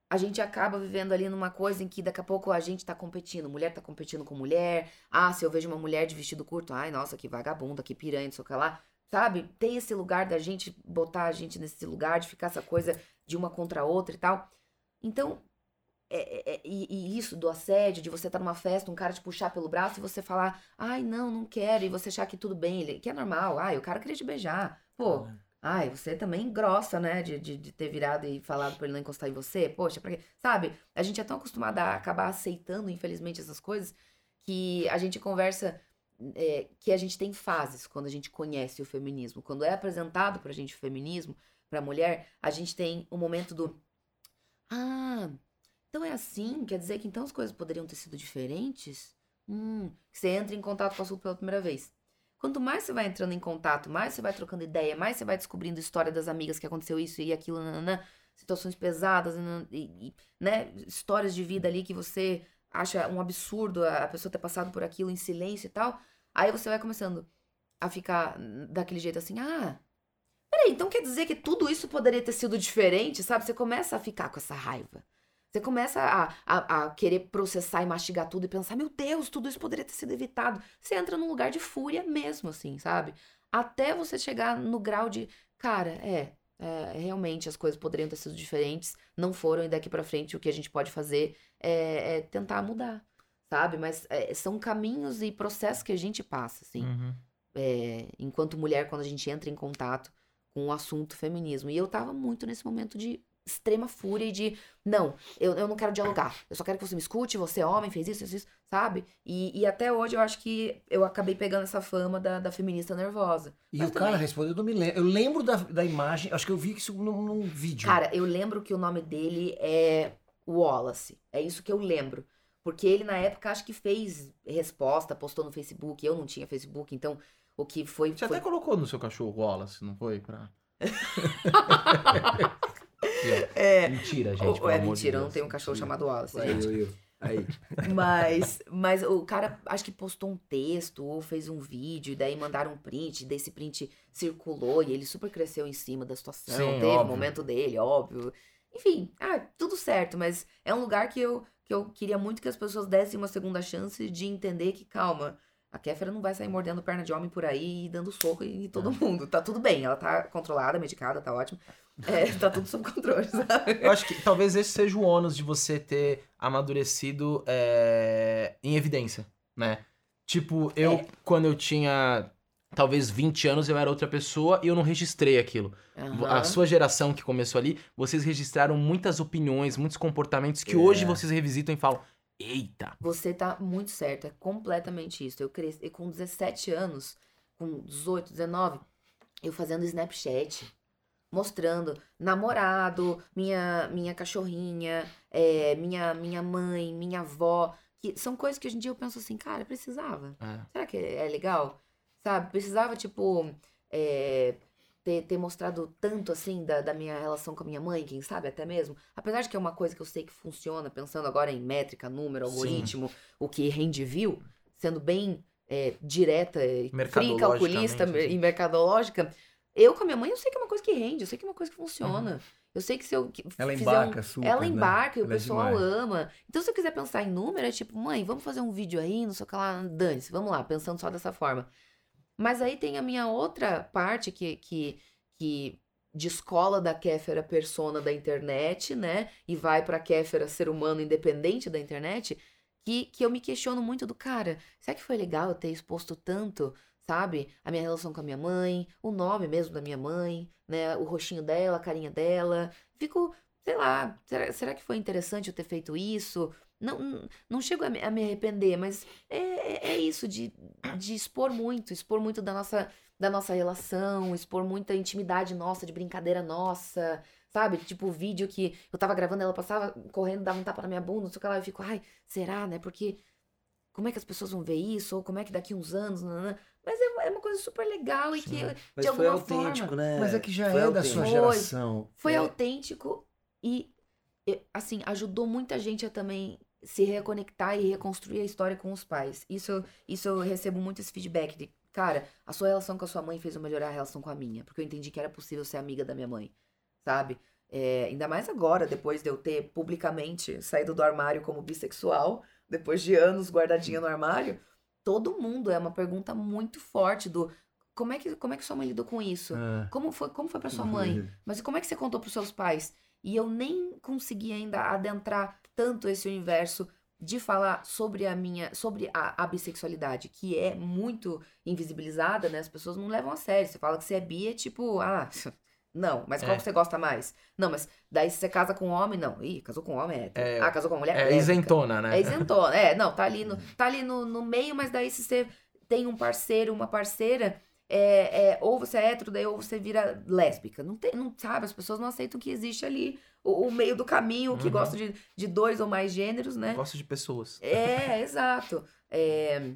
a gente acaba vivendo ali numa coisa em que daqui a pouco a gente tá competindo. Mulher tá competindo com mulher. Ah, se eu vejo uma mulher de vestido curto, ai, nossa, que vagabunda, que piranha, não sei o que lá. Sabe? Tem esse lugar da gente botar a gente nesse lugar, de ficar essa coisa de uma contra a outra e tal. Então, é- é- e, e isso do assédio, de você estar numa festa, um cara te puxar pelo braço e você falar, ai, não, não quero, e você achar que tudo bem, ele, que é normal, ai, o cara queria te beijar. Pô, Ai, você também grossa, né? De, de, de ter virado e falado pra ele não encostar em você. Poxa, pra quê? Sabe? A gente é tão acostumado a acabar aceitando, infelizmente, essas coisas, que a gente conversa. é, que a gente tem fases quando a gente conhece o feminismo. Quando é apresentado pra gente o feminismo, pra mulher, a gente tem o momento do. Ah, então é assim? Quer dizer que então as coisas poderiam ter sido diferentes? Hum, você entra em contato com o assunto pela primeira vez. Quanto mais você vai entrando em contato, mais você vai trocando ideia, mais você vai descobrindo história das amigas que aconteceu isso e aquilo, nananã, situações pesadas, nananã, e, e, né? Histórias de vida ali que você acha um absurdo a pessoa ter passado por aquilo em silêncio e tal. Aí você vai começando a ficar daquele jeito assim, ah, peraí, então quer dizer que tudo isso poderia ter sido diferente, sabe? Você começa a ficar com essa raiva. Você começa a, a, a querer processar e mastigar tudo e pensar, meu Deus, tudo isso poderia ter sido evitado. Você entra num lugar de fúria mesmo, assim, sabe? Até você chegar no grau de, cara, é, é, realmente as coisas poderiam ter sido diferentes, não foram, e daqui pra frente o que a gente pode fazer é, é tentar mudar, sabe? Mas é, são caminhos e processos que a gente passa, assim Uhum. é, enquanto mulher, quando a gente entra em contato com o assunto feminismo. E eu tava muito nesse momento de extrema fúria e de, não, eu, eu não quero dialogar, eu só quero que você me escute, você é homem, fez isso, isso, isso, sabe? E, e até hoje eu acho que eu acabei pegando essa fama da, da feminista nervosa. E Mas o cara também- respondeu, eu me lembro. Eu lembro da, da imagem, acho que eu vi isso num, num vídeo. Cara, eu lembro que o nome dele é Wallace. É isso que eu lembro. Porque ele, na época, acho que fez resposta, postou no Facebook. Eu não tinha Facebook, então o que foi. Você foi... até colocou no seu cachorro Wallace, não foi? Pra... [LAUGHS] E, ó, É. Mentira, gente. Ou- é de mentira, eu não tenho um cachorro chamado Wallace. Aí, gente. eu, eu. Aí. Mas, mas o cara acho que postou um texto ou fez um vídeo, e daí mandaram um print, desse print circulou e ele super cresceu em cima da situação. Sim, teve o momento dele, óbvio. Enfim, ah, tudo certo, mas é um lugar que eu, que eu queria muito que as pessoas dessem uma segunda chance de entender que, calma, a Kéfera não vai sair mordendo perna de homem por aí e dando soco em todo É. mundo. Tá tudo bem, ela tá controlada, medicada, tá ótimo. É, tá tudo sob controle, sabe? Eu acho que talvez esse seja o ônus de você ter amadurecido é, em evidência, né? Tipo, eu, É. quando eu tinha talvez 20 anos, eu era outra pessoa e eu não registrei aquilo. A Aham. sua geração que começou ali, vocês registraram muitas opiniões, muitos comportamentos que É. hoje vocês revisitam e falam: Eita! Você tá muito certo, é completamente isso. Eu cresci com 17 anos, com 18, 19, eu fazendo Snapchat, mostrando namorado, minha minha cachorrinha, é, minha minha mãe, minha avó, que são coisas que hoje em dia eu penso assim, cara, precisava. É. Será que é legal? Sabe? Precisava, tipo, é, ter, ter mostrado tanto, assim, da, da minha relação com a minha mãe, quem sabe, até mesmo. Apesar de que é uma coisa que eu sei que funciona, pensando agora em métrica, número, Sim. algoritmo, o que rende view, sendo bem é, direta, e fria, calculista assim. e mercadológica, eu com a minha mãe, eu sei que é uma coisa que rende, eu sei que é uma coisa que funciona. Eu sei que se eu que- Ela fizer um- embarca super, ela né? embarca e o Ela é pessoal demais. ama. Então, se eu quiser pensar em número, é tipo, mãe, vamos fazer um vídeo aí, não sei o que lá, dane-se, vamos lá, pensando só dessa forma. Mas aí tem a minha outra parte que, que, que descola da Kéfera persona da internet, né? E vai pra Kéfera ser humano independente da internet, que, que eu me questiono muito do cara, será que foi legal eu ter exposto tanto, sabe? A minha relação com a minha mãe, o nome mesmo da minha mãe, né? O rostinho dela, a carinha dela. Fico, sei lá, será, será que foi interessante eu ter feito isso? Não, não- chego a me, a me arrepender, mas é, é- é isso, de, de expor muito, expor muito da nossa, da nossa relação, expor muita intimidade nossa, de brincadeira nossa, sabe? Tipo, o vídeo que eu tava gravando, ela passava correndo, dava um tapa na minha bunda, não sei o que lá, eu fico, ai, será, né? Porque como é que as pessoas vão ver isso? Ou como é que daqui uns anos. Mas é, é uma coisa super legal e que Mas de foi alguma autêntico, forma, né? Mas é que já Foi é da sua autêntico. Foi. geração. foi É, autêntico e, assim, ajudou muita gente a também se reconectar e reconstruir a história com os pais. Isso, eu- isso eu recebo muito esse feedback de, cara, a sua relação com a sua mãe fez eu melhorar a relação com a minha, porque eu entendi que era possível ser amiga da minha mãe, sabe? É, ainda mais agora, depois de eu ter publicamente saído do armário como bissexual, depois de anos guardadinha no armário, todo mundo é uma pergunta muito forte do como é que, como é que sua mãe lidou com isso? é. Como foi, como foi para sua mãe? [LAUGHS] Mas como é que você contou pros seus pais? E eu nem consegui ainda adentrar tanto esse universo de falar sobre a minha, sobre a, a bissexualidade, que é muito invisibilizada, né? As pessoas não levam a sério. Você fala que você é bi, é tipo, ah, não, mas qual É. que você gosta mais? Não, mas daí se você casa com um homem, não. Ih, casou com um homem, é hétero. É, ah, casou com uma mulher, É lésbica. isentona, né? É isentona. É, não, tá ali, no, tá ali no, no meio, mas daí se você tem um parceiro, uma parceira, é, é, ou você é hétero, daí ou você vira lésbica. Não tem, não sabe, as pessoas não aceitam que existe ali o, o meio do caminho, que Uhum. gosta de, de dois ou mais gêneros, né? Gosto de pessoas. É, [LAUGHS] exato. É,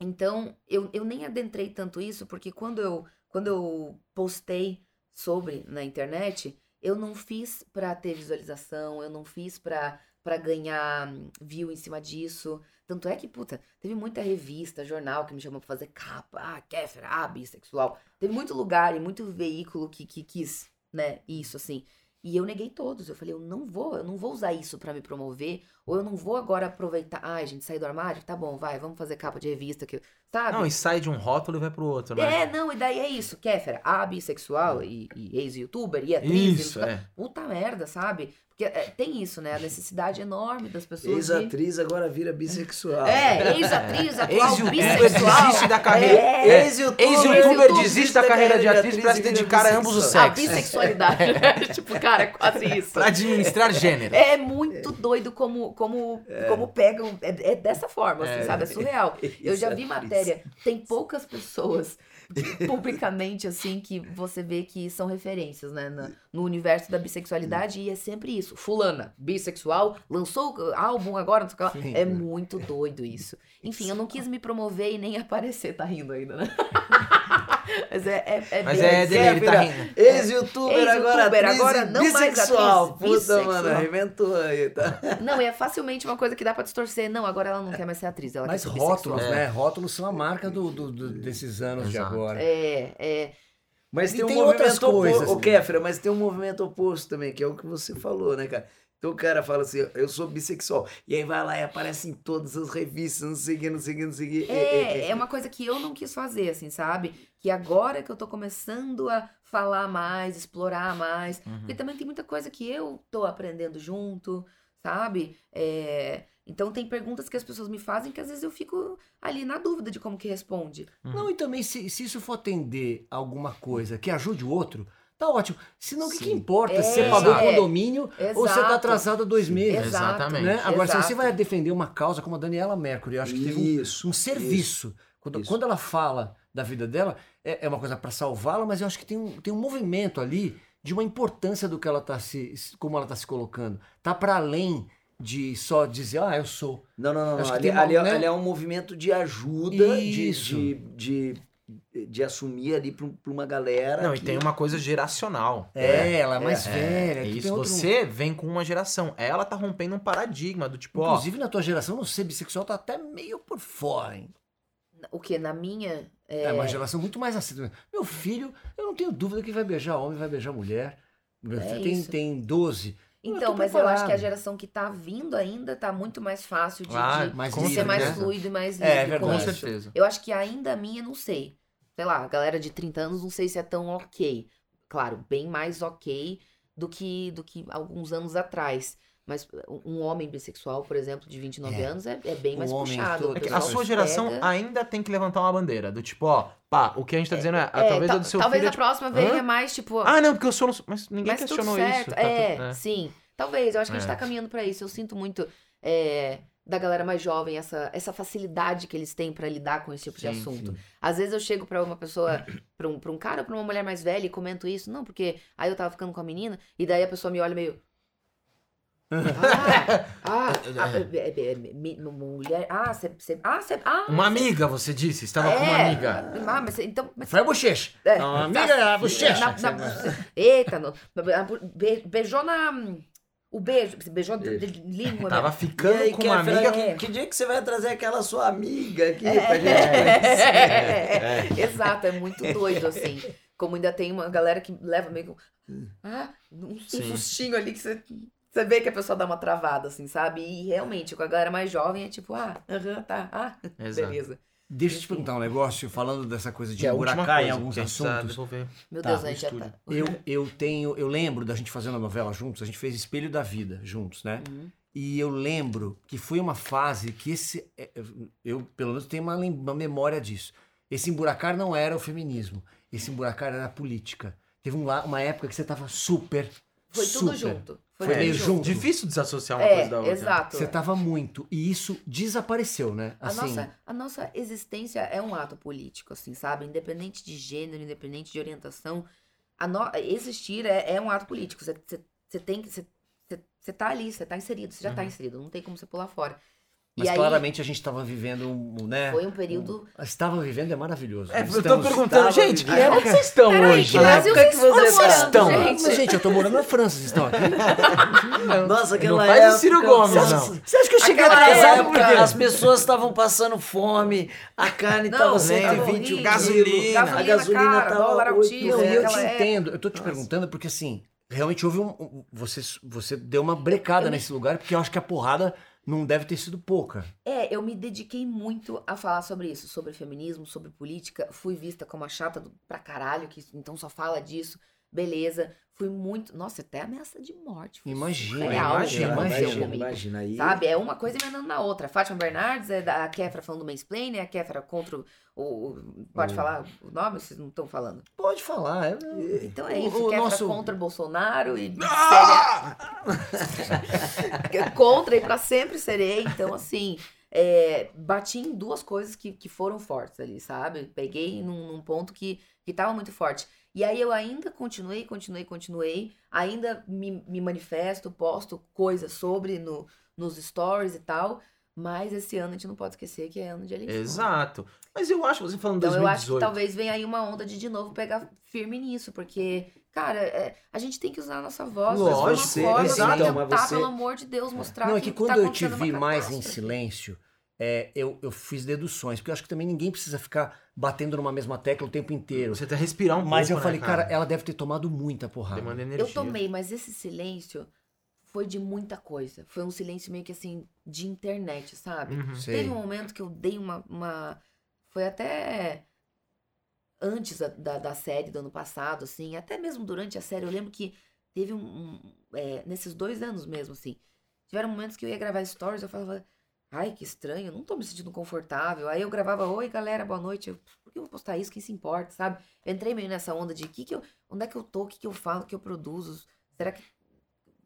então, eu, eu nem adentrei tanto isso, porque quando eu, quando eu postei sobre na internet, eu não fiz pra ter visualização, eu não fiz pra pra ganhar hum, view em cima disso. Tanto é que, puta, teve muita revista, jornal que me chamou pra fazer capa. Ah, Kéfera, ah, bissexual. Teve muito lugar e muito veículo que, que quis, né, isso, assim. E eu neguei todos. Eu falei, eu não vou, eu não vou usar isso pra me promover. Ou eu não vou agora aproveitar. Ai, gente, sair do armário? Tá bom, vai, vamos fazer capa de revista. Que, sabe? Não, e sai de um rótulo e vai pro outro, né? É, não, e daí é isso. Kéfera, a bissexual e, e ex-youtuber e atriz. e Isso, sei- é. Puta merda, sabe? É, tem isso, né? A necessidade enorme das pessoas. de- Ex-atriz agora vira bissexual. É, ex-atriz, atual Ex-youtuber bissexual. desiste da carreira. É, Ex-youtuber, Ex-youtuber desiste da carreira de atriz pra se dedicar a ambos os bissexual. a sexos. bissexualidade. [LAUGHS] tipo, cara, é quase isso. Pra administrar gênero. É muito doido como, como, como pegam. É, é dessa forma, assim, É. sabe? É surreal. [LAUGHS] Eu já vi matéria. Tem poucas pessoas [LAUGHS] publicamente, assim, que você vê que são referências, né? na- no universo da bissexualidade. E é sempre isso. Fulana, bissexual, lançou álbum agora, não sei o que lá. É muito doido isso. Enfim, eu não quis me promover e nem [LAUGHS] aparecer. Tá rindo ainda, né? [LAUGHS] Mas é, é, é Mas é dele, ele tá rindo. Ex-youtuber, agora atriz agora e não mais bissexual. atriz, Puta, bissexual. mano, arrebentou aí, tá? Não, e é facilmente uma coisa que dá pra distorcer. Não, agora ela não quer mais ser atriz, ela Mas quer ser rótulos, né? Rótulos são a marca do, do- do- desses anos de Exato. agora. É, é. Mas tem um movimento outras coisas, oposto. Ô, né? Kéfera, mas tem um movimento oposto também, que é o que você falou, né, cara? Então o cara fala assim, eu sou bissexual. E aí vai lá e aparece em todas as revistas, não sei o que, não sei o que, não sei o que. É, é uma coisa que eu não quis fazer, assim, sabe? Que agora que eu tô começando a falar mais, explorar mais. Uhum. Porque também tem muita coisa que eu tô aprendendo junto, sabe? É, Então tem perguntas que as pessoas me fazem que às vezes eu fico ali na dúvida de como que responde. Não, e também se, se isso for atender alguma coisa que ajude o outro, tá ótimo. Senão o que, que importa É, se você pagou o é. condomínio ou você tá atrasado há dois meses. Exatamente. Né? Agora, se Exato. você vai defender uma causa como a Daniela Mercury, eu acho que teve um, Isso, um serviço. Quando, Isso. quando ela fala da vida dela, é, é uma coisa para salvá-la, mas eu acho que tem um, tem um movimento ali de uma importância do que ela tá se. como ela tá se colocando. Tá para além de só dizer, ah, eu sou. Não, não, não. Acho não. Ali, uma- ali é- né? ali é um movimento de ajuda, Isso. de, de, de assumir ali pra, pra uma galera. Não, e que- tem uma coisa geracional. É, ela é mais É, velha. É isso, outro- você vem com uma geração. Ela tá rompendo um paradigma do tipo, ó. Inclusive, na tua geração, não ser bissexual tá até meio por fora, hein? O que? Na minha. É, É, uma geração muito mais assim. Meu filho, eu não tenho dúvida que vai beijar homem, vai beijar mulher. Meu É filho tem, isso. tem 12. Eu Então, tô mas eu acho que a geração que tá vindo ainda tá muito mais fácil de, Ah, de- mais de livre, ser mais né? fluido e mais É, livre é com verdade. Com isso. certeza. Eu acho que ainda a minha, não sei. Sei lá, a galera de 30 anos, não sei se é tão ok. Claro, bem mais ok do que, do que alguns anos atrás. Mas um homem bissexual, por exemplo, de 29 É. anos, é, é bem Um mais homem puxado. O É a sua geração pega- ainda tem que levantar uma bandeira. Do tipo, ó, pá, o que a gente tá dizendo é, ah, É, talvez ta- a do seu talvez filho. é a tipo, próxima vez é mais tipo. Ah, não, porque eu sou. no- Mas ninguém mas questionou isso. tá é, tudo- é. sim. Talvez, eu acho que a gente É. tá caminhando pra isso. Eu sinto muito é, da galera mais jovem essa, essa facilidade que eles têm pra lidar com esse tipo de Sim, assunto. Às vezes eu chego pra uma pessoa, [CLEARS THROAT] pra um, pra um cara ou pra uma mulher mais velha e comento isso. Não, porque aí eu tava ficando com a menina e daí a pessoa me olha meio. Ah, [LAUGHS] ah, ah, é, é, é, me- mulher. Ah, você. Ah, você. Ah, Uma amiga, você disse, estava com uma é, amiga. Ah, mas, então, mas Foi a bochecha. É. Não, a amiga é a bochecha. na- na- eita, no, be- beijou na. O beijo, você beijou de, de língua. Tava né? ficando aí, com uma amiga. que, que dia que você vai trazer aquela sua amiga aqui É, pra gente conhecer? [LAUGHS] é, Exato, é muito doido, assim. Como ainda tem uma galera que leva meio. Ah, um, Sim. sustinho ali que você. Você vê que a pessoa dá uma travada, assim, sabe? E realmente, com a galera mais jovem é tipo, ah, aham, tá, ah, Exato. beleza. Deixa eu te perguntar um negócio, falando dessa coisa de é emburacar em alguns assuntos. Meu Tá, Deus, no a gente já tá. Eu, eu tenho, eu lembro da gente fazendo a novela juntos, a gente fez Espelho da Vida juntos, né? Uhum. E eu lembro que foi uma fase que esse. é, Eu, pelo menos, tenho uma, uma memória disso. Esse emburacar não era o feminismo. Esse emburacar era a política. Teve um uma época que você tava super. Foi tudo super. junto. Foi, meio junto. junto. Difícil desassociar uma É, coisa da outra. exato. Você tava muito. E isso desapareceu, né? A, Assim, nossa, a nossa existência é um ato político, assim, sabe? Independente de gênero, independente de orientação, a no- existir é, é um ato político. Você tem que. Você tá ali, você tá inserido, você já tá inserido, não tem como você pular fora. Mas e aí claramente a gente tava vivendo um. Né? foi um período. Estava vivendo é maravilhoso. É, eu tô Estamos- perguntando, estava gente, que vivendo- época vocês estão Peraí, hoje? que? Brasil época que vocês vocês estão morando, estão? gente? Mas, gente, eu tô morando na França, vocês estão aqui. Nossa, aquela Não faz o época- Ciro Gomes, Você acha- não. Você acha que eu cheguei atrasado porque as pessoas estavam passando fome, a carne Não, tava né, 120 horrível. gasolina, a gasolina gasolina cara, tava dólar 8 altíssimo, Não, e eu te entendo, eu tô te perguntando porque assim, realmente houve um. um- Você, você deu uma brecada nesse lugar, porque eu acho que a porrada não deve ter sido pouca. É, eu me dediquei muito a falar sobre isso, sobre feminismo, sobre política. Fui vista como a chata do, pra caralho, que então só fala disso. Beleza. Fui muito. Nossa, até ameaça de morte. Imagina, o que imagina, imagina, comigo. imagina aí. Sabe? É uma coisa emendando na outra. Fátima Bernardes é da a Kéfera falando do mansplaining, a Kéfera contra o. o- o- pode O- falar o nome? Vocês não estão falando? Pode falar. é- Então é O- isso. o Kéfera nosso- contra Bolsonaro e. Ah! [LAUGHS] contra e pra sempre serei. Então, assim. É, bati em duas coisas que, que foram fortes ali, sabe? Peguei num, num ponto que, que tava muito forte. E aí eu ainda continuei, continuei, continuei. Ainda me, me manifesto, posto coisas sobre no, nos stories e tal. Mas esse ano a gente não pode esquecer que é ano de eleição. Exato. Mas eu acho, você falando Então eu acho que 2018. talvez venha aí uma onda de de novo pegar firme nisso, porque, cara, é, a gente tem que usar a nossa voz Lógico, você- forma, exato, tentar, mas você- pelo amor de Deus, mostrar Não, é que, que quando tá eu te vi mais em silêncio, é, eu, eu fiz deduções, porque eu acho que também ninguém precisa ficar batendo numa mesma tecla o tempo inteiro. Você até respirar um Mas eu pouco, né, falei, cara, ela deve ter tomado muita porrada. Demanda energia. Eu tomei, mas esse silêncio foi de muita coisa. Foi um silêncio meio que assim, de internet, sabe? Uhum. Teve um momento que eu dei uma. uma- Foi até antes da, da, série do ano passado, assim, até mesmo durante a série, eu lembro que teve um. um- é, nesses dois anos mesmo, assim. Tiveram momentos que eu ia gravar stories, eu falava. Ai, que estranho, não tô me sentindo confortável. Aí eu gravava, oi galera, boa noite. Eu, Por que eu vou postar isso? Quem se importa, sabe? Eu entrei meio nessa onda de que que eu, onde é que eu tô, o que, que eu falo, o que eu produzo. Será que.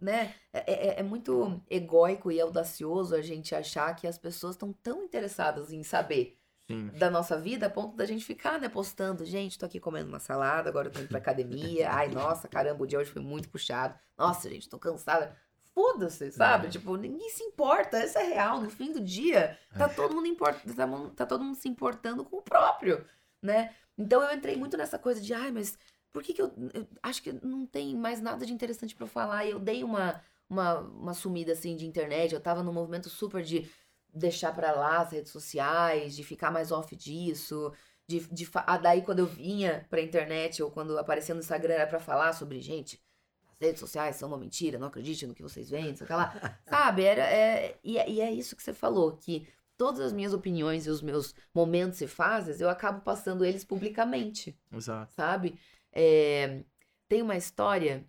Né? É, é- é muito egóico e audacioso a gente achar que as pessoas estão tão interessadas em saber Sim. da nossa vida a ponto da gente ficar, né, postando. Gente, tô aqui comendo uma salada, agora eu tô indo pra academia. Ai, nossa, caramba, o dia hoje foi muito puxado. Nossa, gente, tô cansada. Foda-se, sabe? É. Tipo, ninguém se importa, isso é real. No fim do dia, tá todo mundo import... tá, tá todo mundo se importando com o próprio, né? Então eu entrei muito nessa coisa de, ai, mas por que que eu, eu acho que não tem mais nada de interessante pra eu falar? E eu dei uma, uma, uma sumida, assim, de internet. Eu tava num movimento super de deixar pra lá as redes sociais, de ficar mais off disso. De, de, ah, daí quando eu vinha pra internet ou quando aparecia no Instagram era pra falar sobre, gente, as redes sociais são uma mentira, não acredite no que vocês veem, sei lá. [LAUGHS] Sabe? Era, é, e, é- e é isso que você falou, que todas as minhas opiniões e os meus momentos e fases, eu acabo passando eles publicamente Exato. sabe? É, tem uma história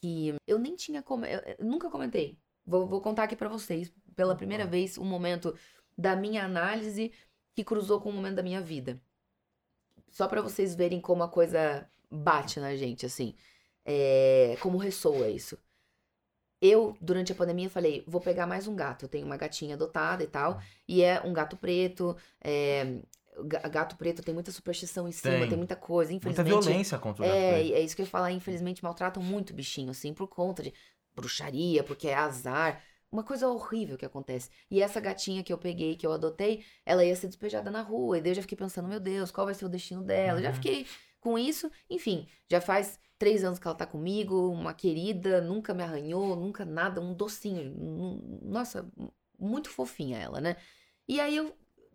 que eu nem tinha como, eu, nunca comentei. Vou, vou contar aqui pra vocês pela primeira vez um momento da minha análise que cruzou com o momento da minha vida. Só pra vocês verem como a coisa bate na gente, assim. É, como ressoa isso. Eu, durante a pandemia, falei, vou pegar mais um gato. Eu tenho uma gatinha adotada e tal. E é um gato preto. É, ga- gato preto tem muita superstição em cima, Tem. tem, muita coisa. Muita Infelizmente, violência contra o gato é, preto. é isso que eu ia falar. Infelizmente, maltratam muito o bichinho, assim, por conta de bruxaria, porque é azar. Uma coisa horrível que acontece. E essa gatinha que eu peguei, que eu adotei, ela ia ser despejada na rua. E daí eu já fiquei pensando, meu Deus, qual vai ser o destino dela? Eu já Uhum. fiquei com isso. Enfim, já faz três anos que ela tá comigo, uma querida, nunca me arranhou, nunca nada, um docinho. Nossa, muito fofinha ela, né? E aí eu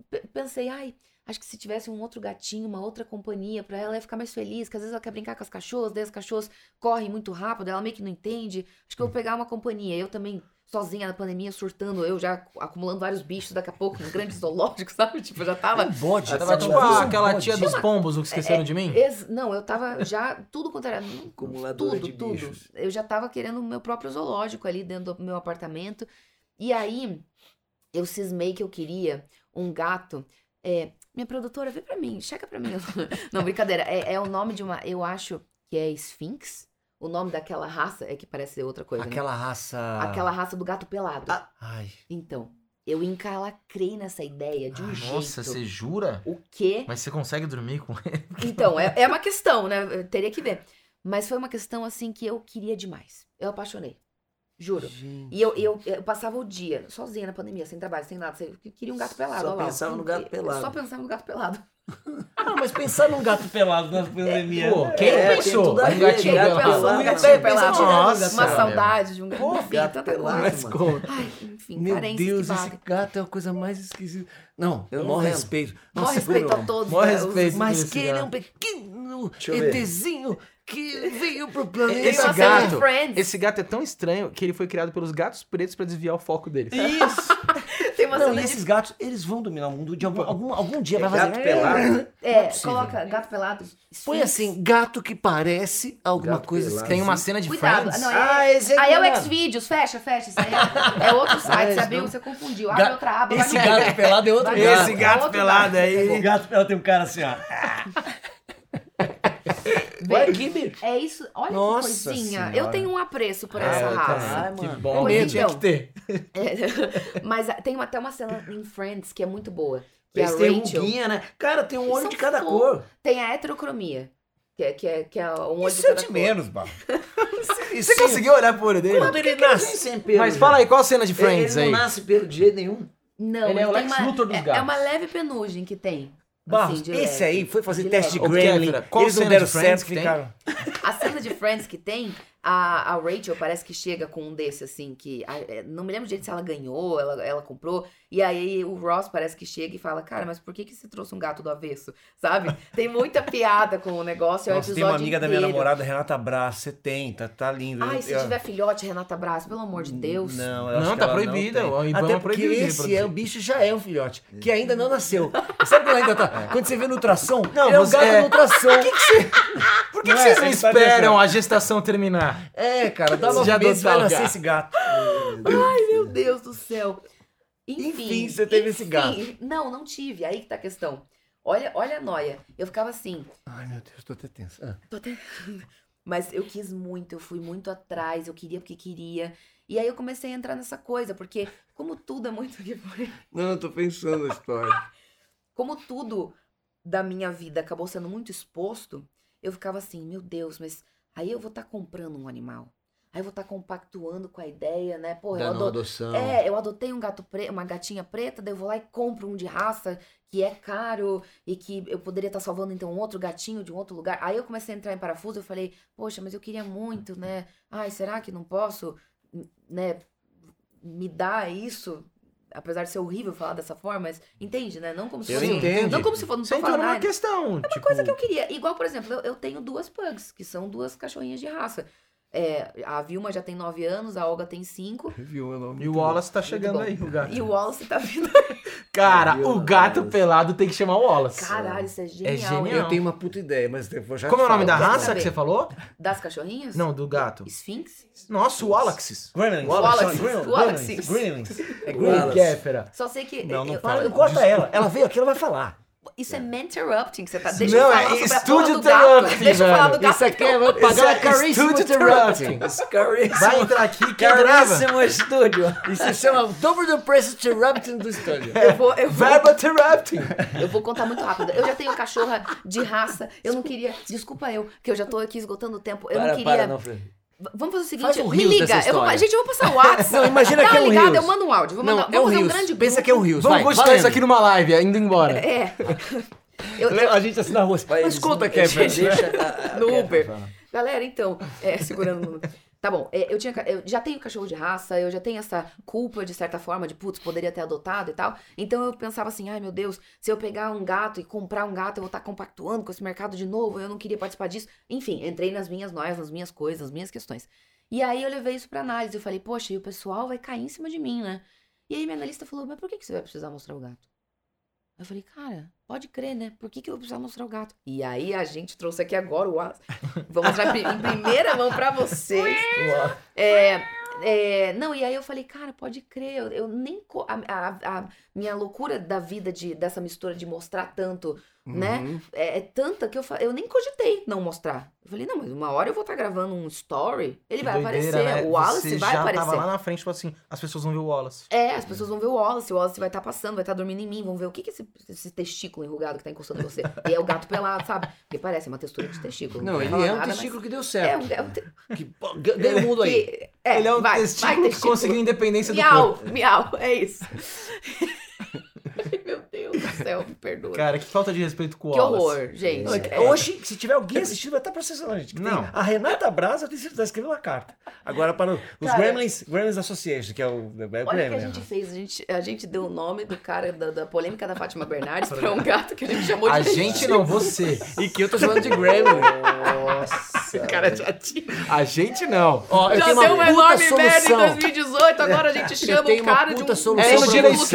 pe- pensei, ai, acho que se tivesse um outro gatinho, uma outra companhia pra ela, ela ia ficar mais feliz, que às vezes ela quer brincar com as cachorras, daí as cachorras correm muito rápido, ela meio que não entende. Acho que eu vou pegar uma companhia. Eu também, sozinha na pandemia, surtando, eu já acumulando vários bichos daqui a pouco, num grande [LAUGHS] zoológico, sabe? Tipo, eu já tava. Um bode. Tava você tipo ah, um aquela tia dos pombos, o que esqueceram de mim? Ex- Não, eu tava já, tudo quanto era. Acumuladora tudo, de tudo. bichos. Eu já tava querendo o meu próprio zoológico ali dentro do meu apartamento. E aí, eu cismei que eu queria um gato. é, minha produtora, vê pra mim, checa pra mim. [LAUGHS] Não, brincadeira. É, é o nome de uma. Eu acho que é Sphinx. O nome daquela raça é que parece ser outra coisa. né? Aquela raça. Aquela raça do gato pelado. Ai. Então, eu encalacrei nessa ideia de um Nossa, jeito. você jura? O quê? Mas você consegue dormir com ele? Então, é, é uma [LAUGHS] questão, né? Eu teria que ver. Mas foi uma questão, assim, que eu queria demais. Eu apaixonei. Juro. Gente. E eu, eu, eu passava o dia sozinha na pandemia, sem trabalho, sem nada. Eu queria um gato pelado. Só lá. pensava no gato Eu pelado. Só pensava no gato pelado. [LAUGHS] Ah, mas pensar num gato pelado na pandemia. Pô, quem É, pensou? Um gatinho gato pelado. Um Pensa- pelado. Nossa, uma meu. saudade de um gato. Enfim, gato tanta pelado. Mas como? Ai, enfim, Meu Deus, esse gato é a coisa mais esquisita. Não, Eu eu não respeito. Nossa, respeito a todos. Maior né, respeito. Mas que ele é um pequeno eu. ETzinho que veio pro planeta. Esse gato- de. Esse gato é tão estranho que ele foi criado pelos gatos pretos pra desviar o foco dele. Isso! [LAUGHS] Tem uma Não, cena e de esses gatos, eles vão dominar o mundo de algum, algum, algum dia. É vai fazer... gato pelado. É, possível. coloca gato pelado. Põe assim, gato que parece alguma Gato coisa pelado. Tem uma cena de Cuidado. Friends. Não, é- Ah, esse Aí é o. Xvideos, fecha, fecha. Isso aí é, é outro site. esse Você abriu, você confundiu. Abre Ga- outra aba. Esse gato pelado é outro gato. Esse gato Outro pelado gato. aí. O gato pelado tem um cara assim, ó. [LAUGHS] Vai. É isso. Olha Nossa que coisinha. Senhora. Eu tenho um apreço por Ah, essa raça. também. Ai, que bom. Pois Eu tinha então. que ter. É, [LAUGHS] Mas tem até uma cena em Friends que é muito boa. Que é a tem Rachel. ruguinha, né? Cara, tem um olho de cada fofos. cor. Tem a heterocromia. Que é, que é, que é um olho Isso de é cada de cor. menos, Barro. [LAUGHS] Você conseguiu olhar pro olho dele? Quando ele nasce. sem pelo. Mas já. fala aí, qual a cena de Friends ele aí? não nasce pelo de jeito nenhum. Não, Ele é o tem Lex uma, Luthor dos é, gatos. é uma leve penugem que tem. Barros, assim, esse aí foi fazer De teste de leve. Gremlin. Qual Eles não deram de certo, ficaram. A cena de Friends que tem, a, a Rachel parece que chega com um desse, assim, que. a- é, não me lembro direito se ela ganhou, ela, ela comprou. E aí o Ross parece que chega e fala: Cara, mas por que, que você trouxe um gato do avesso? Sabe? Tem muita [LAUGHS] piada com o negócio. É Nossa, episódio tem uma amiga da minha inteiro. namorada, Renata Braz, 70, tá lindo. Ai, Eu- se eu- tiver filhote, Renata Braz, pelo amor de Deus. Não, Não, que tá proibida, tem. Até porque proibiu de esse é, o bicho já é um filhote, que ainda não nasceu. Sabe quando ainda tá? Quando você vê no ultrassom, Não, é um você- gato é. no ultrassom. Por que, Não que é? vocês não tá esperam pensando. a gestação terminar? É, cara, dá nove já meses vai nascer gato. esse gato. Meu Deus do céu. Enfim, Enfim, você teve esse gato. Não, não tive. Aí que tá a questão. Olha, olha a noia. Eu ficava assim, Ai, meu Deus, tô até tenso. Ah. Tô até... Mas eu quis muito, eu fui muito atrás, eu queria porque queria. E aí eu comecei a entrar nessa coisa, porque como tudo é muito [LAUGHS] que foi, Não, eu tô pensando na história. como tudo da minha vida acabou sendo muito exposto, eu ficava assim, meu Deus, mas aí eu vou estar comprando um animal. Aí eu vou estar compactuando com a ideia, né? Pô, eu Da não ado- adoção. É, eu adotei um gato pre... uma gatinha preta, daí eu vou lá e compro um de raça que é caro e que eu poderia estar salvando então um outro gatinho de um outro lugar. Aí eu comecei a entrar em parafuso, eu falei, poxa, mas eu queria muito, né? Ai, será que não posso, né, me dar isso? Apesar de ser horrível falar dessa forma, mas entende, né? Não como se Eu fosse. entendo. Não como se fosse. Não falando numa nada. questão. É tipo, uma coisa que eu queria. Igual, por exemplo, eu, eu tenho duas pugs, que são duas cachorrinhas de raça. É, a Vilma já tem 9 anos, a Olga tem 5. [LAUGHS] Viu meu nome? E o Wallace tá chegando aí, o gato. E o Wallace tá vindo. [LAUGHS] Cara, Meu o gato Deus. pelado tem que chamar o Wallace. Caralho, isso é genial. genial. hein? Eu tenho uma puta ideia, mas depois já Como é o nome da raça saber. que você falou? Das cachorrinhas? Não, do gato. Sphinx? Nossa, o Wallaxes. Gremlins. Wallace. Gremlins. É Gremlins. Só sei que. Não, não eu- fala. corta ela. Ela veio aqui, ela vai falar. Isso é me interrupting, que você tá. Deixa Não, eu é estúdio do interrupting, Deixa eu falar do gato. Isso aqui é vou pagar é caríssimo interrupting. Caríssimo. Vai entrar aqui, grava? Caríssimo estúdio. Isso se chama Double the Price Interrupting do estúdio. Eu vou, eu, vou, Verbo Interrupting. eu vou contar muito rápido. Eu já tenho cachorra de raça. Eu não queria. Desculpa eu, que eu já tô aqui esgotando o tempo. Eu para, não queria. para, não, Fred. Vamos fazer o seguinte, Faz um me liga. Eu vou, gente, eu vou passar o [LAUGHS] WhatsApp. Não, imagina Dá que é um ligada, reels. eu mando um áudio. Vou Não, mandar, é um vou fazer um Reels. grande Pensa grupo. que é um Reels. Vamos valendo. isso aqui numa live, indo embora. É. [LAUGHS] Eu, eu- A gente assim na rua. Mas conta, não- Kevin. Deixa a- [LAUGHS] a- No Uber. Galera, então, é, segurando. Tá bom, é, eu, tinha, eu já tenho cachorro de raça, eu já tenho essa culpa, de certa forma, de putz, poderia ter adotado e tal. Então eu pensava assim, ai meu Deus, se eu pegar um gato e comprar um gato, eu vou estar compactuando com esse mercado de novo, eu não queria participar disso. Enfim, entrei nas minhas noias, nas minhas coisas, nas minhas questões. E aí eu levei isso pra análise, eu falei, poxa, e o pessoal vai cair em cima de mim, né? E aí minha analista falou, mas por que, que você vai precisar mostrar o gato? Eu falei, cara, pode crer, né? Por que, que eu vou precisar mostrar o gato? E aí a gente trouxe aqui agora o Wallace. Vou mostrar em pri- em primeira mão pra vocês. É, é, não, e aí eu falei, cara, pode crer, eu, eu nem. A, a- a minha loucura da vida de, dessa mistura de mostrar tanto, né? Uhum. É, é tanta que eu, eu nem cogitei não mostrar. Eu falei, não, mas uma hora eu vou estar gravando um story, ele Que vai doideira, aparecer, né? o Wallace Você vai já aparecer. tava lá na frente, tipo assim, as pessoas vão ver o Wallace. É, as pessoas vão ver o Wallace, o Wallace vai estar passando, vai estar dormindo em mim, vão ver o que, que é esse, esse testículo enrugado que tá encostando em você. [LAUGHS] E é o gato pelado, sabe? Porque parece uma textura de testículo. Não, ele é um nada, mas testículo que deu É certo. um, é um te- Que, ganha o mundo aí. que- é, Ele é um vai, testículo vai, que conseguiu independência do Miau, corpo. miau, é isso. [LAUGHS] Meu Deus do céu, me perdoa. Cara, que falta de respeito com o que horror, gente. Não, é É. Hoje, se tiver alguém assistindo, vai estar processando a gente. Não. A Renata Braz, eu tenho certeza, escreveu uma carta. Agora para os Cara- Gremlins, Gremlins Association, que é o, é o Olha o que a Gremlin. gente fez. A gente, a gente deu o nome do cara da, da polêmica da Fátima Bernardes pra um [LAUGHS] gato que a gente chamou de A gente não, você. E que eu tô chamando de Gremlin. Nossa. Cara, já tinha. A gente não. Ó, eu Já tenho deu uma puta enorme merda em solução. 2018, agora a gente chama o cara de puta um solução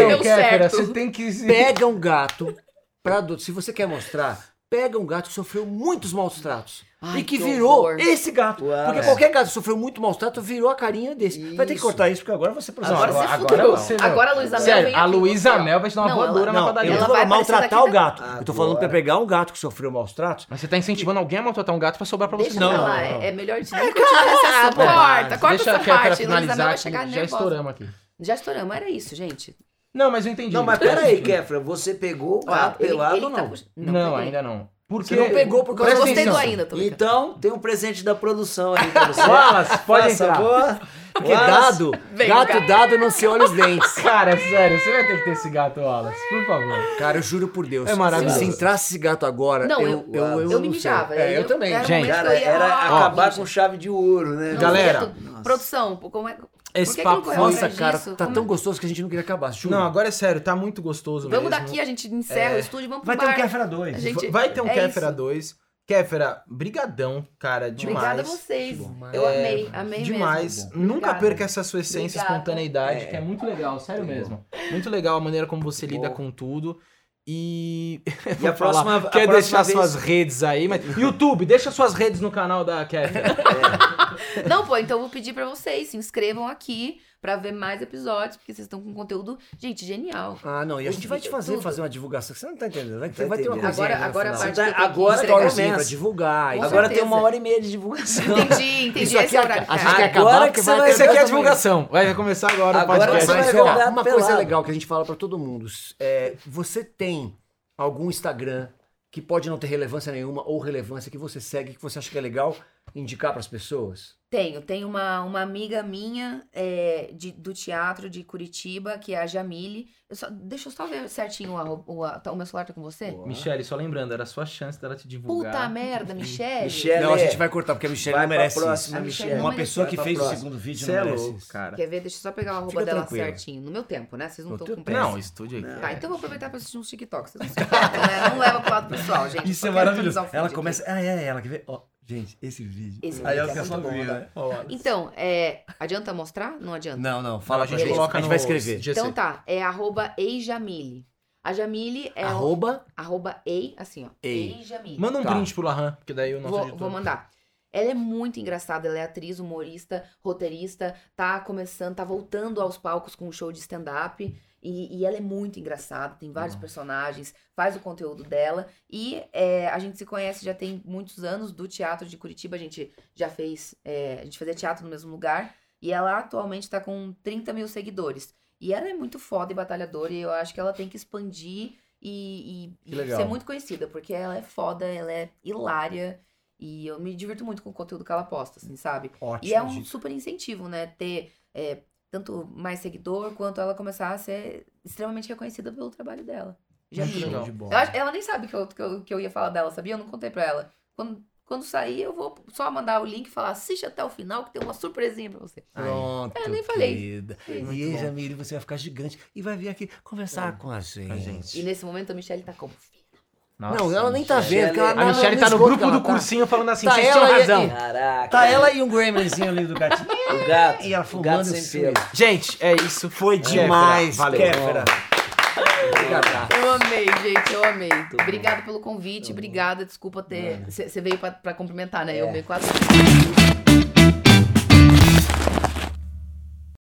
É deu Kéfera. certo. Você tem que se. Pega um gato pra adulto. Se você quer mostrar, pega um gato que sofreu muitos maus tratos. Ai, e que, que virou horror. esse gato. Uau. porque É. qualquer gato que sofreu muito maus tratos virou a carinha desse. Vai ter que Isso. cortar isso, porque agora você Não, Agora agora- você agora fudeu. você. Agora a Luísa Mel Sério, a Luísa. Mel vai te dar uma voadora ela- na Não, padaria. eu não tô vai falando maltratar o gato. Eu tô falando pra Agora. pegar um gato que sofreu maus tratos. Mas você tá incentivando alguém a maltratar um gato pra sobrar pra você. Deixa Não, não, não. é, é melhor de esse assunto. É, Corta, corta Deixa a essa parte. Luísa Mel finalizar vai chegar já nervosa. estouramos aqui. Já estouramos, era isso, gente. Não, mas eu entendi. Não, mas peraí, Kefra, você pegou o gato Ele- pelado ou tá não? puxando- Não, peguei. ainda não. Porque... Você não pegou por Eu gostei do ainda, tô. Então, tem um presente da produção aí pra você. [LAUGHS] Wallace, pode Faça entrar. [LAUGHS] Porque Wallace. dado, Vem, gato gato. dado não se olha os dentes. [LAUGHS] Cara, sério, você vai ter que ter esse gato, Wallace, por favor. Cara, eu juro por Deus. É maravilhoso. Se entrasse esse gato agora, Não, eu, eu- eu, eu, Eu não me mijava. É, eu, eu- também. Gente, Cara, era Ah, acabar com chave de ouro, né? Não, Galera. Produção, como é... Esse papo Nossa, cara, disso? tá Como- tão gostoso que a gente não queria acabar. Juro. Não, agora é sério, tá muito gostoso Vamos mesmo. daqui, a gente encerra o estúdio, vamos pro Vai ter um bar. Kéfera 2. A gente- Vai ter um é Kéfera isso. 2. Kéfera, brigadão, cara, demais. Obrigada a vocês. Eu É, amei, amei Demais. mesmo. Nunca Obrigada. perca essa sua essência, Obrigada. espontaneidade, que é muito legal, sério mesmo. Muito legal a maneira como você lida com tudo. E. [LAUGHS] E a próxima- a Quer próxima deixar vez- suas redes aí, mas. YouTube, deixa suas redes no canal da Kéfera. [LAUGHS] Não, pô, então eu vou pedir pra vocês, se inscrevam aqui pra ver mais episódios, porque vocês estão com conteúdo, gente, genial. Ah, não, e a gente vai te fazer tudo. fazer uma divulgação. Você não tá entendendo. Vai, Tá vai ter uma coisinha Agora, agora a parte Tá- que agora que. Storyzinho pra divulgar. Com isso. Agora certeza. tem uma hora e meia de divulgação. Entendi, entendi. Isso aqui Esse é o é- horário. a gente quer acabar Agora que vai você vai- Esse aqui é a divulgação. Vai começar agora, Agora o podcast. você vai Mas, ver o ó, uma coisa pelado. legal que a gente fala pra todo mundo. É, você tem algum Instagram que pode não ter relevância nenhuma ou relevância que você segue, que você acha que é legal indicar pras pessoas? Tenho, tenho uma, uma amiga minha é, de, do teatro de Curitiba, que é a Jamile. Eu só, deixa eu só ver certinho o, arro- o, a- tá- o meu celular tá com você? Michele, só lembrando, era a sua chance dela te divulgar. Puta merda, Michelle. Michele, não, a é. gente vai cortar, porque a Michelle Vai não merece próxima, isso. Michele. Uma merece. pessoa que fez o segundo vídeo Você não é merece louco, cara. Quer ver? Deixa eu só pegar o arroba Fica dela tranquila. certinho. No meu tempo, né? Vocês não estão com pressa. Não, estúdio aqui. Tá, então eu vou aproveitar pra assistir uns TikToks. Vocês não [LAUGHS] se importam, né? Não leva pro lado pessoal, gente. Isso é maravilhoso. Ela aqui. começa. Ah, é, é, ela quer ver. Ó, gente, esse vídeo. Esse Aí vídeo é fica só muito bom, né? Então, é, adianta mostrar? Não adianta. Não, não, Fala, fala a gente coloca a gente vai escrever. Então tá, é arroba eijamile. A Jamile é o- Arroba. arroba ei, assim ó. Ei. Eijamile. Manda um Tá. print pro Lahan, porque daí o nosso Vou, editor- vou mandar. Ela é muito engraçada, ela é atriz, humorista, roteirista, tá começando, tá voltando aos palcos com um show de stand-up. E, e ela é muito engraçada, tem vários personagens, faz o conteúdo dela. E é, a gente se conhece já tem muitos anos do teatro de Curitiba, a gente já fez, é, a gente fazia teatro no mesmo lugar. E ela atualmente tá com 30 mil seguidores. E ela é muito foda e batalhadora, e eu acho que ela tem que expandir e, e- e ser muito conhecida, porque ela é foda, ela é hilária. E eu me divirto muito com o conteúdo que ela posta, assim, sabe? Ótimo. E é um dica. super incentivo, né? Ter é, tanto mais seguidor, quanto ela começar a ser extremamente reconhecida pelo trabalho dela. Já legal. de bola. Eu acho- ela nem sabe que eu, que, eu, que eu ia falar dela, sabia? Eu não contei pra ela. Quando, quando sair, eu vou só mandar o link e falar, assiste até o final que tem uma surpresinha pra você. Pronto. É, eu nem falei. querida. E aí. Jamile, você vai ficar gigante e vai vir aqui conversar com a gente. A gente. E nesse momento a Michelle tá como. Nossa, não, ela nem tá Michele- vendo. porque ela A não- Michelle não tá no grupo do tá. cursinho falando assim, Tá vocês ela tinham e- razão. Caraca. Tá ela e um gremlinzinho ali do gatinho. O gato. E ela fumando sem pelo. Gente, é isso. Foi Kéfera, demais, Valeu. Kéfera. Obrigado. Eu amei, gente, eu amei. Obrigada pelo convite, obrigada. Desculpa ter. Você veio pra, pra cumprimentar, né? Eu É. meio quase.